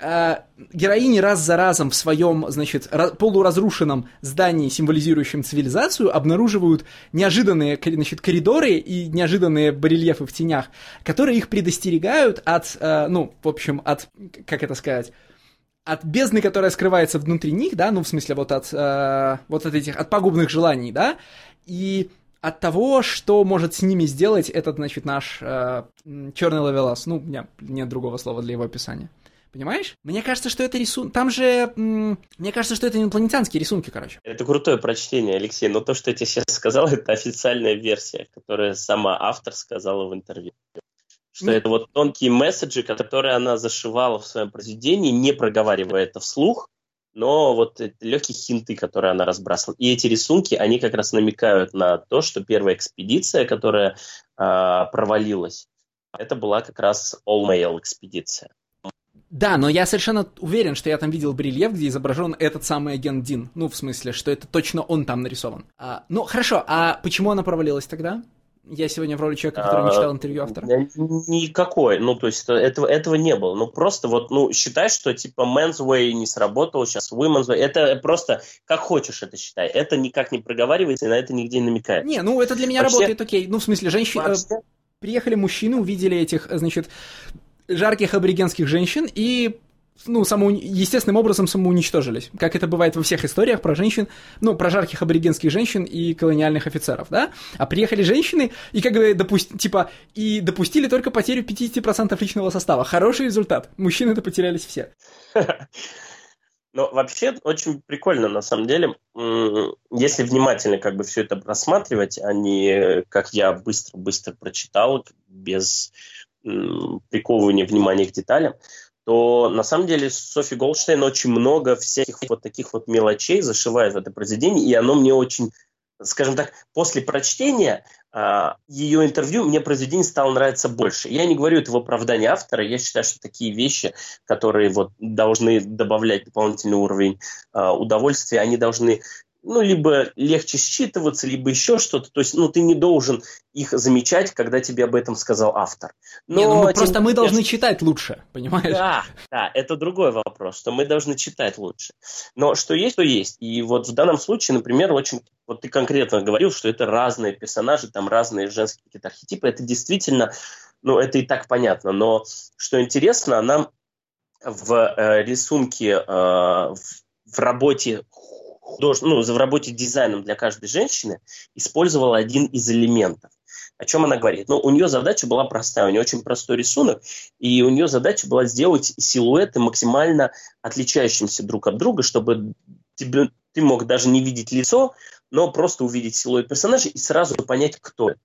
героини раз за разом в своем, значит, полуразрушенном здании, символизирующем цивилизацию, обнаруживают неожиданные, значит, коридоры и неожиданные барельефы в тенях, которые их предостерегают от, э, ну, в общем, от, как это сказать, от бездны, которая скрывается внутри них, да, ну, в смысле, вот от, э, вот от этих, от пагубных желаний, да, и от того, что может с ними сделать этот, значит, наш э, черный ловелас. Ну, у меня нет другого слова для его описания. Понимаешь? Мне кажется, что это рисунок... Там же... Мне кажется, что это инопланетянские рисунки, короче. Это крутое прочтение, Алексей. Но то, что я тебе сейчас сказал, это официальная версия, которая сама автор сказала в интервью. Что mm. это вот тонкие месседжи, которые она зашивала в своем произведении, не проговаривая это вслух, но вот легкие хинты, которые она разбрасывала. И эти рисунки, они как раз намекают на то, что первая экспедиция, которая э, провалилась, это была как раз all-male экспедиция. Да, но я совершенно уверен, что я там видел брельеф, где изображен этот самый агент Дин. Ну, в смысле, что это точно он там нарисован. А, ну, хорошо, а почему она провалилась тогда? Я сегодня в роли человека, который не читал интервью автора. Никакой. Ну, то есть этого, этого не было. Ну, просто вот, ну, считай, что типа men's way не сработал, сейчас women's way. Это просто как хочешь это считай. Это никак не проговаривается и на это нигде не намекает. Не, ну, это для меня Вообще... работает окей. Ну, в смысле, женщины... Э, Вообще... Приехали мужчины, увидели этих, значит, жарких аборигенских женщин и ну, само, естественным образом самоуничтожились, как это бывает во всех историях про женщин, ну, про жарких аборигенских женщин и колониальных офицеров, да? А приехали женщины и как бы, допусти, типа, и допустили только потерю 50% личного состава. Хороший результат. Мужчины-то потерялись все. Но вообще очень прикольно, на самом деле, если внимательно как бы все это рассматривать, а не, как я быстро-быстро прочитал, без приковывания внимания к деталям, то на самом деле Софи Голдштейн очень много всяких вот таких вот мелочей зашивает в это произведение, и оно мне очень, скажем так, после прочтения а, ее интервью мне произведение стало нравиться больше. Я не говорю это в оправдании автора, я считаю, что такие вещи, которые вот должны добавлять дополнительный уровень а, удовольствия, они должны ну, либо легче считываться, либо еще что-то. То есть, ну, ты не должен их замечать, когда тебе об этом сказал автор. Но не, ну, мы, просто мы должны читать лучше, понимаешь? Да, да, это другой вопрос, что мы должны читать лучше. Но что есть, то есть. И вот в данном случае, например, очень... Вот ты конкретно говорил, что это разные персонажи, там разные женские какие-то архетипы. Это действительно, ну, это и так понятно. Но что интересно, она в э, рисунке, э, в, в работе худож... ну, в работе дизайном для каждой женщины использовала один из элементов. О чем она говорит? Ну, у нее задача была простая, у нее очень простой рисунок, и у нее задача была сделать силуэты максимально отличающимся друг от друга, чтобы тебе, ты мог даже не видеть лицо, но просто увидеть силуэт персонажа и сразу понять, кто это.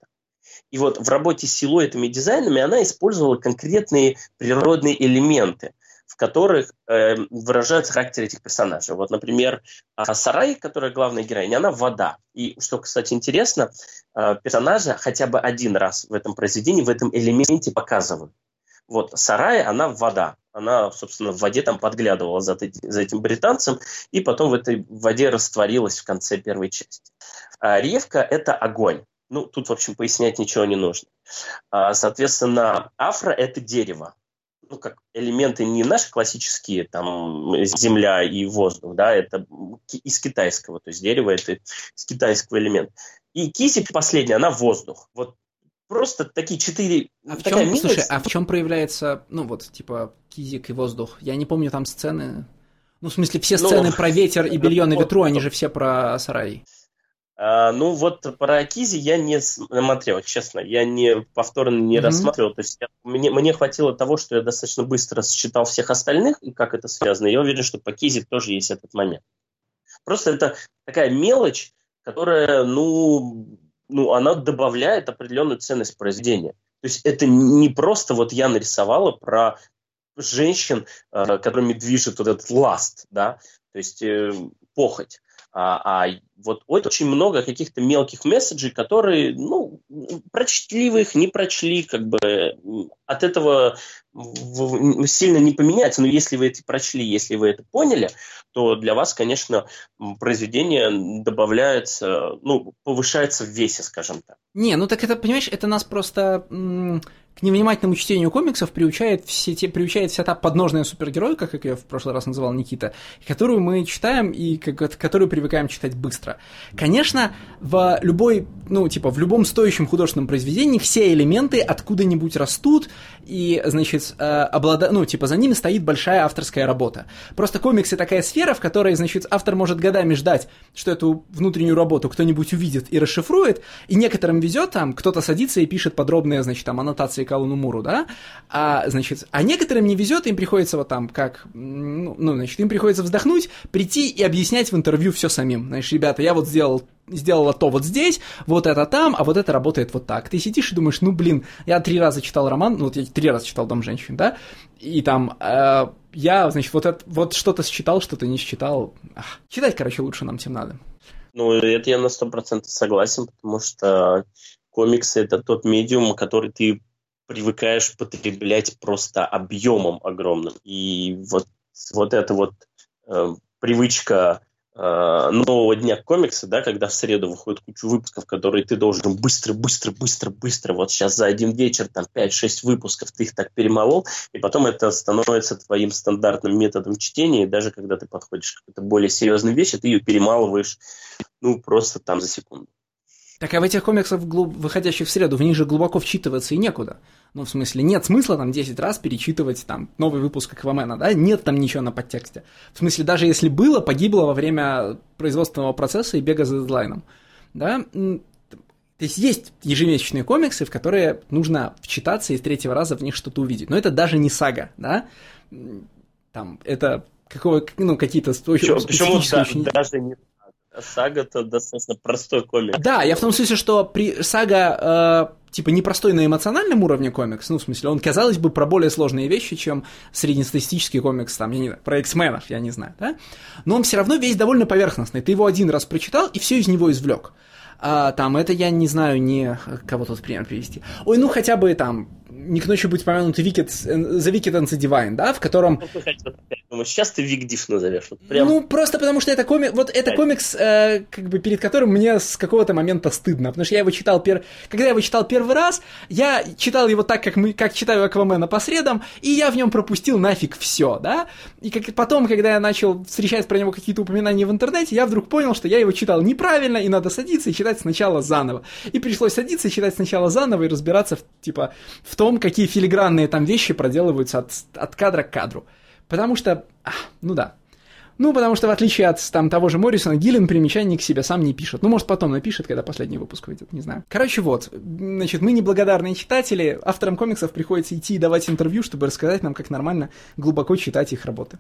И вот в работе с силуэтами и дизайнами она использовала конкретные природные элементы в которых э, выражается характер этих персонажей. Вот, например, а, Сарай, которая главная героиня, она вода. И что, кстати, интересно, э, персонажа хотя бы один раз в этом произведении, в этом элементе показывают. Вот Сарай, она вода. Она, собственно, в воде там подглядывала за, за этим британцем, и потом в этой воде растворилась в конце первой части. А Ревка – это огонь. Ну, тут, в общем, пояснять ничего не нужно. А, соответственно, афро – это дерево ну, как элементы не наши классические, там, земля и воздух, да, это из китайского, то есть дерево это из китайского элемента. И кисик последняя, она воздух. Вот просто такие четыре... А в чем, милость... слушай, а в чем проявляется, ну вот, типа, кизик и воздух? Я не помню там сцены... Ну, в смысле, все ну, сцены ну, про ветер и белье на ветру, они же все про сарай. А, ну вот про Акизи я не смотрел, честно, я не повторно не mm-hmm. рассматривал. То есть я, мне, мне хватило того, что я достаточно быстро считал всех остальных и как это связано. Я уверен, что по Кизи тоже есть этот момент. Просто это такая мелочь, которая, ну, ну, она добавляет определенную ценность произведения. То есть это не просто вот я нарисовала про женщин, э, которыми движет вот этот ласт, да, то есть э, похоть. А, а вот очень много каких-то мелких месседжей, которые, ну, прочли вы их, не прочли, как бы от этого сильно не поменяется, но если вы это прочли, если вы это поняли, то для вас, конечно, произведение добавляется, ну, повышается в весе, скажем так. Не, ну так это, понимаешь, это нас просто к невнимательному чтению комиксов приучает, все те, приучает вся та подножная супергеройка, как я в прошлый раз называл Никита, которую мы читаем и как, которую привыкаем читать быстро. Конечно, в любой, ну, типа, в любом стоящем художественном произведении все элементы откуда-нибудь растут, и, значит, э, облада... ну, типа, за ними стоит большая авторская работа. Просто комиксы такая сфера, в которой, значит, автор может годами ждать, что эту внутреннюю работу кто-нибудь увидит и расшифрует, и некоторым везет, там, кто-то садится и пишет подробные, значит, там, аннотации к Алану Муру, да, а, значит, а некоторым не везет, им приходится вот там, как, ну, ну, значит, им приходится вздохнуть, прийти и объяснять в интервью все самим. Знаешь, ребята, я вот сделал сделала то вот здесь, вот это там, а вот это работает вот так. Ты сидишь и думаешь, ну блин, я три раза читал роман, ну вот я три раза читал Дом женщин, да, и там э, я, значит, вот, это, вот что-то считал, что-то не считал. Ах, читать, короче, лучше нам, тем надо. Ну, это я на сто процентов согласен, потому что комиксы — это тот медиум, который ты привыкаешь потреблять просто объемом огромным. И вот, вот эта вот э, привычка э, нового дня комикса, да, когда в среду выходит куча выпусков, которые ты должен быстро, быстро, быстро, быстро, вот сейчас за один вечер, там 5-6 выпусков, ты их так перемолол, и потом это становится твоим стандартным методом чтения, и даже когда ты подходишь к какой-то более серьезной вещи, ты ее перемалываешь, ну, просто там за секунду. Так а в этих комиксах, выходящих в среду, в них же глубоко вчитываться и некуда. Ну, в смысле, нет смысла там 10 раз перечитывать там новый выпуск Аквамена, да? Нет там ничего на подтексте. В смысле, даже если было, погибло во время производственного процесса и бега за дедлайном. Да? То есть есть ежемесячные комиксы, в которые нужно вчитаться и с третьего раза в них что-то увидеть. Но это даже не сага, да? Там, это какого, ну, какие-то Почему, почему очень... даже не Сага-то достаточно простой комикс. Да, я в том смысле, что при сага э, типа непростой на эмоциональном уровне комикс, ну, в смысле, он, казалось бы, про более сложные вещи, чем среднестатистический комикс, там, я не знаю, про X-менов, я не знаю, да? Но он все равно весь довольно поверхностный. Ты его один раз прочитал и все из него извлек. А, там, это я не знаю, не кого тут пример привести. Ой, ну хотя бы там не к ночи будет помянут Wicked, The Wicked and the Divine, да, в котором... Ну, сейчас ты Вик Диф назовешь. Вот прям... Ну, просто потому что это, коми... вот это комикс, э, как бы перед которым мне с какого-то момента стыдно, потому что я его читал пер... Когда я его читал первый раз, я читал его так, как, мы... как читаю Аквамена по средам, и я в нем пропустил нафиг все, да, и как... потом, когда я начал встречать про него какие-то упоминания в интернете, я вдруг понял, что я его читал неправильно, и надо садиться и читать сначала заново. И пришлось садиться и читать сначала заново и разбираться, в, типа, в том, какие филигранные там вещи проделываются от, от кадра к кадру. Потому что, а, ну да, ну, потому что в отличие от там, того же Моррисона, Гиллен примечаний к себе сам не пишет. Ну, может, потом напишет, когда последний выпуск выйдет, не знаю. Короче, вот, значит, мы неблагодарные читатели, авторам комиксов приходится идти и давать интервью, чтобы рассказать нам, как нормально глубоко читать их работы.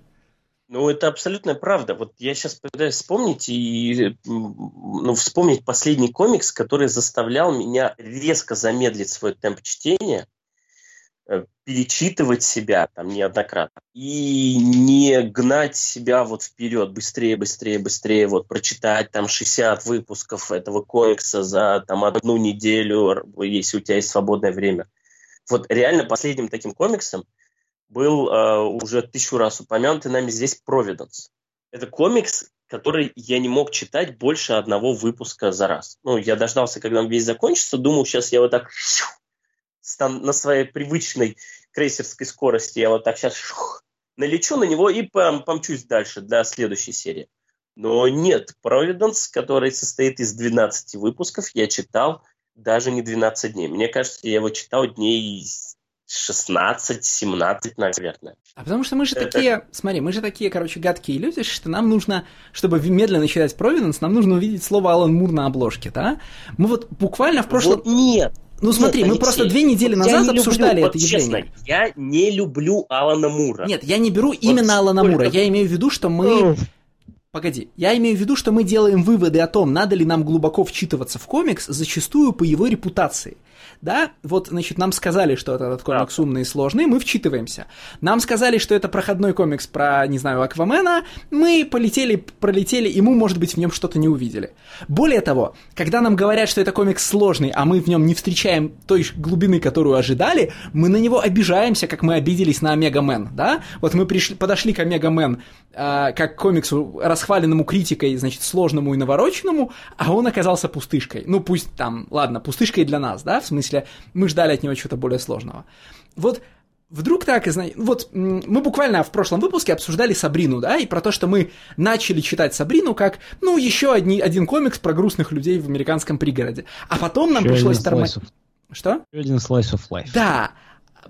Ну, это абсолютная правда. Вот я сейчас пытаюсь вспомнить и ну, вспомнить последний комикс, который заставлял меня резко замедлить свой темп чтения, перечитывать себя там неоднократно и не гнать себя вот вперед быстрее, быстрее, быстрее, вот прочитать там 60 выпусков этого комикса за там одну неделю, если у тебя есть свободное время. Вот реально последним таким комиксом был э, уже тысячу раз упомянутый нами здесь Провиденс. Это комикс, который я не мог читать больше одного выпуска за раз. Ну, я дождался, когда он весь закончится, думал, сейчас я вот так на своей привычной крейсерской скорости, я вот так сейчас налечу на него и пом помчусь дальше для следующей серии. Но нет, Провиденс, который состоит из 12 выпусков, я читал даже не 12 дней. Мне кажется, я его читал дней 16-17, наверное. А потому что мы же Это... такие, смотри, мы же такие, короче, гадкие люди, что нам нужно, чтобы медленно читать Провиденс, нам нужно увидеть слово Алан Мур на обложке, да? Мы вот буквально в прошлом... Вот нет, ну смотри, Нет, мы просто две недели назад я обсуждали люблю, это вот явление. Честно, я не люблю Алана Мура. Нет, я не беру вот именно Алана Мура. Я имею в виду, что мы Погоди, я имею в виду, что мы делаем выводы о том, надо ли нам глубоко вчитываться в комикс, зачастую по его репутации – да, вот, значит, нам сказали, что этот комикс да. умный и сложный, мы вчитываемся. Нам сказали, что это проходной комикс про, не знаю, Аквамена, мы полетели, пролетели, и мы, может быть, в нем что-то не увидели. Более того, когда нам говорят, что это комикс сложный, а мы в нем не встречаем той глубины, которую ожидали, мы на него обижаемся, как мы обиделись на Омега Мен, да? Вот мы пришли, подошли к Омега Мен э, как к комиксу, расхваленному критикой, значит, сложному и навороченному, а он оказался пустышкой. Ну, пусть там, ладно, пустышкой для нас, да, в смысле, мы ждали от него чего-то более сложного. Вот Вдруг так, вот мы буквально в прошлом выпуске обсуждали Сабрину, да, и про то, что мы начали читать Сабрину как, ну, еще одни, один комикс про грустных людей в американском пригороде. А потом нам еще пришлось тормозить. Что? Еще один slice of life. Да,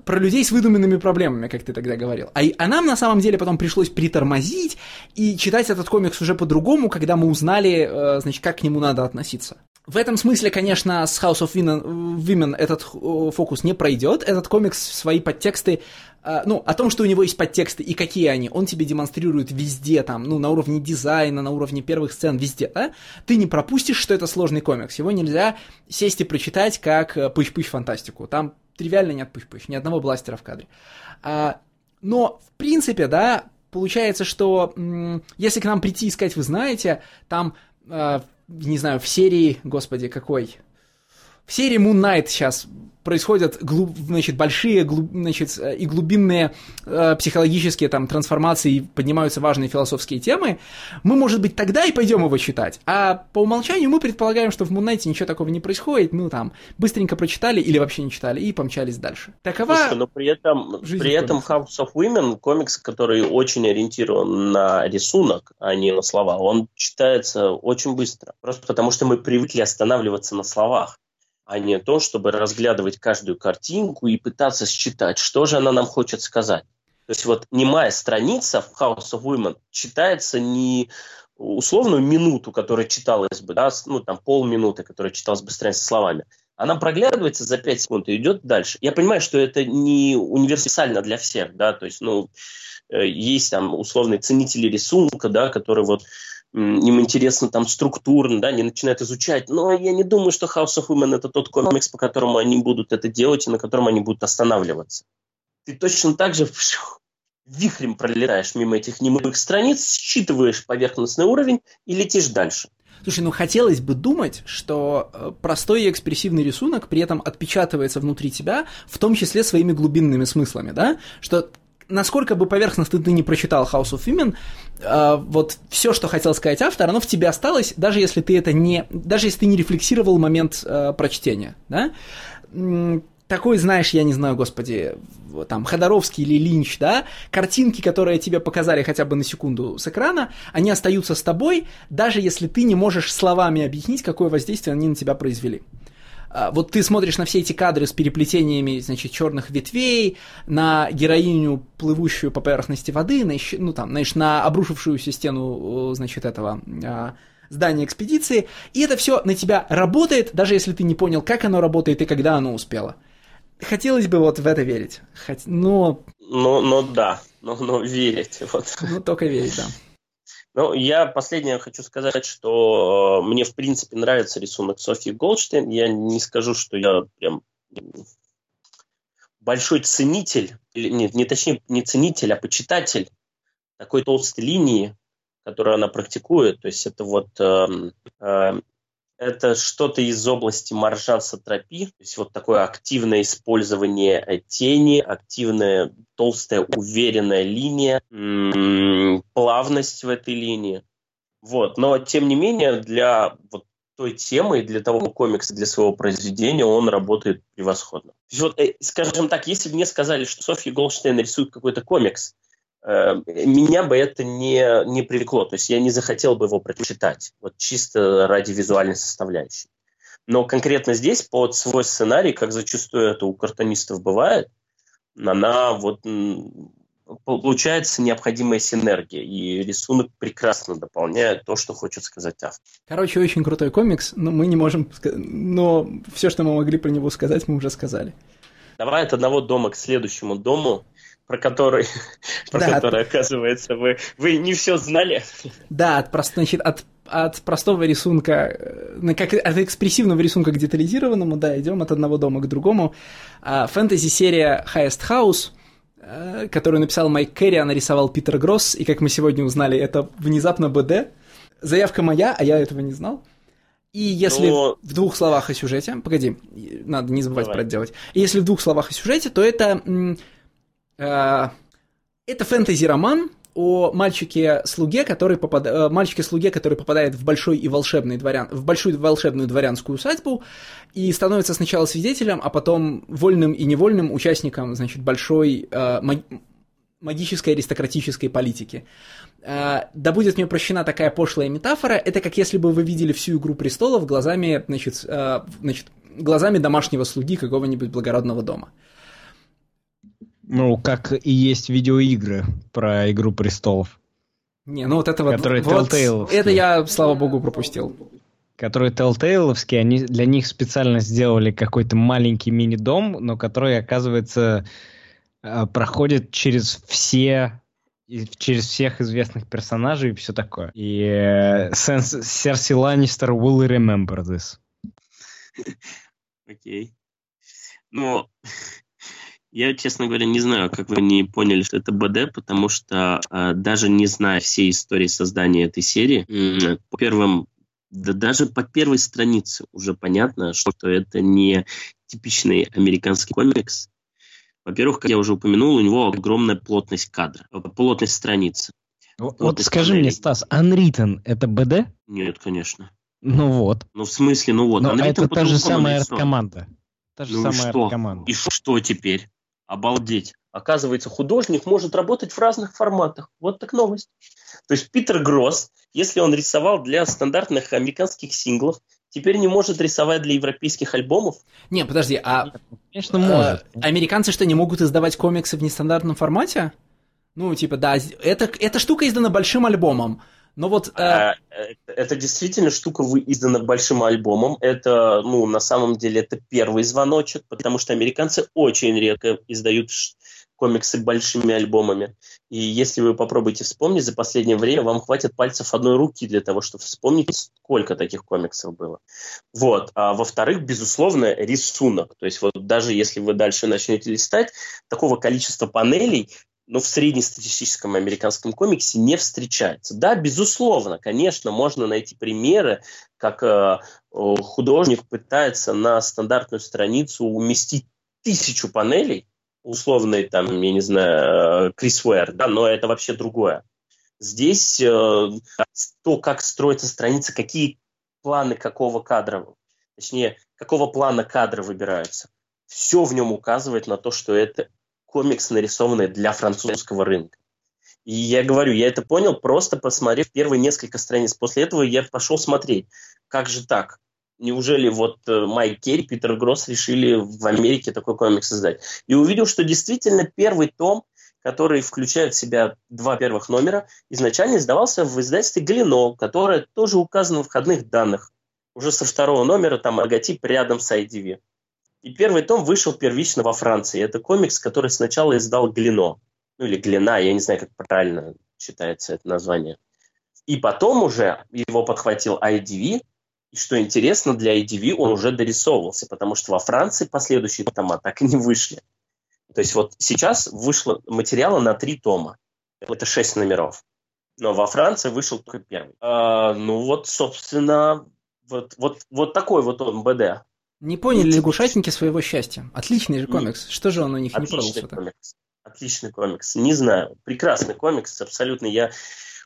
про людей с выдуманными проблемами, как ты тогда говорил. А, а нам на самом деле потом пришлось притормозить и читать этот комикс уже по-другому, когда мы узнали, э, значит, как к нему надо относиться. В этом смысле, конечно, с House of Women, этот э, фокус не пройдет. Этот комикс свои подтексты, э, ну, о том, что у него есть подтексты и какие они, он тебе демонстрирует везде, там, ну, на уровне дизайна, на уровне первых сцен, везде, да? Ты не пропустишь, что это сложный комикс. Его нельзя сесть и прочитать как пыщ-пыщ фантастику. Там тривиально нет пыщ-пыщ, ни одного бластера в кадре. А, но, в принципе, да, получается, что если к нам прийти и сказать, вы знаете, там, э, не знаю, в серии, господи, какой? В серии Moon Knight сейчас происходят глуб, значит, большие глуб, значит, и глубинные э, психологические там трансформации, и поднимаются важные философские темы, мы, может быть, тогда и пойдем его читать. А по умолчанию мы предполагаем, что в Муннайте ничего такого не происходит, мы там быстренько прочитали или вообще не читали и помчались дальше. Такова Слушай, но при этом, при этом House of Women, комикс, который очень ориентирован на рисунок, а не на слова, он читается очень быстро. Просто потому, что мы привыкли останавливаться на словах а не то, чтобы разглядывать каждую картинку и пытаться считать, что же она нам хочет сказать. То есть вот немая страница в House of Women читается не условную минуту, которая читалась бы, да, ну там полминуты, которая читалась бы страница словами, она проглядывается за 5 секунд и идет дальше. Я понимаю, что это не универсально для всех, да, то есть, ну, э, есть там условные ценители рисунка, да, которые вот им интересно там структурно, да, они начинают изучать. Но я не думаю, что House of Women это тот комикс, по которому они будут это делать и на котором они будут останавливаться. Ты точно так же вихрем пролетаешь мимо этих немых страниц, считываешь поверхностный уровень и летишь дальше. Слушай, ну хотелось бы думать, что э, простой и экспрессивный рисунок при этом отпечатывается внутри тебя, в том числе своими глубинными смыслами, да? Что насколько бы поверхностно ты не прочитал House of Women, э, вот все, что хотел сказать автор, оно в тебе осталось, даже если ты это не, даже если ты не рефлексировал момент э, прочтения, да? такой, знаешь, я не знаю, господи, там, Ходоровский или Линч, да, картинки, которые тебе показали хотя бы на секунду с экрана, они остаются с тобой, даже если ты не можешь словами объяснить, какое воздействие они на тебя произвели. А, вот ты смотришь на все эти кадры с переплетениями, значит, черных ветвей, на героиню, плывущую по поверхности воды, на, ну, там, знаешь, на обрушившуюся стену, значит, этого а, здания экспедиции, и это все на тебя работает, даже если ты не понял, как оно работает и когда оно успело. Хотелось бы вот в это верить, Хот... но... Ну, ну да, но, но верить, вот. Ну, только верить, да. Ну, я последнее хочу сказать, что э, мне, в принципе, нравится рисунок Софьи Голдштейн. Я не скажу, что я прям большой ценитель, или нет, не точнее, не ценитель, а почитатель такой толстой линии, которую она практикует. То есть это вот э, э, это что-то из области маржансотропии, то есть вот такое активное использование э, тени, активная толстая уверенная линия, плавность в этой линии. Вот. Но, тем не менее, для вот той темы, для того комикса, для своего произведения он работает превосходно. То есть, вот, э, скажем так, если бы мне сказали, что Софья Голдштейн рисует какой-то комикс, меня бы это не, не привлекло. То есть я не захотел бы его прочитать, вот чисто ради визуальной составляющей. Но конкретно здесь под свой сценарий, как зачастую это у картонистов бывает, она вот получается необходимая синергия, и рисунок прекрасно дополняет то, что хочет сказать автор. Короче, очень крутой комикс, но мы не можем... Но все, что мы могли про него сказать, мы уже сказали. Давай от одного дома к следующему дому про который, про Да. который, оказывается, вы, вы не все знали. Да, от, прост- значит, от, от простого рисунка, э, как от экспрессивного рисунка к детализированному, да, идем от одного дома к другому. А, Фэнтези-серия Highest House, э, которую написал Майк Керри, а нарисовал Питер Гросс, и, как мы сегодня узнали, это внезапно БД. Заявка моя, а я этого не знал. И если Но- в двух словах о сюжете, погоди, надо не забывать Давай. про это делать. И если в двух словах о сюжете, то это это фэнтези-роман о мальчике-слуге, который попад... э, мальчике-слуге, который попадает в большой и волшебный дворян... в большую волшебную дворянскую усадьбу и становится сначала свидетелем, а потом вольным и невольным участником, значит, большой э, маг- магической аристократической политики. Э, да будет мне прощена такая пошлая метафора, это как если бы вы видели всю «Игру престолов» глазами, значит, э, значит, глазами домашнего слуги какого-нибудь благородного дома. Ну, как и есть видеоигры про Игру престолов, Не, ну вот это вот... Которые вот это я, слава богу, пропустил. которые Telltale'овские, они для них специально сделали какой-то маленький мини-дом, но который, оказывается, э, проходит через все через всех известных персонажей и все такое. И э, Сенс- Серси Ланнистер will remember this. Окей. Ну, я, честно говоря, не знаю, как вы не поняли, что это БД, потому что э, даже не зная всей истории создания этой серии, м, по первым, да даже по первой странице уже понятно, что это не типичный американский комикс. Во-первых, как я уже упомянул, у него огромная плотность кадра, э, плотность страницы. Вот, Вот скажи мне, Стас, Unwritten это БД? Нет, конечно. Ну вот. Ну, в смысле, ну вот. Но Unwritten это та же самая нарисован. команда. Та же Ну и самая что? команда. И что теперь? Обалдеть. Оказывается, художник может работать в разных форматах. Вот так новость. То есть Питер Гросс, если он рисовал для стандартных американских синглов, теперь не может рисовать для европейских альбомов? Не, подожди, а Конечно, может. э, американцы что, не могут издавать комиксы в нестандартном формате? Ну, типа, да, это, эта штука издана большим альбомом, но вот... э, А, э, Это действительно штука издана большим альбомом. Это, ну, на самом деле, это первый звоночек, потому что американцы очень редко издают комиксы большими альбомами. И если вы попробуете вспомнить, за последнее время вам хватит пальцев одной руки для того, чтобы вспомнить, сколько таких комиксов было. Вот. А во-вторых, безусловно, рисунок. То есть вот даже если вы дальше начнете листать, такого количества панелей но в среднестатистическом американском комиксе не встречается. Да, безусловно, конечно, можно найти примеры, как э, художник пытается на стандартную страницу уместить тысячу панелей, условный там, я не знаю, э, Крис Уэр, да, но это вообще другое. Здесь э, то, как строится страница, какие планы какого кадра, точнее, какого плана кадра выбираются, все в нем указывает на то, что это комикс, нарисованный для французского рынка. И я говорю, я это понял, просто посмотрев первые несколько страниц. После этого я пошел смотреть, как же так? Неужели вот э, Майк Керри, Питер Гросс решили в Америке такой комикс создать? И увидел, что действительно первый том, который включает в себя два первых номера, изначально издавался в издательстве Галино, которое тоже указано в входных данных. Уже со второго номера там логотип рядом с IDV. И первый том вышел первично во Франции. Это комикс, который сначала издал Глино. Ну или Глина, я не знаю, как правильно читается это название. И потом уже его подхватил IDV. И что интересно, для IDV он уже дорисовывался, потому что во Франции последующие тома так и не вышли. То есть вот сейчас вышло материала на три тома. Это шесть номеров. Но во Франции вышел только первый. А, ну вот, собственно, вот, вот, вот такой вот он БД. Не поняли лягушатники своего счастья. Отличный же комикс. Что же он у них не Отличный продался-то? комикс. Отличный комикс. Не знаю. Прекрасный комикс. Абсолютно. Я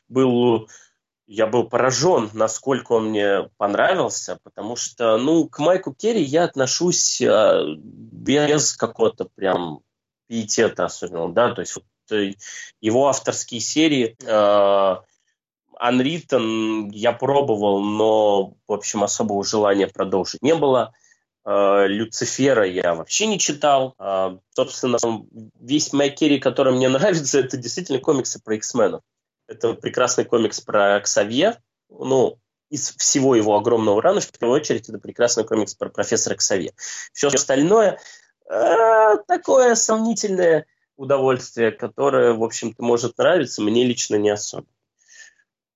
был, я был поражен, насколько он мне понравился, потому что, ну, к Майку Керри я отношусь э, без какого-то прям пиетета особенно, да, то есть вот, э, его авторские серии э, Unwritten я пробовал, но, в общем, особого желания продолжить не было. Э, Люцифера я вообще не читал. Э, Собственно, весь Майкери, который мне нравится, это действительно комиксы про X-менов. Это прекрасный комикс про Ксавье. Ну, из всего его огромного рана, в первую очередь, это прекрасный комикс про профессора Ксавье. Все остальное э, такое сомнительное удовольствие, которое, в общем-то, может нравиться, мне лично не особо.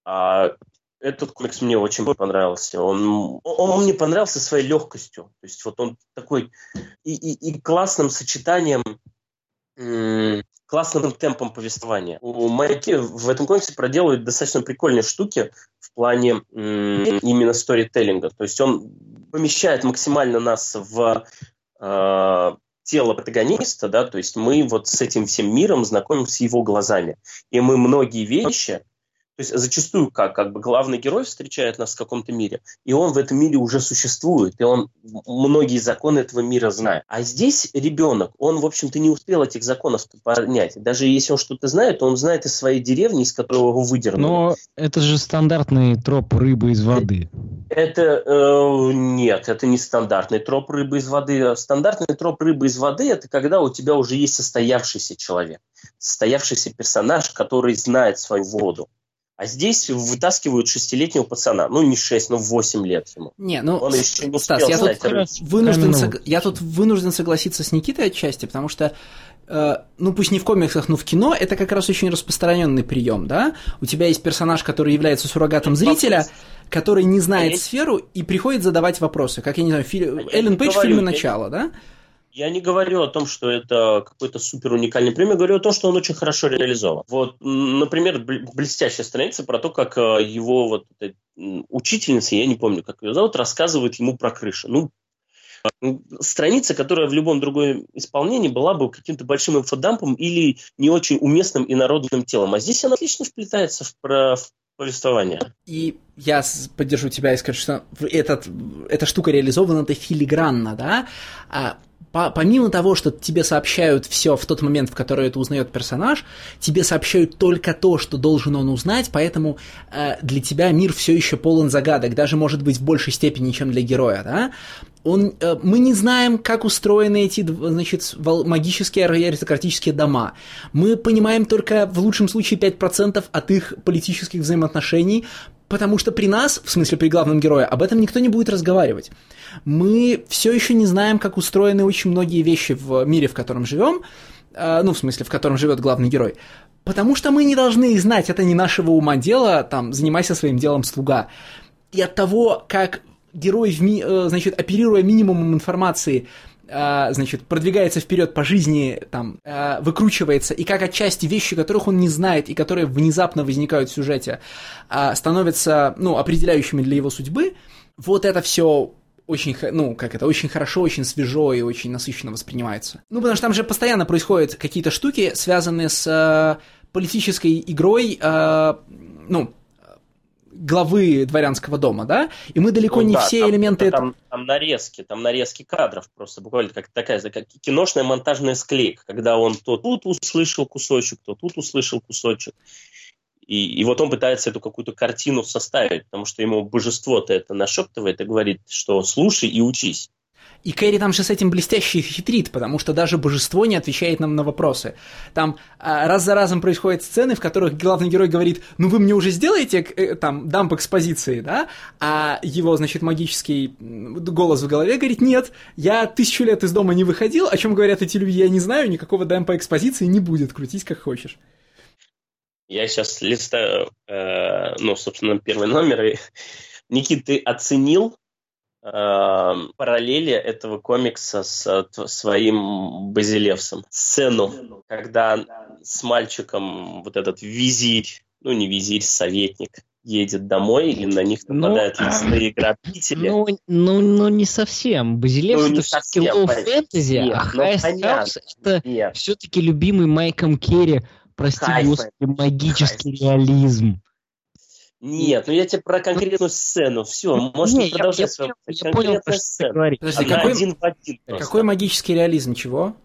А этот комикс мне очень понравился. Он, он мне понравился своей легкостью. То есть вот он такой и, и, и классным сочетанием, классным темпом повествования. У Майки в этом комиксе проделывают достаточно прикольные штуки в плане именно сторителлинга. То есть он помещает максимально нас в э, тело протагониста, да, то есть мы вот с этим всем миром знакомимся его глазами. И мы многие вещи то есть зачастую как, как бы главный герой встречает нас в каком-то мире, и он в этом мире уже существует, и он многие законы этого мира знает. А здесь ребенок, он, в общем-то, не успел этих законов понять. Даже если он что-то знает, то он знает из своей деревни, из которого его выдернули. Но это же стандартный троп рыбы из воды. Это э, нет, это не стандартный троп рыбы из воды. Стандартный троп рыбы из воды это когда у тебя уже есть состоявшийся человек, состоявшийся персонаж, который знает свою воду. А здесь вытаскивают шестилетнего пацана. Ну, не шесть, но восемь лет ему. Не, ну, Он еще не Стас, я тут, вынужден сог... я тут вынужден согласиться с Никитой отчасти, потому что э, ну пусть не в комиксах, но в кино это как раз очень распространенный прием, да? У тебя есть персонаж, который является суррогатом зрителя, который не знает а сферу и приходит задавать вопросы. Как я не знаю, Эллен Пейдж в фильме «Начало», да? Я не говорю о том, что это какой-то супер уникальный пример, говорю о том, что он очень хорошо реализован. Вот, например, блестящая страница про то, как э, его вот учительница, я не помню, как ее зовут, рассказывает ему про крышу. Ну, страница, которая в любом другом исполнении была бы каким-то большим инфодампом или не очень уместным и народным телом. А здесь она отлично вплетается в, про, в повествование. И я поддержу тебя и скажу, что этот, эта штука реализована-то филигранно, да? А по, помимо того, что тебе сообщают все в тот момент, в который это узнает персонаж, тебе сообщают только то, что должен он узнать, поэтому э, для тебя мир все еще полон загадок, даже может быть в большей степени, чем для героя, да? Он, э, мы не знаем, как устроены эти, значит, магические аристократические дома. Мы понимаем только в лучшем случае 5% от их политических взаимоотношений, потому что при нас, в смысле при главном герое, об этом никто не будет разговаривать. Мы все еще не знаем, как устроены очень многие вещи в мире, в котором живем, э, ну, в смысле, в котором живет главный герой. Потому что мы не должны знать, это не нашего ума дело, там, занимайся своим делом слуга. И от того, как герой, в ми, э, значит, оперируя минимумом информации, э, значит, продвигается вперед по жизни, там, выкручивается, и как отчасти вещи, которых он не знает и которые внезапно возникают в сюжете, становятся, ну, определяющими для его судьбы, вот это все очень, ну, как это, очень хорошо, очень свежо и очень насыщенно воспринимается. Ну, потому что там же постоянно происходят какие-то штуки, связанные с политической игрой, ну, главы дворянского дома, да, и мы далеко ну, не да, все там, элементы... Там, там нарезки, там нарезки кадров просто, буквально как такая как киношная монтажная склейка, когда он то тут услышал кусочек, то тут услышал кусочек. И, и вот он пытается эту какую-то картину составить, потому что ему божество-то это нашептывает и говорит, что слушай и учись. И Кэрри там же с этим блестяще хитрит, потому что даже божество не отвечает нам на вопросы. Там а, раз за разом происходят сцены, в которых главный герой говорит, ну вы мне уже сделаете э, там дамп экспозиции, да? А его, значит, магический голос в голове говорит, нет, я тысячу лет из дома не выходил, о чем говорят эти люди, я не знаю, никакого дампа экспозиции не будет, крутись как хочешь. Я сейчас листаю, э, ну, собственно, первый номер. И... Никит, ты оценил параллели этого комикса с э, своим Базилевсом? Сцену, когда с мальчиком вот этот визирь, ну, не визирь, советник, едет домой, и на них ну, нападают ну, лесные грабители. Ну, ну, ну, не совсем. Базилевс ну, это все-таки low фэнтези, а High это все-таки любимый Майком Керри прости господи, магический Хайфа. реализм. Нет, ну я тебе про конкретную сцену. Все, можно не, продолжать. Я, я, я понял, что ты говоришь. Подожди, какой, один в один какой магический реализм? Чего?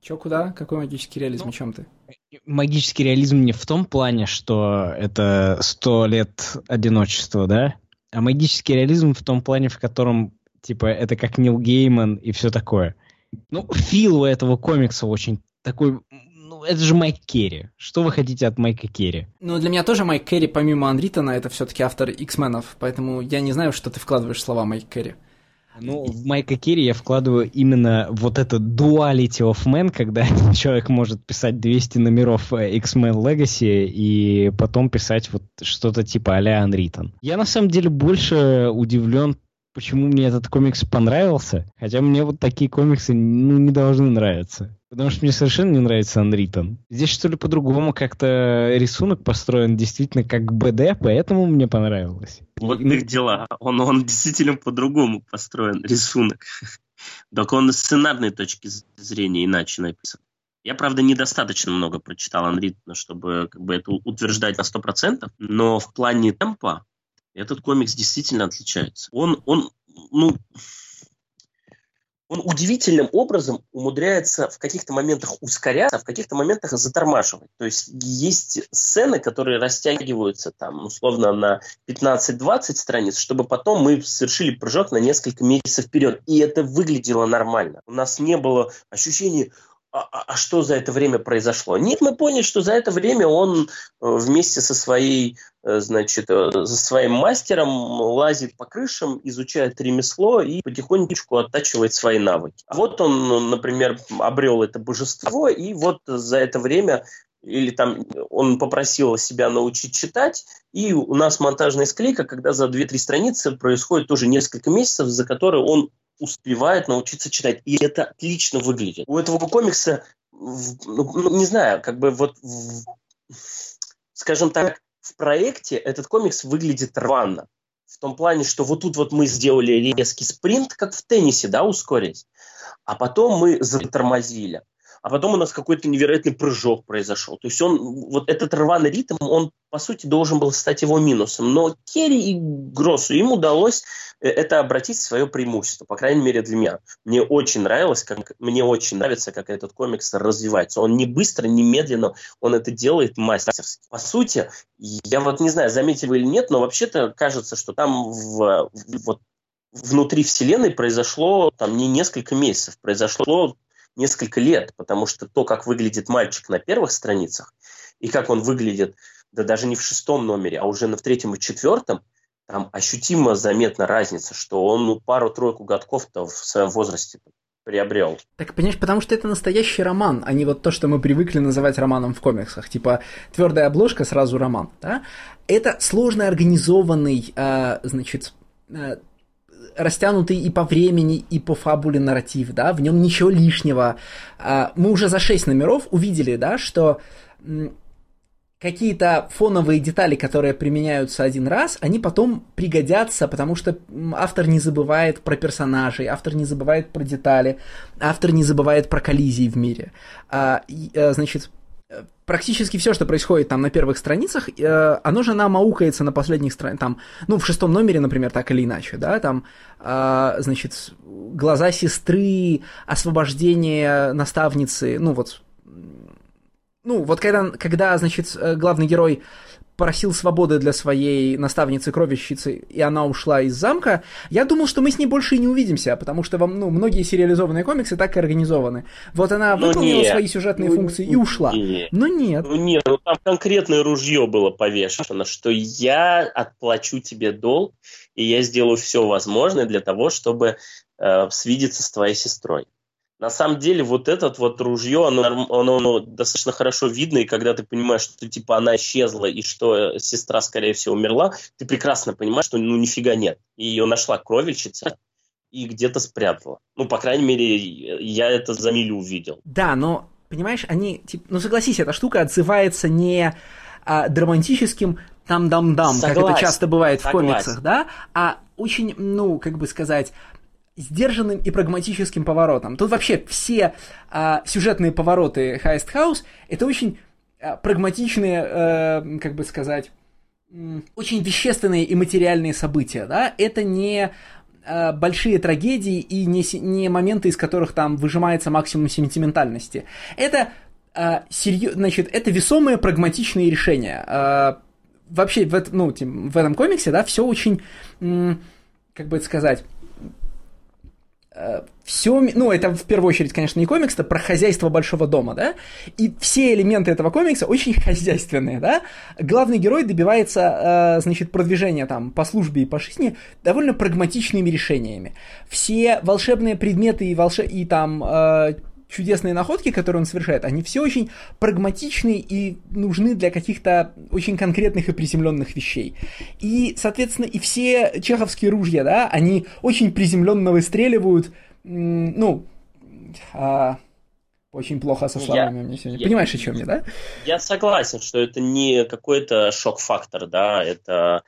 Чё, куда? Какой магический реализм? Ну, о чем ты? Магический реализм не в том плане, что это сто лет одиночества, да? А магический реализм в том плане, в котором, типа, это как Нил Гейман и все такое. Ну, feel у этого комикса очень такой это же Майк Керри. Что вы хотите от Майка Керри? Ну, для меня тоже Майк Керри, помимо Unwritten а, это все-таки автор X-Men ов, поэтому я не знаю, что ты вкладываешь в слова Майк Керри. Ну, в Майка Керри я вкладываю именно вот это duality of man, когда человек может писать 200 номеров э, X-Men Legacy и потом писать вот что-то типа а-ля Unwritten. Я на самом деле больше удивлен почему мне этот комикс понравился, хотя мне вот такие комиксы ну, не должны нравиться. Потому что мне совершенно не нравится Unwritten. Здесь что ли по-другому как-то рисунок построен действительно как БД, поэтому мне понравилось. Вот их дела. Он, он действительно по-другому построен, рисунок. Только он с сценарной точки зрения иначе написан. Я, правда, недостаточно много прочитал Unwritten, чтобы как бы это утверждать на 100%, но в плане темпа этот комикс действительно отличается. Он, он, ну, он удивительным образом умудряется в каких-то моментах ускоряться, а в каких-то моментах затормаживать. То есть есть сцены, которые растягиваются там условно на 15-20 страниц, чтобы потом мы совершили прыжок на несколько месяцев вперед. И это выглядело нормально. У нас не было ощущения, а, а, а что за это время произошло? Нет, мы поняли, что за это время он э, вместе со своей, э, значит, э, со своим мастером лазит по крышам, изучает ремесло и потихонечку оттачивает свои навыки. Вот он, например, обрел это божество, и вот за это время или там он попросил себя научить читать, и у нас монтажная склейка, когда за 2-3 страницы происходит тоже несколько месяцев, за которые он успевает научиться читать. И это отлично выглядит. У этого комикса, ну, ну, не знаю, как бы вот, в, скажем так, в проекте этот комикс выглядит рвано. В том плане, что вот тут вот мы сделали резкий спринт, как в теннисе, да, ускорить. А потом мы затормозили а потом у нас какой-то невероятный прыжок произошел. То есть он, вот этот рваный ритм, он, по сути, должен был стать его минусом. Но Керри и Гроссу им удалось э, это обратить в свое преимущество, по крайней мере для меня. Мне очень нравилось, как, мне очень нравится, как этот комикс развивается. Он не быстро, не медленно, он это делает мастерски. По сути, я вот не знаю, заметили вы или нет, но вообще-то кажется, что там в, в, вот внутри вселенной произошло там не несколько месяцев, произошло несколько лет, потому что то, как выглядит мальчик на первых страницах, и как он выглядит, да даже не в шестом номере, а уже на в третьем и четвертом, там ощутимо заметна разница, что он ну, пару-тройку годков-то в своем возрасте приобрел. Так, понимаешь, потому что это настоящий роман, а не вот то, что мы привыкли называть романом в комиксах. Типа, твердая обложка, сразу роман, да? Это сложно организованный, э, значит, э, растянутый и по времени, и по фабуле нарратив, да, в нем ничего лишнего. А, мы уже за шесть номеров увидели, да, что какие-то фоновые детали, которые применяются один раз, они потом пригодятся, потому что автор не забывает про персонажей, автор не забывает про детали, автор не забывает про коллизии в мире. А, э, значит, практически все, что происходит там на первых страницах, э, оно же нам аукается на последних страницах, там, ну, в шестом номере, например, так или иначе, да, там, э, значит, глаза сестры, освобождение наставницы, ну, вот, ну, вот когда, когда значит, э, главный герой просил свободы для своей наставницы-кровищицы, и она ушла из замка, я думал, что мы с ней больше и не увидимся, потому что вам, ну, многие сериализованные комиксы так и организованы. Вот она ну, выполнила нет. свои сюжетные ну, функции и ушла. Нет. Но нет. Ну нет, ну там конкретное ружье было повешено, что я отплачу тебе долг, и я сделаю все возможное для того, чтобы э, свидеться с твоей сестрой. На самом деле вот этот вот ружье, оно, оно, оно достаточно хорошо видно, и когда ты понимаешь, что типа она исчезла и что сестра, скорее всего, умерла, ты прекрасно понимаешь, что ну нифига нет. И ее нашла кровельщица и где-то спрятала. Ну, по крайней мере, я это за милю увидел. Да, но, понимаешь, они, типа, ну согласись, эта штука отзывается не а, драматическим там-дам-дам, как это часто бывает согласен. в комиксах, да, а очень, ну, как бы сказать, сдержанным и прагматическим поворотом. Тут вообще все а, сюжетные повороты Heist House это очень а, прагматичные, а, как бы сказать, очень вещественные и материальные события, да, это не а, большие трагедии и не, не моменты, из которых там выжимается максимум сентиментальности. Это а, серьез, значит, это весомые прагматичные решения. А, вообще в, ну, в этом комиксе, да, все очень, как бы это сказать, все, ну, это в первую очередь, конечно, не комикс, это про хозяйство большого дома, да, и все элементы этого комикса очень хозяйственные, да. Главный герой добивается, э, значит, продвижения там по службе и по жизни довольно прагматичными решениями. Все волшебные предметы и, волше... и там э, чудесные находки, которые он совершает, они все очень прагматичны и нужны для каких-то очень конкретных и приземленных вещей. И, соответственно, и все чеховские ружья, да, они очень приземленно выстреливают, ну, а, очень плохо со словами я, мне сегодня. Я, Понимаешь, о чем я, да? Я согласен, что это не какой-то шок-фактор, да, это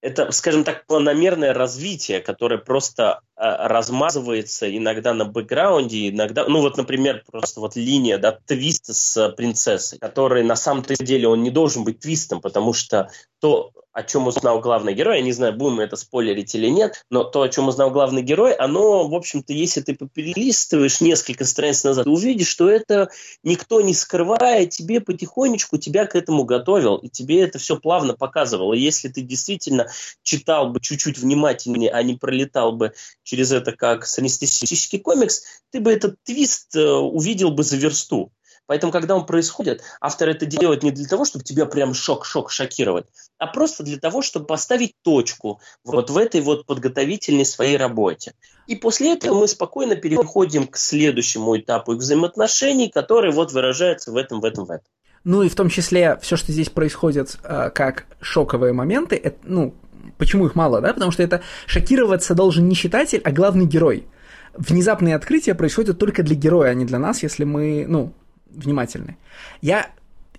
это, скажем так, планомерное развитие, которое просто э, размазывается иногда на бэкграунде, иногда, ну вот, например, просто вот линия, да, твист с принцессой, который на самом-то деле он не должен быть твистом, потому что то, о чем узнал главный герой, я не знаю, будем мы это спойлерить или нет, но то, о чем узнал главный герой, оно, в общем-то, если ты перелистываешь несколько страниц назад, ты увидишь, что это никто не скрывая, тебе потихонечку тебя к этому готовил, и тебе это все плавно показывало. Если ты действительно читал бы чуть-чуть внимательнее, а не пролетал бы через это как среднестатистический комикс, ты бы этот твист э, увидел бы за версту. Поэтому, когда он происходит, автор это делает не для того, чтобы тебя прям шок-шок шокировать, а просто для того, чтобы поставить точку вот в этой вот подготовительной своей работе. И после этого мы спокойно переходим к следующему этапу их взаимоотношений, который вот выражается в этом, в этом, в этом. Ну и в том числе все, что здесь происходит э, как шоковые моменты, это, ну, почему их мало, да? Потому что это шокироваться должен не читатель, а главный герой. Внезапные открытия происходят только для героя, а не для нас, если мы, ну, внимательны. Я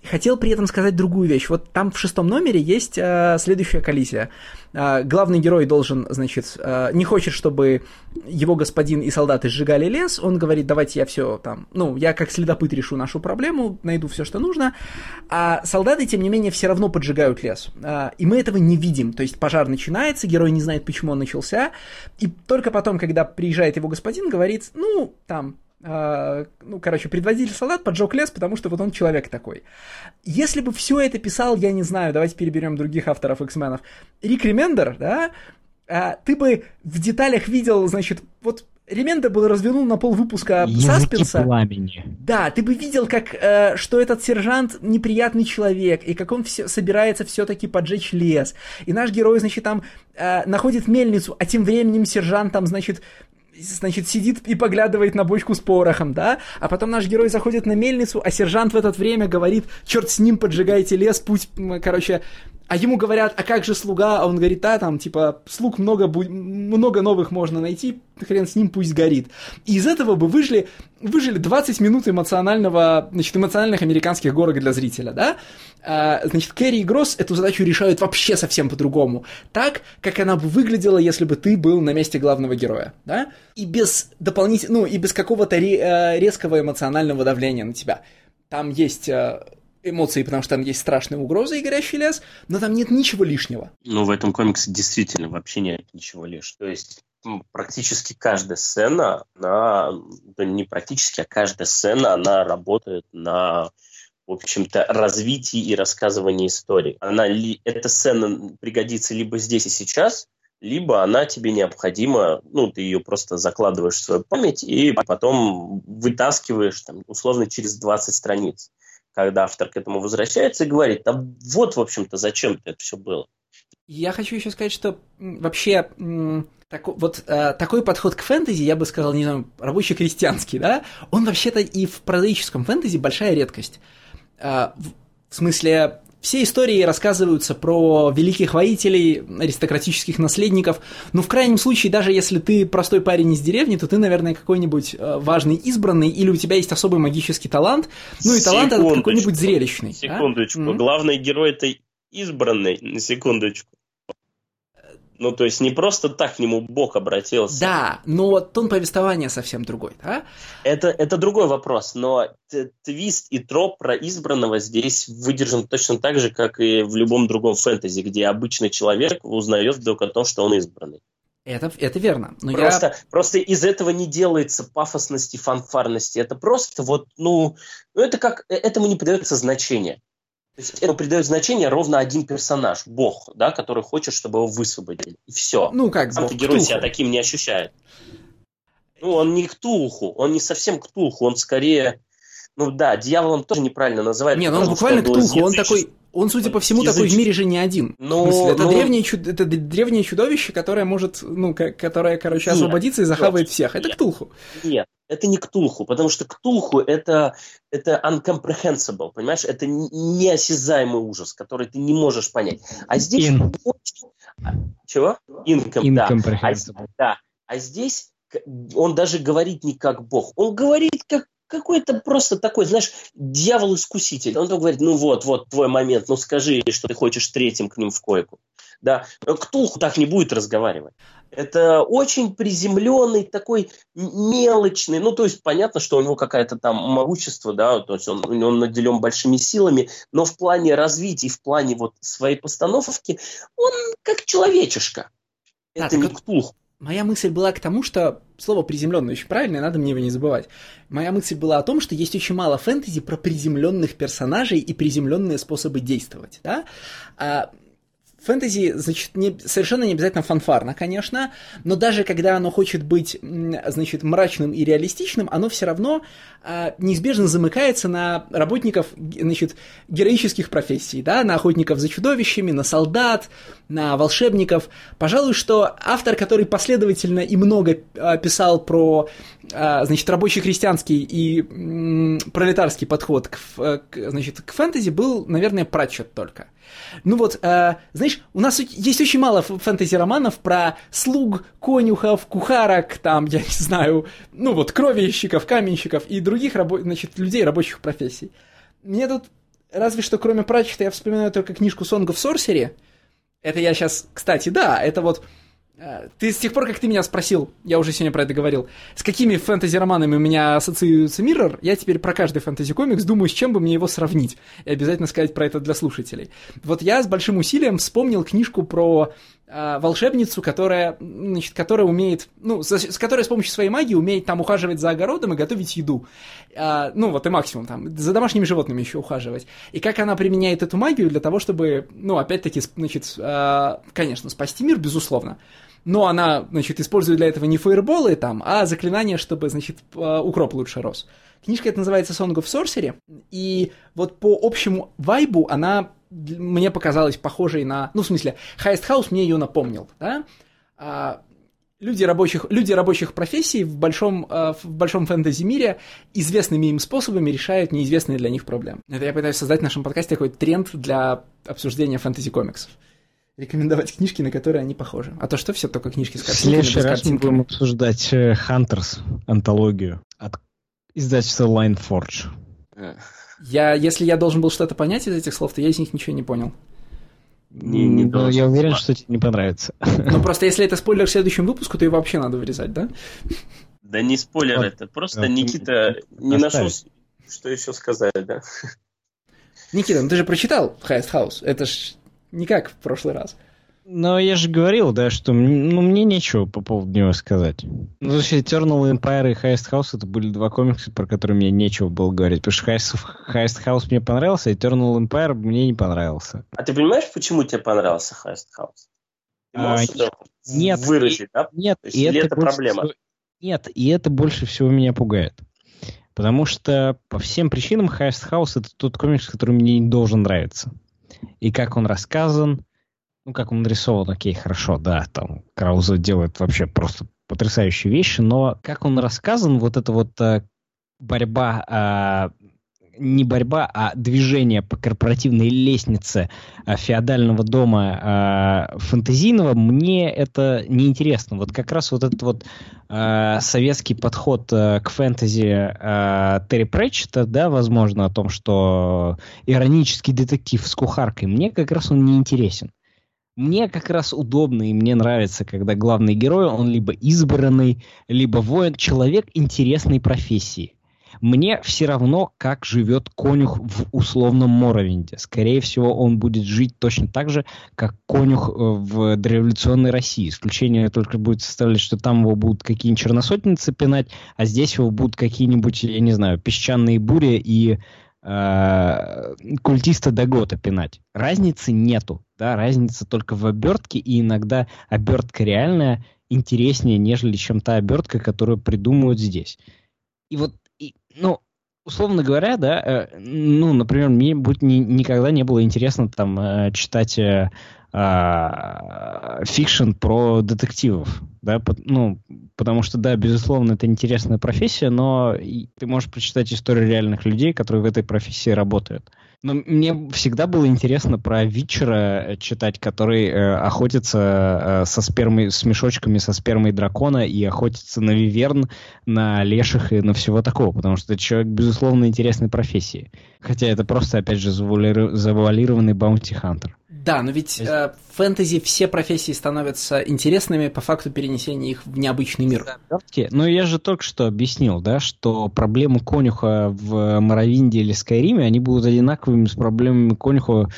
хотел при этом сказать другую вещь. Вот там в шестом номере есть э, следующая коллизия. Э, главный герой должен, значит, э, не хочет, чтобы его господин и солдаты сжигали лес. Он говорит, давайте я все там, ну, я как следопыт решу нашу проблему, найду все, что нужно. А солдаты, тем не менее, все равно поджигают лес. Э, и мы этого не видим. То есть пожар начинается, герой не знает, почему он начался. И только потом, когда приезжает его господин, говорит, ну, там, ну, короче, предводитель солдат поджег лес, потому что вот он человек такой. Если бы все это писал, я не знаю, давайте переберем других авторов X-менов, Рик Ремендер, да, uh, ты бы в деталях видел, значит, вот Ремендер был развернул на пол выпуска Языки Саспенса. пламени. Да, ты бы видел, как, э, что этот сержант неприятный человек, и как он все, собирается все-таки поджечь лес. И наш герой, значит, там э, находит мельницу, а тем временем сержант там, значит, значит, сидит и поглядывает на бочку с порохом, да, а потом наш герой заходит на мельницу, а сержант в это время говорит, черт с ним, поджигайте лес, путь, короче, а ему говорят, а как же слуга? А он говорит, да, там, типа, слуг много, много новых можно найти, хрен с ним, пусть горит. И из этого бы выжили, выжили 20 минут эмоционального, значит, эмоциональных американских горок для зрителя, да? А, значит, Кэрри и Гросс эту задачу решают вообще совсем по-другому. Так, как она бы выглядела, если бы ты был на месте главного героя, да? И без дополнительного, ну, и без какого-то э, резкого эмоционального давления на тебя. Там есть э, эмоции, потому что там есть страшные угрозы и горящий лес, но там нет ничего лишнего. Ну, в этом комиксе действительно вообще нет ничего лишнего. То есть практически каждая сцена, она, да не практически, а каждая сцена, она работает на в общем-то, развитии и рассказывании истории. Она, эта сцена пригодится либо здесь и сейчас, либо она тебе необходима, ну, ты ее просто закладываешь в свою память и потом вытаскиваешь, там, условно, через 20 страниц когда автор к этому возвращается и говорит, а вот, в общем-то, зачем это все было. Я хочу еще сказать, что вообще так, вот э, такой подход к фэнтези, я бы сказал, не знаю, рабочий-крестьянский, да, он вообще-то и в прозаическом фэнтези большая редкость. Э, в смысле, все истории рассказываются про великих воителей, аристократических наследников, но в крайнем случае, даже если ты простой парень из деревни, то ты, наверное, какой-нибудь э, важный избранный, или у тебя есть особый магический талант, ну и талант этот какой-нибудь зрелищный. А? Секундочку, а? главный герой это избранный, на секундочку. Ну, то есть не просто так к нему Бог обратился. Да, но тон повествования совсем другой, да? Это, это другой вопрос, но твист и троп про избранного здесь выдержан точно так же, как и в любом другом фэнтези, где обычный человек узнает вдруг о том, что он избранный. Это, это верно. Но просто, я... просто из этого не делается пафосности, фанфарности. Это просто вот, ну, ну это как, э, этому не придается значения. То есть этому придает значение ровно один персонаж, бог, да, который хочет, чтобы его высвободили. И все. Ну, как Сам бог. герой себя таким не ощущает. Ну, он не Ктулху, он не совсем Ктулху, он скорее... Ну да, дьяволом тоже неправильно называют. Нет, ну он буквально Ктулху, он такой... Он, судя по всему, такой в мире же не один. Ну, в смысле, это, ну, древнее, чуд... это древнее чудовище, которое может, ну, к- которое, короче, Нет, освободиться и захавает нет, всех. Это нет. Ктулху. Нет, это не Ктулху, потому что Ктулху это, это uncomprehensible, понимаешь? Это неосязаемый ужас, который ты не можешь понять. А здесь... In. а, Чего? Incom, да. А, Incomprehensible. да. А здесь к- он даже говорит не как бог, он говорит как какой-то просто такой, знаешь, дьявол-искуситель. Он говорит, ну вот, вот твой момент, ну скажи, что ты хочешь третьим к ним в койку. Да, Ктулху так не будет разговаривать. Это очень приземленный, такой мелочный, ну, то есть понятно, что у него какое-то там могущество, да, то есть он, он наделен большими силами, но в плане развития, в плане вот своей постановки, он как человечишка. Да, Это так не Ктулху. Моя мысль была к тому, что слово приземленное очень правильное, надо мне его не забывать. Моя мысль была о том, что есть очень мало фэнтези про приземленных персонажей и приземленные способы действовать, да? А Фэнтези, значит, не, совершенно не обязательно фанфарно, конечно, но даже когда оно хочет быть, значит, мрачным и реалистичным, оно все равно а, неизбежно замыкается на работников, значит, героических профессий, да, на охотников за чудовищами, на солдат, на волшебников. Пожалуй, что автор, который последовательно и много а, писал про, а, значит, рабочий крестьянский и м, пролетарский подход к, к, значит, к фэнтези, был, наверное, Пратчет только. Ну вот, э, знаешь, у нас есть очень мало фэнтези-романов про слуг, конюхов, кухарок, там, я не знаю, ну вот, кровельщиков, каменщиков и других рабо- значит, людей рабочих профессий. Мне тут, разве что кроме Пратчета, я вспоминаю только книжку Song of Sorcery. Это я сейчас, кстати, да, это вот... э, Ты с тех пор, как ты меня спросил, я уже сегодня про это говорил, с какими фэнтези-романами у меня ассоциируется Миррор, я теперь про каждый фэнтези-комикс думаю, с чем бы мне его сравнить. И обязательно сказать про это для слушателей. Вот я с большим усилием вспомнил книжку про волшебницу, которая, значит, которая умеет, ну, с, которой с помощью своей магии умеет там ухаживать за огородом и готовить еду. А, ну, вот и максимум там, за домашними животными еще ухаживать. И как она применяет эту магию для того, чтобы, ну, опять-таки, значит, а, конечно, спасти мир, безусловно. Но она, значит, использует для этого не фаерболы там, а заклинания, чтобы, значит, укроп лучше рос. Книжка эта называется Song of Sorcery, и вот по общему вайбу она мне показалась похожей на... Ну, в смысле, Highest House мне ее напомнил, да? А, люди рабочих, люди рабочих профессий в большом, э, в большом фэнтези-мире известными им способами решают неизвестные для них проблемы. Это я пытаюсь создать в нашем подкасте такой тренд для обсуждения фэнтези-комиксов. Рекомендовать книжки, на которые они похожи. А то что все только книжки с В картинками, следующий без раз мы будем обсуждать э, Hunters, антологию от издательства Line Forge. Я, если я должен был что-то понять из этих слов, то я из них ничего не понял. Не- не Ну, я уверен, что тебе не понравится. Ну, просто если это спойлер к следующему выпуску, то его вообще надо вырезать, да? Да не спойлер Вот. это, просто Да, Никита не нашел, что еще сказать, да. Никита, ну ты же прочитал Highest House. Это ж не как в прошлый раз. Но я же говорил, да, что ну, мне нечего по поводу него сказать. Ну, есть Eternal Empire и Highest House это были два комикса, про которые мне нечего было говорить. Потому что Highest, Highest House мне понравился, а Eternal Empire мне не понравился. А ты понимаешь, почему тебе понравился Highest House? Ты А, можешь это нет, выразить, да? Нет, То есть и или это это проблема? всего- Нет, и это больше всего меня пугает. Потому что по всем причинам Highest House это тот комикс, который мне не должен нравиться. И как он рассказан, ну, как он нарисован, окей, хорошо, да, там Крауза делает вообще просто потрясающие вещи, но как он рассказан, вот эта вот э, борьба, а, не борьба, а движение по корпоративной лестнице а, феодального дома а, фэнтезийного, мне это неинтересно. Вот как раз вот этот вот а, советский подход а, к фэнтези а, Терри Претчета, да, возможно, о том, что иронический детектив с кухаркой, мне как раз он не интересен. Мне как раз удобно и мне нравится, когда главный герой, он либо избранный, либо воин, человек интересной профессии. Мне все равно, как живет конюх в условном Моровинде. Скорее всего, он будет жить точно так же, как конюх э, в дореволюционной России. Исключение только будет составлять, что там его будут какие-нибудь черносотницы пинать, а здесь его будут какие-нибудь, я не знаю, песчаные бури и э, культиста Дагота пинать. Разницы нету. Да? Разница только в обертке, и иногда обертка реальная, интереснее, нежели чем та обертка, которую придумывают здесь. И вот, и, ну, условно говоря, да, э, ну, например, мне будет ни, никогда не было интересно там э, читать э, fiction про детективов, да, ну, потому что, да, безусловно, это интересная профессия, но ты можешь прочитать историю реальных людей, которые в этой профессии работают. Но мне всегда было интересно про Witcher а читать, который э, охотится э, со спермой, с мешочками со спермой дракона и охотится на виверн, на леших и на всего такого, потому что это человек, безусловно, интересной профессии. Хотя это просто, опять же, завуалированный bounty hunter. Да, но ведь э, в фэнтези все профессии становятся интересными по факту перенесения их в необычный мир. Ну, я же только что объяснил, да, что проблемы конюха в Морровинде или Скайриме, они будут одинаковыми с проблемами конюха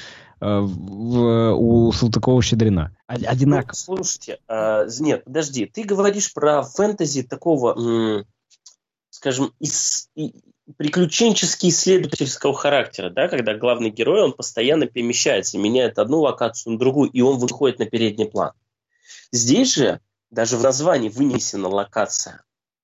э, в, у Салтыкова-Щедрина. Одинаково. Ну, слушайте, э, нет, подожди, ты говоришь про фэнтези такого, скажем, из, приключенческий исследовательского характера, да, когда главный герой, он постоянно перемещается, меняет одну локацию на другую, и он выходит на передний план. Здесь же даже в названии вынесена локация,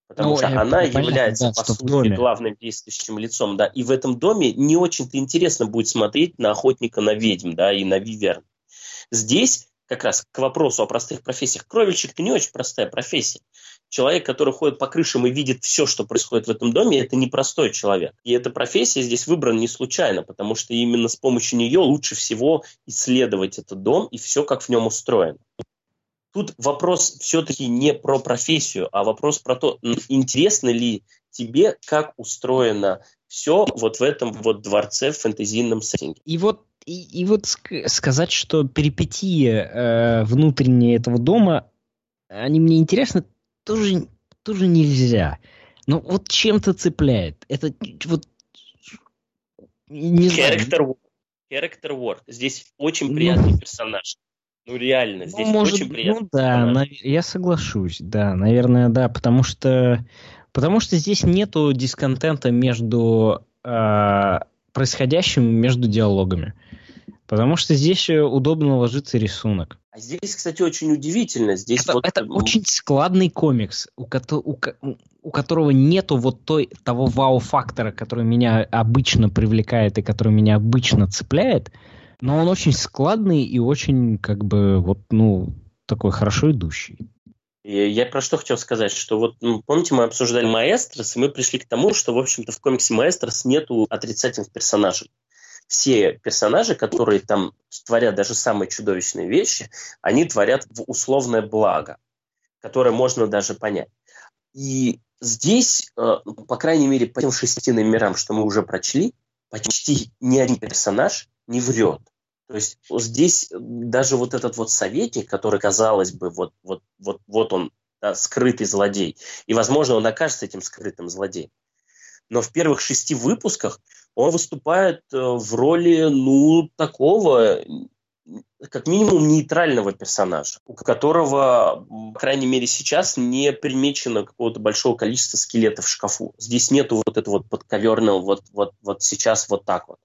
потому ну, что она понятно, является, да, по сути, главным действующим лицом, да, и в этом доме не очень-то интересно будет смотреть на охотника на ведьм, да, и на виверн. Здесь как раз к вопросу о простых профессиях. Кровельщик-то не очень простая профессия человек, который ходит по крышам и видит все, что происходит в этом доме, это непростой человек. И эта профессия здесь выбрана не случайно, потому что именно с помощью нее лучше всего исследовать этот дом и все, как в нем устроено. Тут вопрос все-таки не про профессию, а вопрос про то, интересно ли тебе, как устроено все вот в этом вот дворце в фэнтезийном сеттинге. И вот и, и вот сказать, что перипетии э, внутренние этого дома, они мне интересны тоже, тоже нельзя. Но вот чем-то цепляет. Это вот... Не Character War. Character War. Здесь очень ну, приятный ну, персонаж. Ну, реально, здесь ну, может, очень приятный Ну, да, на, я соглашусь. Да, наверное, да, потому что... Потому что здесь нету дисконтента между э, происходящим между диалогами. Потому что здесь удобно ложится рисунок. А здесь, кстати, очень удивительно. Здесь это, вот... это очень складный комикс, у, ко- у, у которого нету вот той, того вау-фактора, который меня обычно привлекает и который меня обычно цепляет. Но он очень складный и очень, как бы, вот, ну, такой хорошо идущий. Я про что хотел сказать, что вот, ну, помните, мы обсуждали Маэстрос, и мы пришли к тому, что, в общем-то, в комиксе Маэстрос нету отрицательных персонажей все персонажи, которые там творят даже самые чудовищные вещи, они творят в условное благо, которое можно даже понять. И здесь, э, по крайней мере, по тем шести номерам, что мы уже прочли, почти ни один персонаж не врет. То есть здесь даже вот этот вот советник, который, казалось бы, вот, вот, вот, вот он, да, скрытый злодей, и, возможно, он окажется этим скрытым злодеем. Но в первых шести выпусках он выступает э, в роли, ну, такого, как минимум, нейтрального персонажа, у которого, по крайней мере, сейчас не примечено какого-то большого количества скелетов в шкафу. Здесь нету вот этого вот подковерного вот, вот, вот сейчас вот так вот.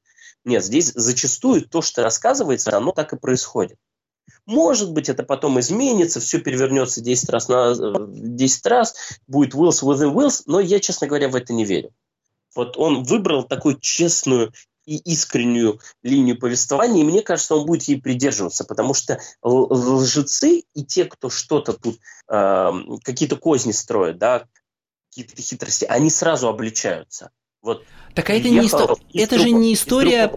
Нет, здесь зачастую то, что рассказывается, оно так и происходит. Может быть, это потом изменится, все перевернется 10 раз, на, 10 раз, будет Wills within Wills, но я, честно говоря, в это не верю. Вот он выбрал такую честную и искреннюю линию повествования, и мне кажется, он будет ей придерживаться, потому что лжецы и те, кто что-то тут, э, какие-то козни строят, да, какие-то хитрости, они сразу обличаются. Вот так а это не история, это же не история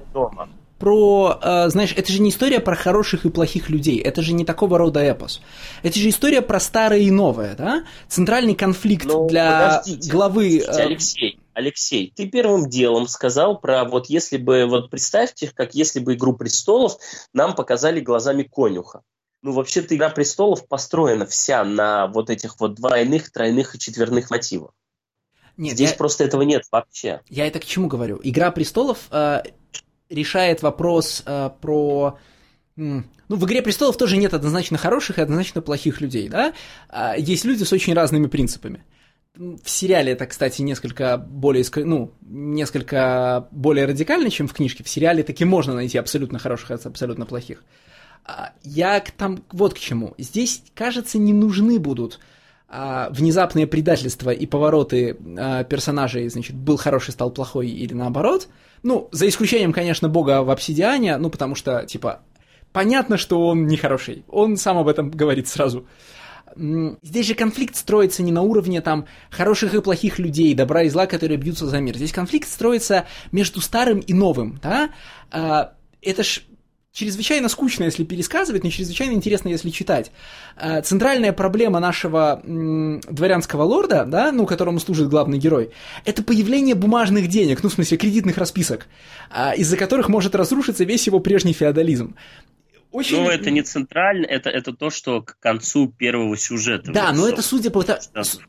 про, э, знаешь, это же не история про хороших и плохих людей, это же не такого рода эпос. Это же история про старое и новое, да? Центральный конфликт Но ну, для главы... Подождите, Алексей, Алексей, ты первым делом сказал про вот если бы, вот представьте, как если бы «Игру престолов» нам показали глазами конюха. Ну, вообще-то «Игра престолов» построена вся на вот этих вот двойных, тройных и четверных мотивах. Нет, Здесь я... просто этого нет вообще. Я это к чему говорю? «Игра престолов» э, решает вопрос э, про... Ну, в «Игре престолов» тоже нет однозначно хороших и однозначно плохих людей, да? А есть люди с очень разными принципами. В сериале это, кстати, несколько более, ну, несколько более радикально, чем в книжке. В сериале таки можно найти абсолютно хороших и абсолютно плохих. А, я там вот к чему. Здесь, кажется, не нужны будут а, внезапные предательства и повороты персонажей, значит, был хороший, стал плохой или наоборот. Ну, за исключением, конечно, бога в обсидиане, ну, потому что, типа, понятно, что он нехороший. Он сам об этом говорит сразу. Здесь же конфликт строится не на уровне там хороших и плохих людей, добра и зла, которые бьются за мир. Здесь конфликт строится между старым и новым, да? А, это ж чрезвычайно скучно, если пересказывать, но чрезвычайно интересно, если читать. А, центральная проблема нашего м, дворянского лорда, да, ну, которому служит главный герой, это появление бумажных денег, ну, в смысле, кредитных расписок, а, из-за которых может разрушиться весь его прежний феодализм. Очень... Ну, это не центрально, это, это то, что к концу первого сюжета. Да, но это, судя по... Это,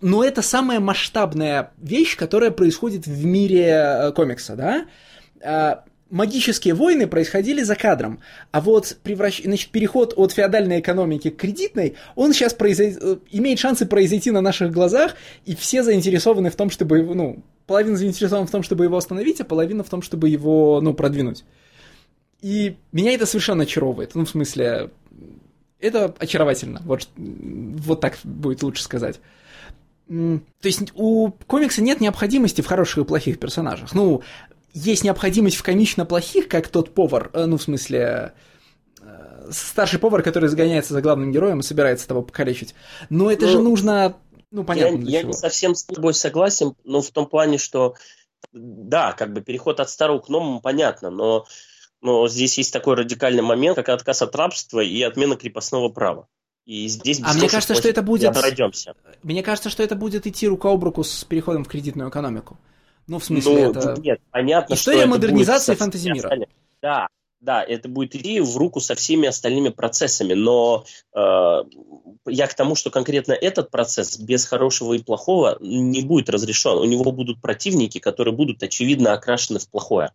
но это самая масштабная вещь, которая происходит в мире э, комикса, да? Магические войны происходили за кадром, а вот превращ... Значит, переход от феодальной экономики к кредитной, он сейчас произойд... Э, имеет шансы произойти на наших глазах, и все заинтересованы в том, чтобы, ну, половина заинтересована в том, чтобы его остановить, а половина в том, чтобы его, ну, продвинуть. И меня это совершенно очаровывает. Ну, в смысле, это очаровательно. Вот, вот так будет лучше сказать. То есть у комикса нет необходимости в хороших и плохих персонажах. Ну, есть необходимость в комично плохих, как тот повар, э, ну, в смысле, э, старший повар, который загоняется за главным героем и собирается того покалечить. Но это ну, же нужно, ну, понятно Я, я чего. не совсем с тобой согласен, но в том плане, что, да, как бы переход от старого к новому понятно, но но здесь есть такой радикальный момент, как отказ от рабства и отмена крепостного права. И здесь а мне кажется, что это будет... Пройдемся. Мне кажется, что это будет идти рука об руку с переходом в кредитную экономику. Ну, в смысле, ну, это... Нет, понятно, История что модернизации фэнтези мира. Да, да, это будет идти в руку со всеми остальными процессами, но э, я к тому, что конкретно этот процесс без хорошего и плохого не будет разрешен. У него будут противники, которые будут очевидно окрашены в плохое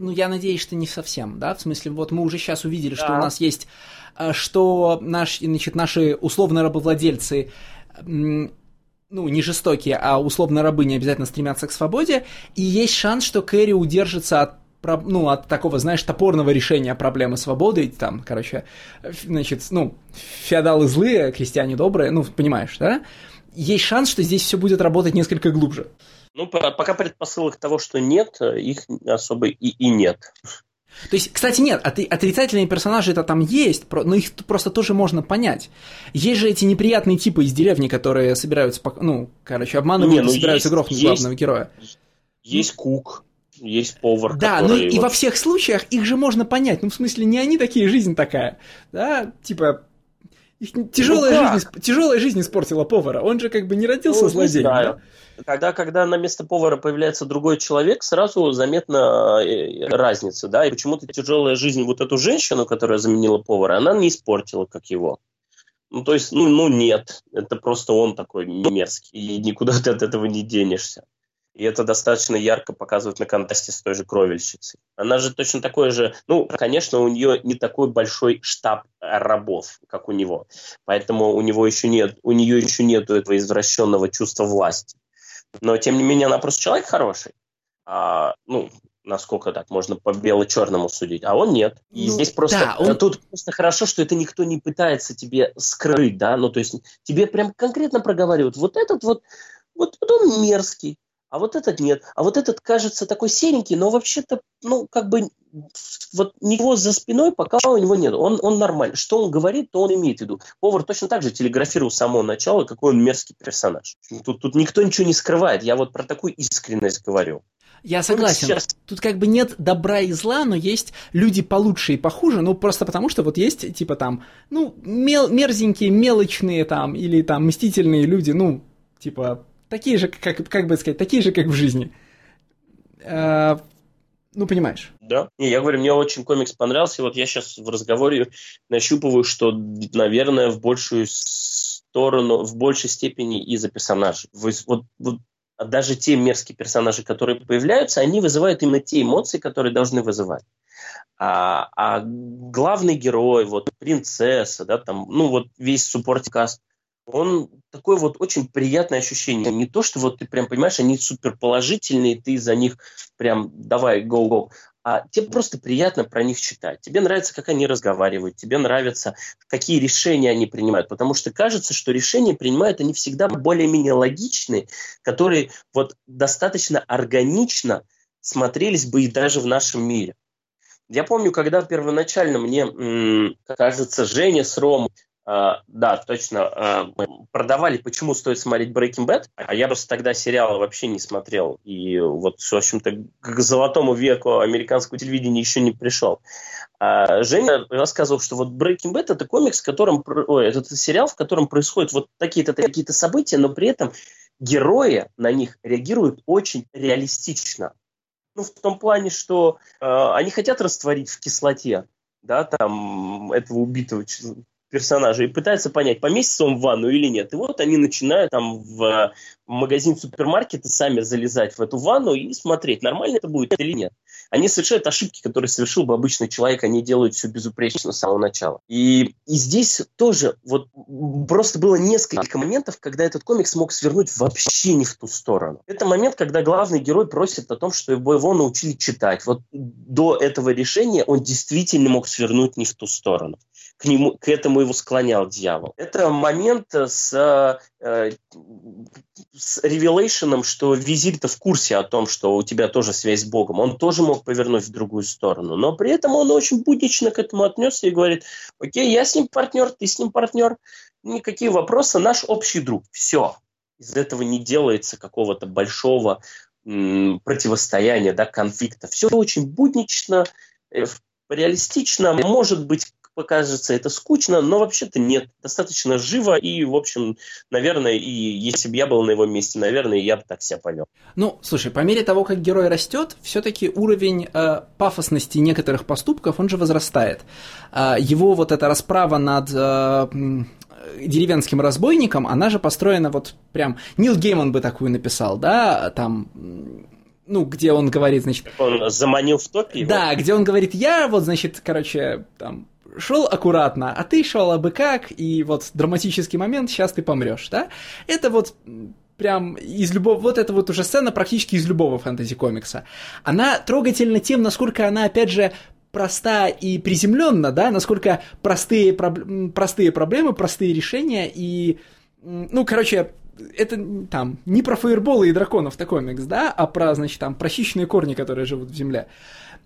ну, я надеюсь, что не совсем, да, в смысле, вот мы уже сейчас увидели, да. что у нас есть, э, что наш, значит, наши условно рабовладельцы ну, не жестокие, а условно рабы не обязательно стремятся к свободе, и есть шанс, что Кэрри удержится от ну, от такого, знаешь, топорного решения проблемы свободы, там, короче, значит, ну, феодалы злые, крестьяне добрые, ну, понимаешь, да? Есть шанс, что здесь все будет работать несколько глубже. Ну, пока предпосылок того, что нет, их особо и, и нет. То есть, кстати, нет, отрицательные персонажи это там есть, но их просто тоже можно понять. Есть же эти неприятные типы из деревни, которые собираются, ну, короче, обманывают Не, ну, и собираются есть, грохнуть есть, главного героя. Есть кук, есть повар. Да, ну и вот... во всех случаях их же можно понять. Ну, в смысле, не они такие, жизнь такая. Да, типа, их тяжелая, ну, жизнь, тяжелая жизнь испортила повара. Он же как бы не родился ну, злодеем. Да? Когда, когда на место повара появляется другой человек, сразу заметна э, разница, да, и почему-то тяжелая жизнь вот эту женщину, которая заменила повара, она не испортила, как его. Ну, то есть, ну, ну нет, это просто он такой мерзкий, и никуда ты от этого не денешься. И это достаточно ярко показывает на контрасте с той же кровельщицей. Она же точно такой же, ну, конечно, у нее не такой большой штаб рабов, как у него. Поэтому у него еще нет, у нее еще нет этого извращенного чувства власти. Но, тем не менее, она просто человек хороший. А, ну, насколько так можно по бело-черному судить, а он нет. И ну, здесь просто да, он... тут просто хорошо, что это никто не пытается тебе скрыть, да, ну то есть тебе прям конкретно проговаривают, вот этот вот, вот, вот он мерзкий, а вот этот нет. А вот этот кажется такой серенький, но вообще-то, ну, как бы, вот него за спиной пока у него нет. Он, он нормальный. Что он говорит, то он имеет в виду. Повар точно так же телеграфировал с самого начала, какой он мерзкий персонаж. Тут, тут никто ничего не скрывает. Я вот про такую искренность говорю. Я согласен. Сейчас... Тут как бы нет добра и зла, но есть люди получше и похуже, ну просто потому что вот есть типа там, ну, мел мерзенькие, мелочные там, или там мстительные люди, ну, типа такие же, как, как бы сказать, такие же, как в жизни. А, ну, понимаешь. Да. Не, я говорю, мне очень комикс понравился. Вот я сейчас в разговоре нащупываю, что, наверное, в большую сторону, в большей степени из-за персонажей. Вот, вот даже те мерзкие персонажи, которые появляются, они вызывают именно те эмоции, которые должны вызывать. А, а главный герой, вот принцесса, да, там, ну вот весь суппорт-каст, он такое вот очень приятное ощущение. Не то, что вот ты прям понимаешь, они супер положительные, ты за них прям давай, go-go. а тебе просто приятно про них читать. Тебе нравится, как они разговаривают, тебе нравится, какие решения они принимают, потому что кажется, что решения принимают они всегда более-менее логичные, которые вот достаточно органично смотрелись бы и даже в нашем мире. Я помню, когда первоначально мне, кажется, Женя с Uh, да, точно. Uh, продавали, почему стоит смотреть Breaking Bad, а я просто тогда сериалы вообще не смотрел. И вот, в общем-то, к золотому веку американского телевидения еще не пришел. Uh, Женя рассказывал, что вот Breaking Bad это комикс, в котором, ой, это сериал, в котором происходят вот такие-то какие-то события, но при этом герои на них реагируют очень реалистично. Ну, в том плане, что они хотят растворить в кислоте да, там, этого убитого персонажа и пытаются понять, поместится он в ванну или нет. И вот они начинают там в магазин супермаркета сами залезать в эту ванну и смотреть, нормально это будет или нет. Они совершают ошибки, которые совершил бы обычный человек, они делают все безупречно с самого начала. И, и здесь тоже вот просто было несколько моментов, когда этот комикс мог свернуть вообще не в ту сторону. Это момент, когда главный герой просит о том, что его научили читать. Вот до этого решения он действительно мог свернуть не в ту сторону к, нему, к этому его склонял дьявол. Это момент с, э, с ревелейшеном, что визит в курсе о том, что у тебя тоже связь с Богом. Он тоже мог повернуть в другую сторону. Но при этом он очень буднично к этому отнесся и говорит, окей, я с ним партнер, ты с ним партнер, никакие вопросы, наш общий друг. Все. Из этого не делается какого-то большого противостояния, да, конфликта. Все очень буднично, э, реалистично, может быть, покажется это скучно, но вообще-то нет. Достаточно живо и, в общем, наверное, и если бы я был на его месте, наверное, я бы так себя повел. Ну, слушай, по мере того, как герой растет, все-таки уровень э, пафосности некоторых поступков, он же возрастает. Э, его вот эта расправа над э, деревенским разбойником, она же построена вот прям... Нил Гейман бы такую написал, да, там ну, где он говорит, значит... Он заманил в топе его? Да, где он говорит, я вот, значит, короче, там, шел аккуратно, а ты шел абы как, и вот драматический момент, сейчас ты помрешь, да? Это вот прям из любого... Вот эта вот уже сцена практически из любого фэнтези-комикса. Она трогательна тем, насколько она, опять же, проста и приземленна, да, насколько простые, проб... простые проблемы, простые решения и... Ну, короче, это там не про фаерболы и драконов-то комикс, да, а про, значит, там, про корни, которые живут в земле.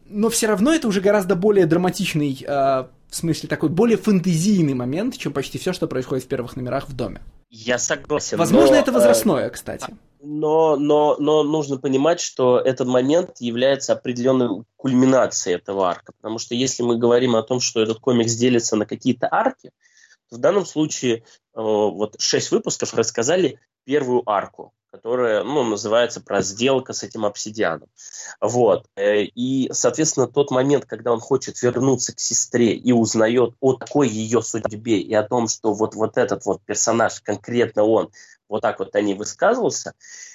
Но все равно это уже гораздо более драматичный э, в смысле такой более фэнтезийный момент, чем почти все, что происходит в первых номерах в доме. Я согласен. Возможно, но, это возрастное, кстати. Но, но, но нужно понимать, что этот момент является определенной кульминацией этого арка. Потому что если мы говорим о том, что этот комикс делится на какие-то арки, то в данном случае э, вот шесть выпусков рассказали первую арку которая, ну, называется про сделка с этим обсидианом. Вот. Э, и, соответственно, тот момент, когда он хочет вернуться к сестре и узнает о такой ее судьбе и о том, что вот, вот этот вот персонаж, конкретно он, вот так вот о ней высказывался,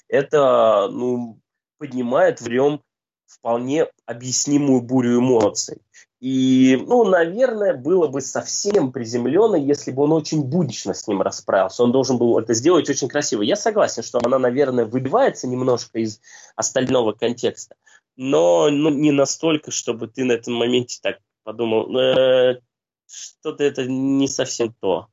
это, ну, поднимает в нем вполне объяснимую бурю эмоций. И, ну, наверное, было бы совсем приземленно, если бы он очень буднично с ним расправился. Он должен был это сделать очень красиво. Я согласен, что она, наверное, выбивается немножко из остального контекста, но ну, не настолько, чтобы ты на этом моменте так подумал, э, что-то это не совсем то.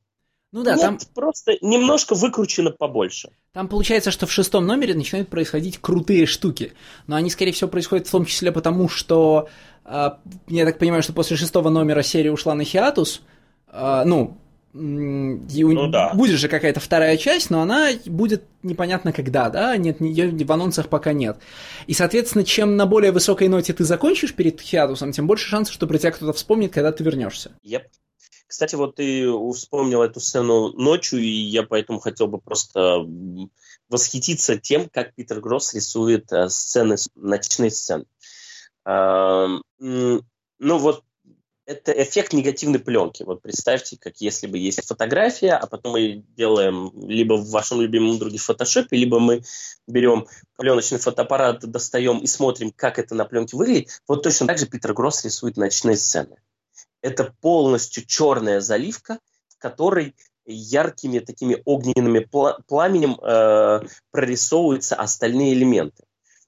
Ну да, Нет, там просто немножко выкручено побольше. Там получается, что в шестом номере начинают происходить крутые штуки, но они, скорее всего, происходят в том числе потому, что я так понимаю, что после шестого номера серия ушла на хиатус. А, ну, ну да. будет же какая-то вторая часть, но она будет непонятно когда, да, нет, ее в анонсах пока нет. И, соответственно, чем на более высокой ноте ты закончишь перед хиатусом, тем больше шансов, что про тебя кто-то вспомнит, когда ты вернешься. Yep. Кстати, вот ты вспомнил эту сцену ночью, и я поэтому хотел бы просто восхититься тем, как Питер Гросс рисует э, сцены, ночные сцены. Ну вот это эффект негативной пленки. Вот представьте, как если бы есть фотография, а потом мы делаем либо в вашем любимом друге фотошопе, либо мы берем пленочный фотоаппарат, достаем и смотрим, как это на пленке выглядит. Вот точно так же Питер Гросс рисует ночные сцены. Это полностью черная заливка, в которой яркими такими огненными пламенем э, прорисовываются остальные элементы.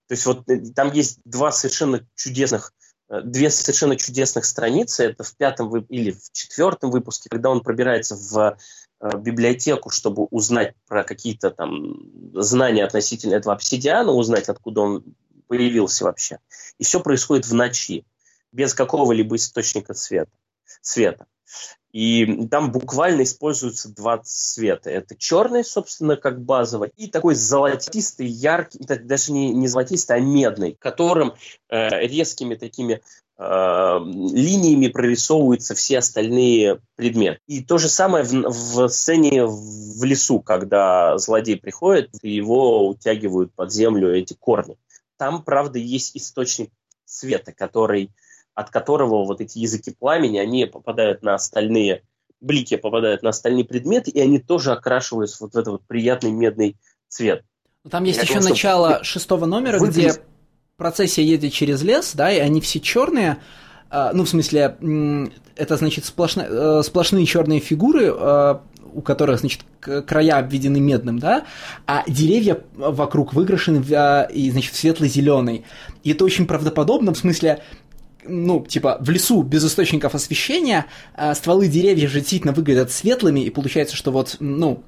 То есть вот э, там есть два совершенно чудесных э, две совершенно чудесных страницы. Это в пятом или в четвертом выпуске, когда он пробирается в э, библиотеку, чтобы узнать про какие-то там знания относительно этого обсидиана, узнать, откуда он появился вообще. И все происходит в ночи, без какого-либо источника света. Света. И там буквально используются два цвета. Это черный, собственно, как базовый, и такой золотистый, яркий, даже не, не золотистый, а медный, которым э, резкими такими э, линиями прорисовываются все остальные предметы. И то же самое в, в сцене в лесу, когда злодей приходит, и его утягивают под землю эти корни. Там, правда, есть источник света, который от которого вот эти языки пламени, они попадают на остальные, блики попадают на остальные предметы, и они тоже окрашиваются вот в этот вот приятный медный цвет. Ну, там есть Я еще думаю, начало что... шестого номера, выглядит... где процессия едет через лес, да, и они все черные, а, ну, в смысле, это значит э, сплошные черные фигуры, а, у которых, значит, края обведены медным, да, а деревья вокруг выкрашены в, а, и, значит, светло-зеленый. И это очень правдоподобно, в смысле, ну, типа, в лесу без источников освещения, а стволы деревьев же действительно выглядят светлыми, и получается, что вот, ну...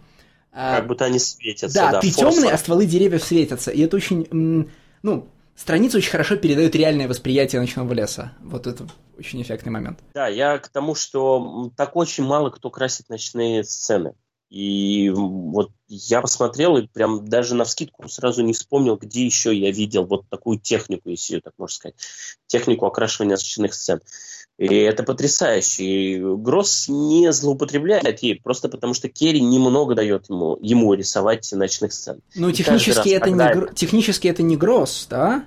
А, как будто они светятся, да. Да, ты темный, а стволы деревьев светятся. И это очень, ну, страница очень хорошо передает реальное восприятие ночного леса. Вот это очень эффектный момент. Да, я к тому, что так очень мало кто красит ночные сцены. И вот я посмотрел и прям даже на вскидку сразу не вспомнил, где еще я видел вот такую технику, если ее так можно сказать, технику окрашивания освещенных сцен. И это потрясающе. И Гросс не злоупотребляет ей, просто потому что Керри немного дает ему, ему рисовать ночных сцен. Ну, технически, раз, это не, это... технически это не Гросс, да?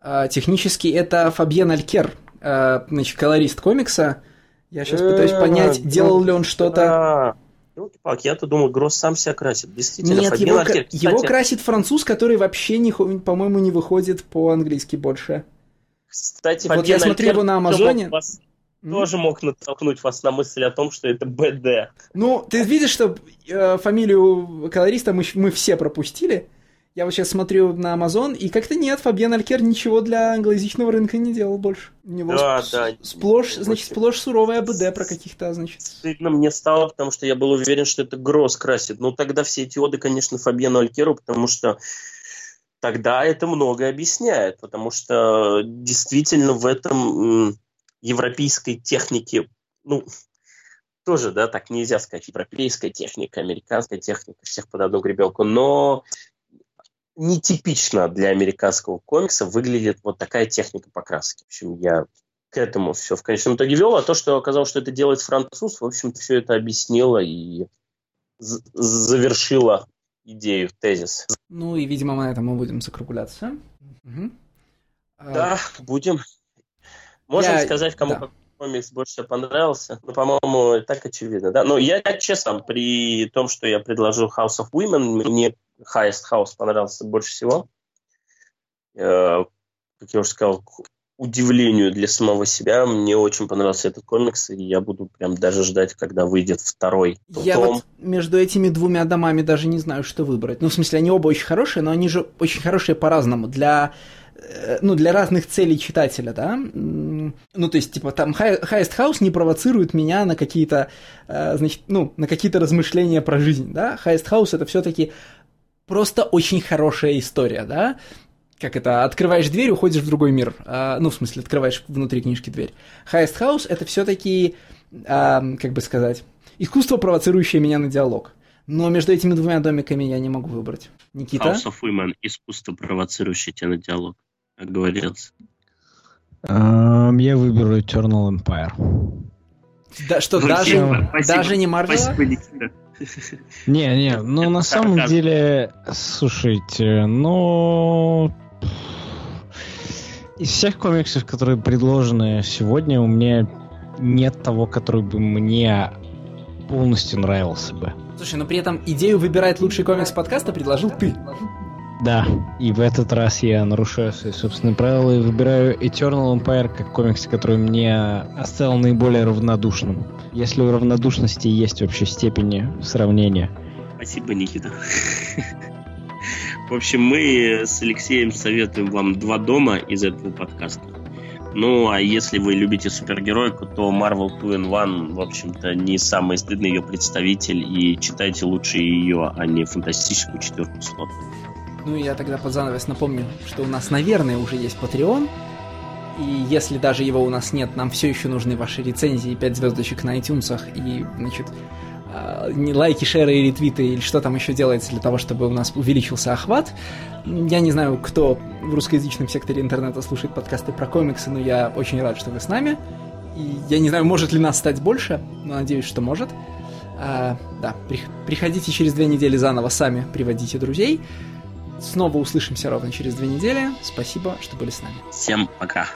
А, технически это Фабьен Алькер, а, значит, колорист комикса. Я сейчас пытаюсь э, понять, делал ли он что-то Елки-палки, я-то думал, Гросс сам себя красит. Действительно, Нет, его, кстати... его красит француз, который вообще, не, по-моему, не выходит по-английски больше. Кстати, вот я смотрю его на Амазоне. Вас? Тоже мог натолкнуть вас на мысль о том, что это БД. Ну, ты видишь, что э, фамилию колориста мы, мы все пропустили. Я вот сейчас смотрю на Amazon, и как-то нет, Фабьен Алькер ничего для англоязычного рынка не делал больше. У него да, сп- да. Сплошь, значит, сплошь суровая АБД про каких-то, значит. Стыдно мне стало, потому что я был уверен, что это Гросс красит. Ну, тогда все эти оды, конечно, Фабьену Алькеру, потому что тогда это многое объясняет, потому что действительно в этом европейской технике, ну, тоже, да, так нельзя сказать, европейская техника, американская техника, всех под одну гребелку, но нетипично для американского комикса выглядит вот такая техника покраски. В общем, я к этому все в конечном итоге вел, а то, что оказалось, что это делает француз, в общем-то, все это объяснило и завершило идею, тезис. Ну и, видимо, на этом мы будем закругляться. Угу. Да, а... будем. Можем я... сказать, кому да. комикс больше понравился. Ну, по-моему, так очевидно, да. Но я, честно, при том, что я предложил House of Women, мне Highest House понравился больше всего. Э, как я уже сказал, к удивлению для самого себя, мне очень понравился этот комикс, и я буду прям даже ждать, когда выйдет второй Я том. вот между этими двумя домами даже не знаю, что выбрать. Ну, в смысле, они оба очень хорошие, но они же очень хорошие по-разному. Для э, ну, для разных целей читателя, да. Ну, то есть, типа, там Highest House не провоцирует меня на какие-то, э, значит, ну, на какие-то размышления про жизнь, да. Highest House это все-таки просто очень хорошая история, да? Как это, открываешь дверь, уходишь в другой мир. А, ну, в смысле, открываешь внутри книжки дверь. Highest House — это все-таки, а, как бы сказать, искусство, провоцирующее меня на диалог. Но между этими двумя домиками я не могу выбрать. Никита? House of Women — искусство, провоцирующее тебя на диалог, как говорилось. Um, я выберу Eternal Empire. Да, что, даже, даже не Марвел? Спасибо, Никита. Не, не, ну на самом деле, слушайте, ну... Из всех комиксов, которые предложены сегодня, у меня нет того, который бы мне полностью нравился бы. Слушай, но при этом идею выбирать лучший комикс подкаста предложил ты. Да, и в этот раз я нарушаю свои собственные правила и выбираю Eternal Empire как комикс, который мне оставил наиболее равнодушным. Если у равнодушности есть вообще степени сравнения. Спасибо, Никита. В общем, мы с Алексеем советуем вам два дома из этого подкаста. Ну, а если вы любите супергеройку, то Marvel 2 in 1, в общем-то, не самый стыдный ее представитель, и читайте лучше ее, а не фантастическую четвертую слот. Ну, я тогда под занавес напомню, что у нас, наверное, уже есть Patreon, и если даже его у нас нет, нам все еще нужны ваши рецензии, 5 звездочек на iTunes и, значит, а, не лайки, шеры и ретвиты, или что там еще делается для того, чтобы у нас увеличился охват. Я не знаю, кто в русскоязычном секторе интернета слушает подкасты про комиксы, но я очень рад, что вы с нами. И я не знаю, может ли нас стать больше, но надеюсь, что может. А, да, при, приходите через две недели заново сами, приводите друзей. Снова услышимся ровно через две недели. Спасибо, что были с нами. Всем пока.